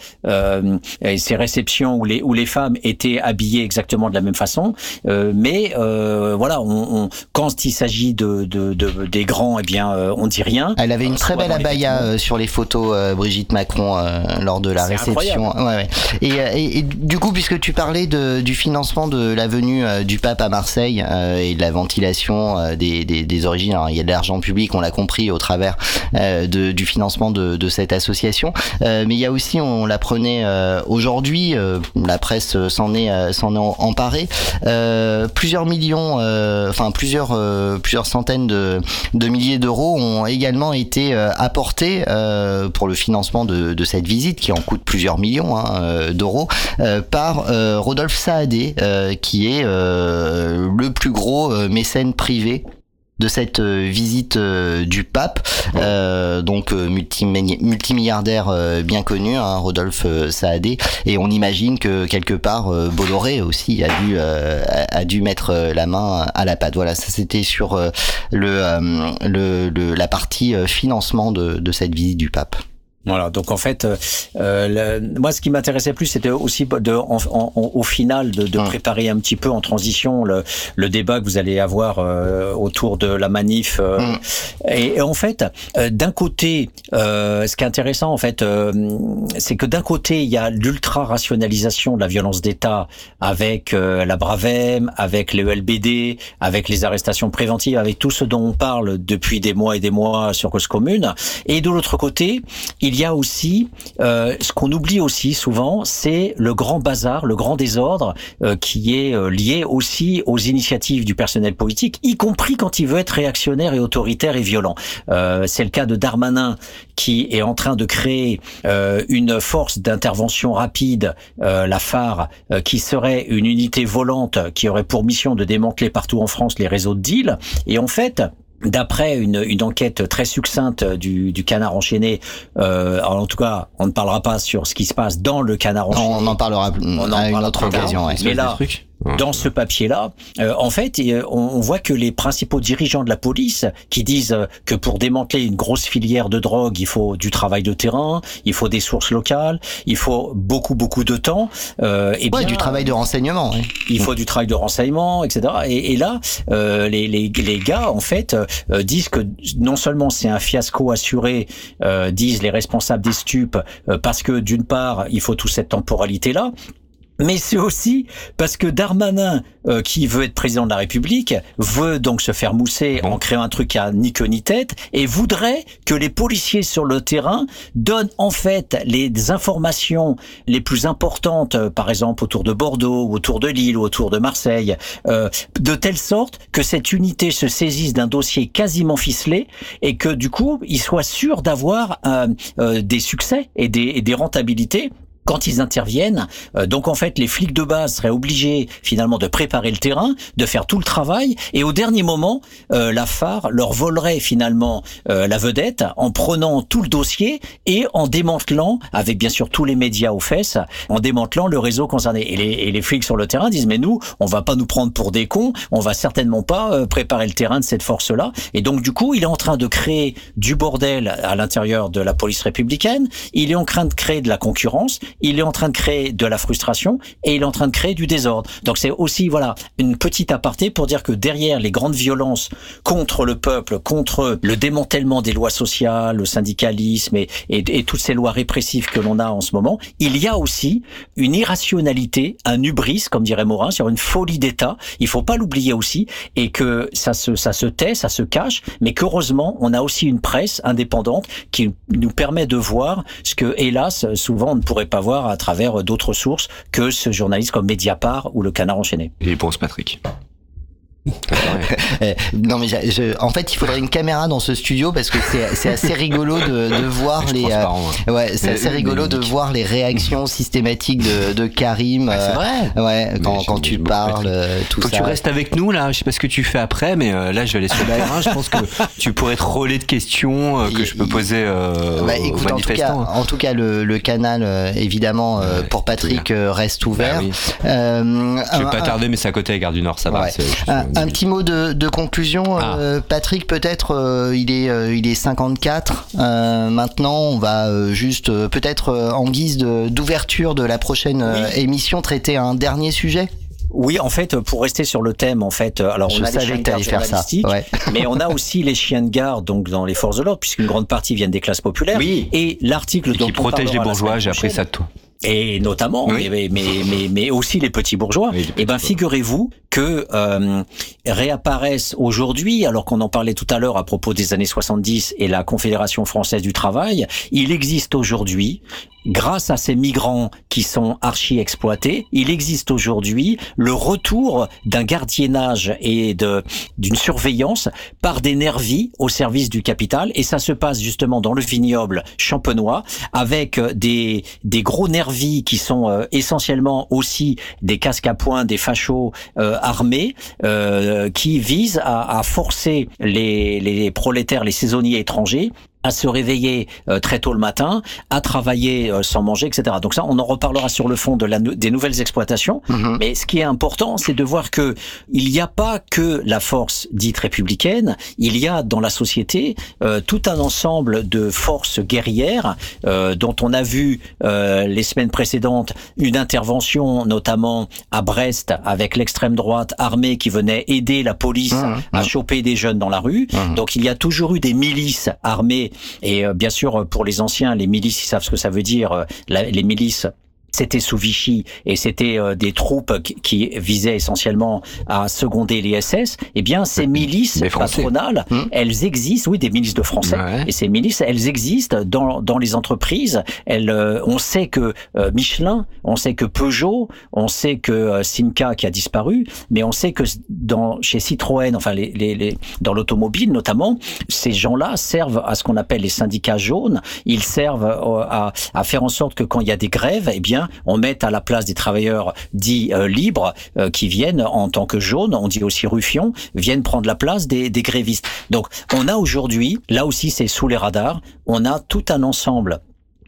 et ces réceptions où les où les femmes étaient habillées exactement de la même façon. mais voilà, on, quand il s'agit de, de, de, des grands, eh bien, on dit rien. Elle avait une très belle abaya sur les photos, Brigitte Macron, lors de la réception. Ouais, ouais. Et, et, du coup, puisque tu parlais de, du financement de la venue du pape à Marseille et de la ventilation euh, des, origines. Il y a de l'argent public, on l'a compris au travers euh, du financement de, cette association, euh, mais il y a aussi, on l'apprenait aujourd'hui, la presse s'en est emparée, plusieurs millions, enfin plusieurs plusieurs centaines de, milliers d'euros ont également été apportés pour le financement de, de, cette visite qui en coûte plusieurs millions hein, d'euros par Rodolphe Saadé qui est le plus gros mécène privé de cette euh, visite euh, du pape, euh, donc multimilliardaire bien connu, hein, Rodolphe Saadé, et on imagine que quelque part Bolloré aussi a dû a dû mettre la main à la pâte. Voilà, ça c'était sur le, le, la partie financement de, de cette visite du pape. Voilà, donc en fait, euh, euh moi ce qui m'intéressait plus, c'était aussi de, en, en, au final de, de préparer un petit peu en transition le, le débat que vous allez avoir euh, autour de la manif. Euh, mm. et, en fait, euh, d'un côté, ce qui est intéressant en fait, c'est que d'un côté il y a l'ultra rationalisation de la violence d'État avec la Bravem, avec le LBD, avec les arrestations préventives, avec tout ce dont on parle depuis des mois et des mois sur cause commune. Et de l'autre côté, il il y a aussi euh, ce qu'on oublie aussi souvent, c'est le grand bazar, le grand désordre euh, qui est euh, lié aussi aux initiatives du personnel politique, y compris quand il veut être réactionnaire et autoritaire et violent. Euh, c'est le cas de Darmanin qui est en train de créer euh, une force d'intervention rapide, la phare, qui serait une unité volante qui aurait pour mission de démanteler partout en France les réseaux de deal. Et en fait, D'après une, une, enquête très succincte du, du canard enchaîné, euh, en tout cas, on ne parlera pas sur ce qui se passe dans le canard enchaîné. on en parlera on à une autre occasion. Ouais. Mais là, dans ce papier-là, euh, en fait, on, voit que les principaux dirigeants de la police qui disent euh, que pour démanteler une grosse filière de drogue, il faut du travail de terrain, il faut des sources locales, il faut beaucoup beaucoup de temps. Euh, et bien, du travail de renseignement. Il faut du travail de renseignement, etc. Et, et là, euh, les, les, les, gars, en fait, euh, disent que non seulement c'est un fiasco assuré, disent les responsables des stupes, parce que d'une part, il faut toute cette temporalité-là, mais c'est aussi parce que Darmanin, euh, qui veut être président de la République, veut donc se faire mousser en créant un truc à ni queue ni tête et voudrait que les policiers sur le terrain donnent en fait les informations les plus importantes, euh, par exemple autour de Bordeaux, autour de Lille, ou autour de Marseille, euh, de telle sorte que cette unité se saisisse d'un dossier quasiment ficelé et que du coup, il soit sûr d'avoir des succès et des, et des rentabilités quand ils interviennent. Euh, donc en fait, les flics de base seraient obligés finalement de préparer le terrain, de faire tout le travail, et au dernier moment, euh, la phare leur volerait finalement euh, la vedette en prenant tout le dossier et en démantelant, avec bien sûr tous les médias aux fesses, en démantelant le réseau concerné. Et les, et les flics sur le terrain disent mais nous, on va pas nous prendre pour des cons, on va certainement pas préparer le terrain de cette force-là. Et donc du coup, il est en train de créer du bordel à l'intérieur de la police républicaine. Il est en train de créer de la concurrence il est en train de créer de la frustration et il est en train de créer du désordre. Donc c'est aussi voilà une petite aparté pour dire que derrière les grandes violences contre le peuple, contre le démantèlement des lois sociales, le syndicalisme et, toutes ces lois répressives que l'on a en ce moment, il y a aussi une irrationalité, un hubris, comme dirait Morin, sur une folie d'État. Il faut pas l'oublier aussi et que ça se ça se tait, ça se cache, mais qu'heureusement on a aussi une presse indépendante qui nous permet de voir ce que hélas souvent on ne pourrait pas à travers d'autres sources que ce journaliste comme Mediapart ou le Canard enchaîné. Et Patrick. Eh, non mais je, en fait il faudrait une caméra dans ce studio parce que c'est assez rigolo de, de voir les euh, ouais c'est assez rigolo de voir les réactions systématiques de, de Karim c'est vrai. euh, ouais quand, quand tu parles euh, tout Faut ça que tu restes avec nous là. Je sais pas ce que tu fais après mais là je vais aller sur la R1 je pense que tu pourrais être relais de questions que je peux poser bah, écoute, en tout cas, en tout cas le, le canal évidemment pour Patrick reste ouvert. bah oui. je vais pas tarder mais c'est à côté à Gare du Nord ça va un petit mot de, de conclusion, Ah. euh, Patrick. Peut-être euh, il est euh, il est 54. Euh, maintenant, on va euh, juste euh, peut-être euh, en guise d'ouverture de, la prochaine euh, émission traiter un dernier sujet? Oui, en fait, pour rester sur le thème, en fait, alors Je on a les savais chiens que de garde t'allais faire ça, ouais. mais on a aussi les chiens de garde donc dans les forces de l'ordre, puisqu'une grande partie viennent des classes populaires. Oui. Et l'article dont qui on protège les bourgeois j'ai appris ça de toi et notamment, Oui. mais, mais, mais, mais aussi les petits bourgeois. Eh ben, figurez-vous que euh, réapparaissent aujourd'hui, alors qu'on en parlait tout à l'heure à propos des années 70 et la Confédération française du travail, il existe aujourd'hui, grâce à ces migrants qui sont archi exploités, il existe aujourd'hui le retour d'un gardiennage et d'une surveillance par des nervis au service du capital, et ça se passe justement dans le vignoble champenois avec euh, des des gros nervis qui sont euh, essentiellement aussi des casques à poing, des fachos euh, armés euh, qui visent à, à forcer les, les prolétaires, les saisonniers étrangers à se réveiller euh, très tôt le matin, à travailler euh, sans manger, etc. Donc ça, on en reparlera sur le fond de la, des nouvelles exploitations. Mais ce qui est important, c'est de voir que il n'y a pas que la force dite républicaine. Il y a dans la société euh, tout un ensemble de forces guerrières euh, dont on a vu euh, les semaines précédentes une intervention, notamment à Brest, avec l'extrême droite armée qui venait aider la police à choper des jeunes dans la rue. Donc il y a toujours eu des milices armées et euh, bien sûr pour les anciens, les milices, ils savent ce que ça veut dire. euh, la- les milices c'était sous Vichy et c'était euh, des troupes qui, qui visaient essentiellement à seconder les SS, eh bien ces milices patronales, Mmh. elles existent, oui, des milices de Français, et ces milices, elles existent dans, dans les entreprises. Elles, euh, on sait que euh, Michelin, on sait que Peugeot, on sait que euh, Simca qui a disparu, mais on sait que dans chez Citroën, enfin les, les, les dans l'automobile notamment, ces gens-là servent à ce qu'on appelle les syndicats jaunes. Ils servent euh, à, à faire en sorte que quand il y a des grèves, eh bien, on mette à la place des travailleurs dits euh, libres euh, qui viennent en tant que jaunes, on dit aussi ruffions, viennent prendre la place des, des grévistes. Donc, on a aujourd'hui, là aussi, c'est sous les radars, on a tout un ensemble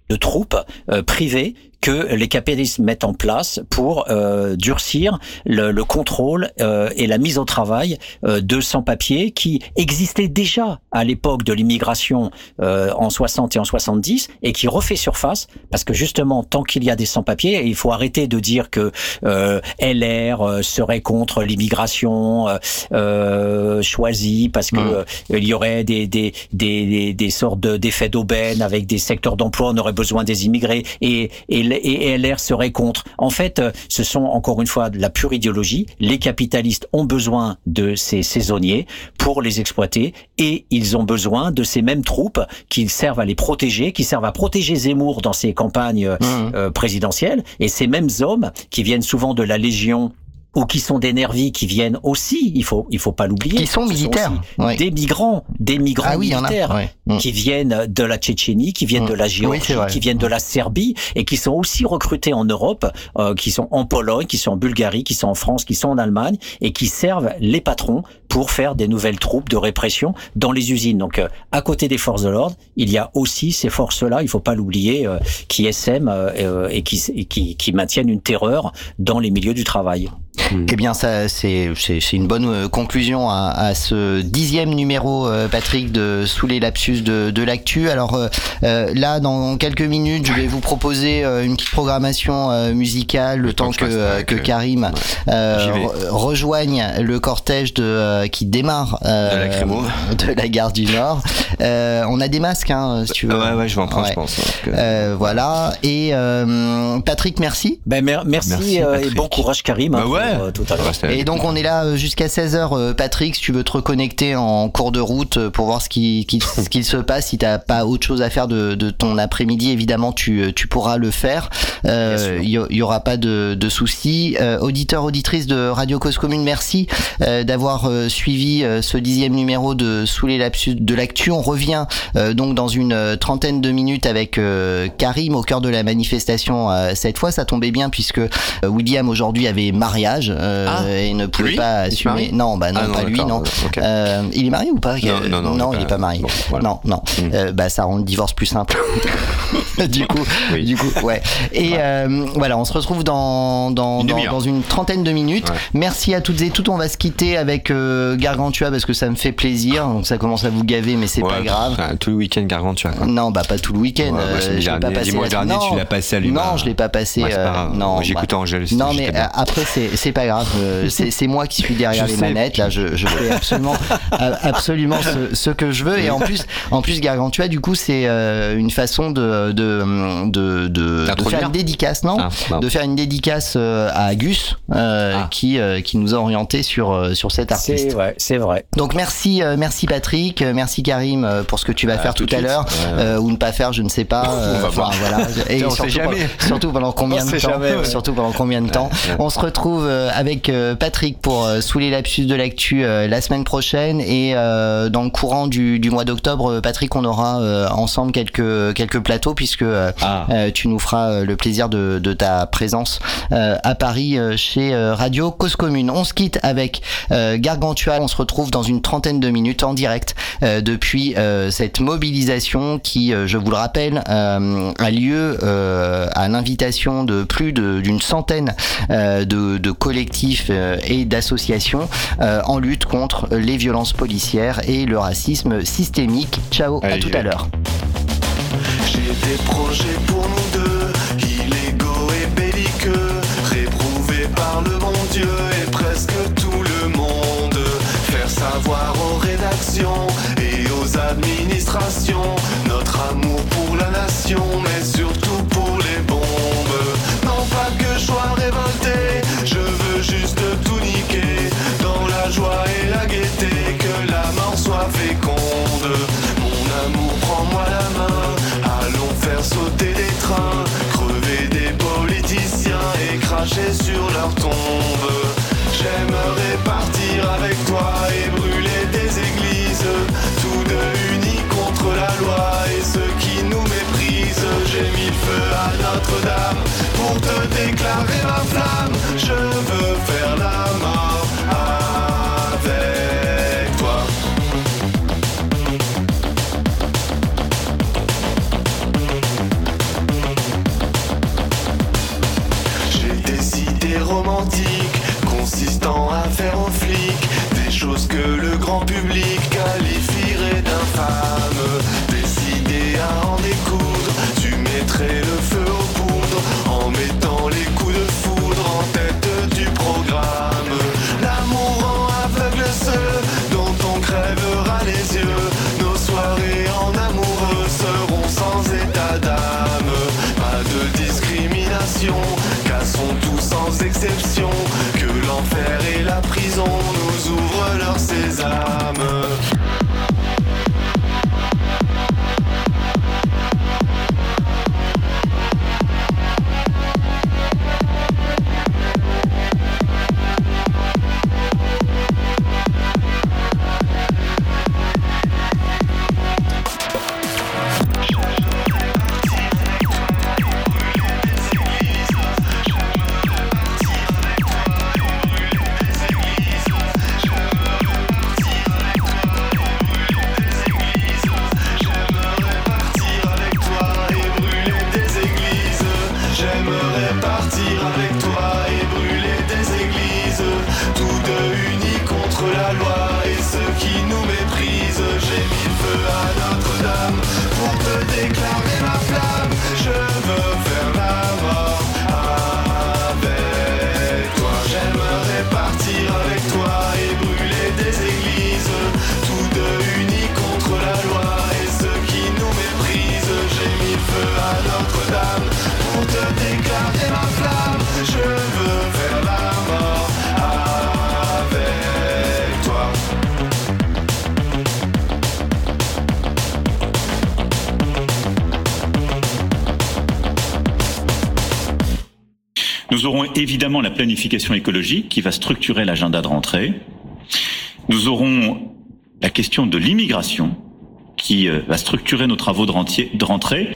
de troupes euh, privées que les capitalistes mettent en place pour euh, durcir le, le contrôle euh, et la mise au travail euh, de sans-papiers qui existaient déjà à l'époque de l'immigration euh, en 60 et en 70 et qui refait surface parce que justement tant qu'il y a des sans-papiers il faut arrêter de dire que euh, LR euh, serait contre l'immigration choisie parce que euh, il y aurait des des des, des, des sortes de- d'effets d'aubaine avec des secteurs d'emploi on aurait besoin des immigrés et et, et LR serait contre. En fait, euh, ce sont encore une fois de la pure idéologie. Les capitalistes ont besoin de ces saisonniers pour les exploiter et ils ont besoin de ces mêmes troupes qui servent à les protéger, qui servent à protéger Zemmour dans ses campagnes euh, euh, présidentielles et ces mêmes hommes qui viennent souvent de la Légion ou qui sont des nervis qui viennent aussi, il faut il faut pas l'oublier, Qui sont militaires, des migrants, des migrants Ah oui, a, militaires. Mm. qui viennent de la Tchétchénie, qui viennent de la Géorgie, qui viennent de la Serbie et qui sont aussi recrutés en Europe, euh, qui sont en Pologne, qui sont en Bulgarie, qui sont en France, qui sont en Allemagne et qui servent les patrons pour faire des nouvelles troupes de répression dans les usines. Donc, euh, à côté des forces de l'ordre, il y a aussi ces forces-là, il faut pas l'oublier, euh, qui essaiment euh, euh, et, qui, et qui, qui maintiennent une terreur dans les milieux du travail. Eh bien, ça, c'est c'est c'est une bonne euh, conclusion à, à ce dixième numéro, euh, Patrick, de sous les lapsus de, de l'actu. Alors euh, euh, là, dans quelques minutes, je vais vous proposer euh, une petite programmation euh, musicale, le, temps que, euh, que Karim euh, rejoigne le cortège de euh, qui démarre euh, De la Crémo. de la gare du Nord. Euh, on a des masques, hein, si tu veux. Ouais, ouais, je vais en prendre, Ouais. je pense. que- Euh, voilà. Et euh, Patrick, merci. Ben, mer- merci, Merci, euh, et bon courage Karim hein, Bah ouais. Euh, tout à l'heure. Et donc on est là euh, jusqu'à 16h euh, Patrick, si tu veux te reconnecter en cours de route euh, pour voir ce qui, qui- ce qu'il se passe, si t'as pas autre chose à faire de, de ton après-midi, évidemment tu, euh, tu pourras le faire. Euh, Il y, y aura pas de, de soucis. Euh, auditeurs, auditrices de Radio Cause Commune, merci euh, d'avoir euh, suivi euh, ce dixième numéro de Sous les lapsus de l'actu. On revient euh, donc dans une euh, trentaine de minutes avec euh, Karim au cœur de la manifestation. euh, cette fois, ça tombait bien puisque euh, William aujourd'hui avait mariage euh, Ah, et ne pouvait pas assumer. Non, bah non, Ah non, pas lui, non. Euh, il est marié ou pas Non, non, non, non il est il est pas- pas marié. bon, voilà. Non, non. Euh, bah ça rend le divorce plus simple. du coup, du coup, ouais. Et euh, voilà, on se retrouve dans dans, Une dans, une trentaine de minutes. Merci à toutes et toutes. On va se quitter avec Gargantua parce que ça me fait plaisir. Donc ça commence à vous gaver, mais c'est Ouais, pas grave. enfin, tout le week-end Gargantua. quoi. Non, bah pas tout le week-end. Ouais, bah, je l'ai pas passé dernier, tu l'as passé à. Non, je l'ai pas passé. Grave. non, j'écoutais bah, Angèle, Non, mais après c'est c'est pas grave. euh, c'est moi qui suis derrière Je les sais. manettes. Là, je, je fais absolument absolument ce, ce que je veux. Et en plus, en plus Gargantua, du coup, c'est euh, une façon de de de, de, faire une dédicace, non Ah. De faire une dédicace euh, à Gus, euh, qui euh, qui nous a orienté sur sur cet artiste. C'est ouais, c'est vrai. Donc merci, euh, merci Patrick, merci Karim pour ce que tu vas Ah, faire tout à l'heure Ouais. euh, ou ne pas faire, je ne sais pas. On va voir. Voilà. Et On sait surtout, jamais. pendant- surtout pendant combien On de sait temps jamais, ouais. Surtout pendant combien de temps On se retrouve avec euh, Patrick pour euh, sous les lapsus de l'actu euh, la semaine prochaine et euh, dans le courant du, du mois d'octobre, euh, Patrick, on aura euh, ensemble quelques quelques plateaux puisque euh, Ah. euh, tu nous feras euh, le plaisir de, de ta présence euh, à Paris euh, chez euh, Radio Cause Commune. On se quitte avec euh, Gargantua. On se retrouve dans une trentaine de minutes en direct euh, depuis euh, cette mobilisation qui, euh, je vous le rappelle, euh, a lieu euh, à l'invitation de plus d'une centaine euh, de, de collectifs euh, et d'associations euh, en lutte contre les violences policières et le racisme systémique. Ciao, à Allez, tout j'y à l'heure. J'ai des projets pour nous deux, illégaux et belliqueux, réprouvés par le bon Dieu et presque tout le monde. Faire savoir aux rédactions et aux administrations notre amour pour la nation, Pour te déclarer ma flamme. Je veux faire l'âme. évidemment la planification écologique qui va structurer l'agenda de rentrée. Nous aurons la question de l'immigration qui euh, va structurer nos travaux de, rentier, de rentrée.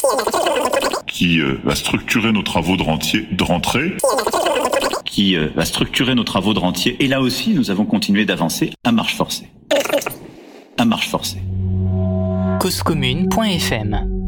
Qui euh, va structurer nos travaux de, rentier, de rentrée. Qui euh, va structurer nos travaux de rentier. Et là aussi, nous avons continué d'avancer à marche forcée. À marche forcée. causecommune.fm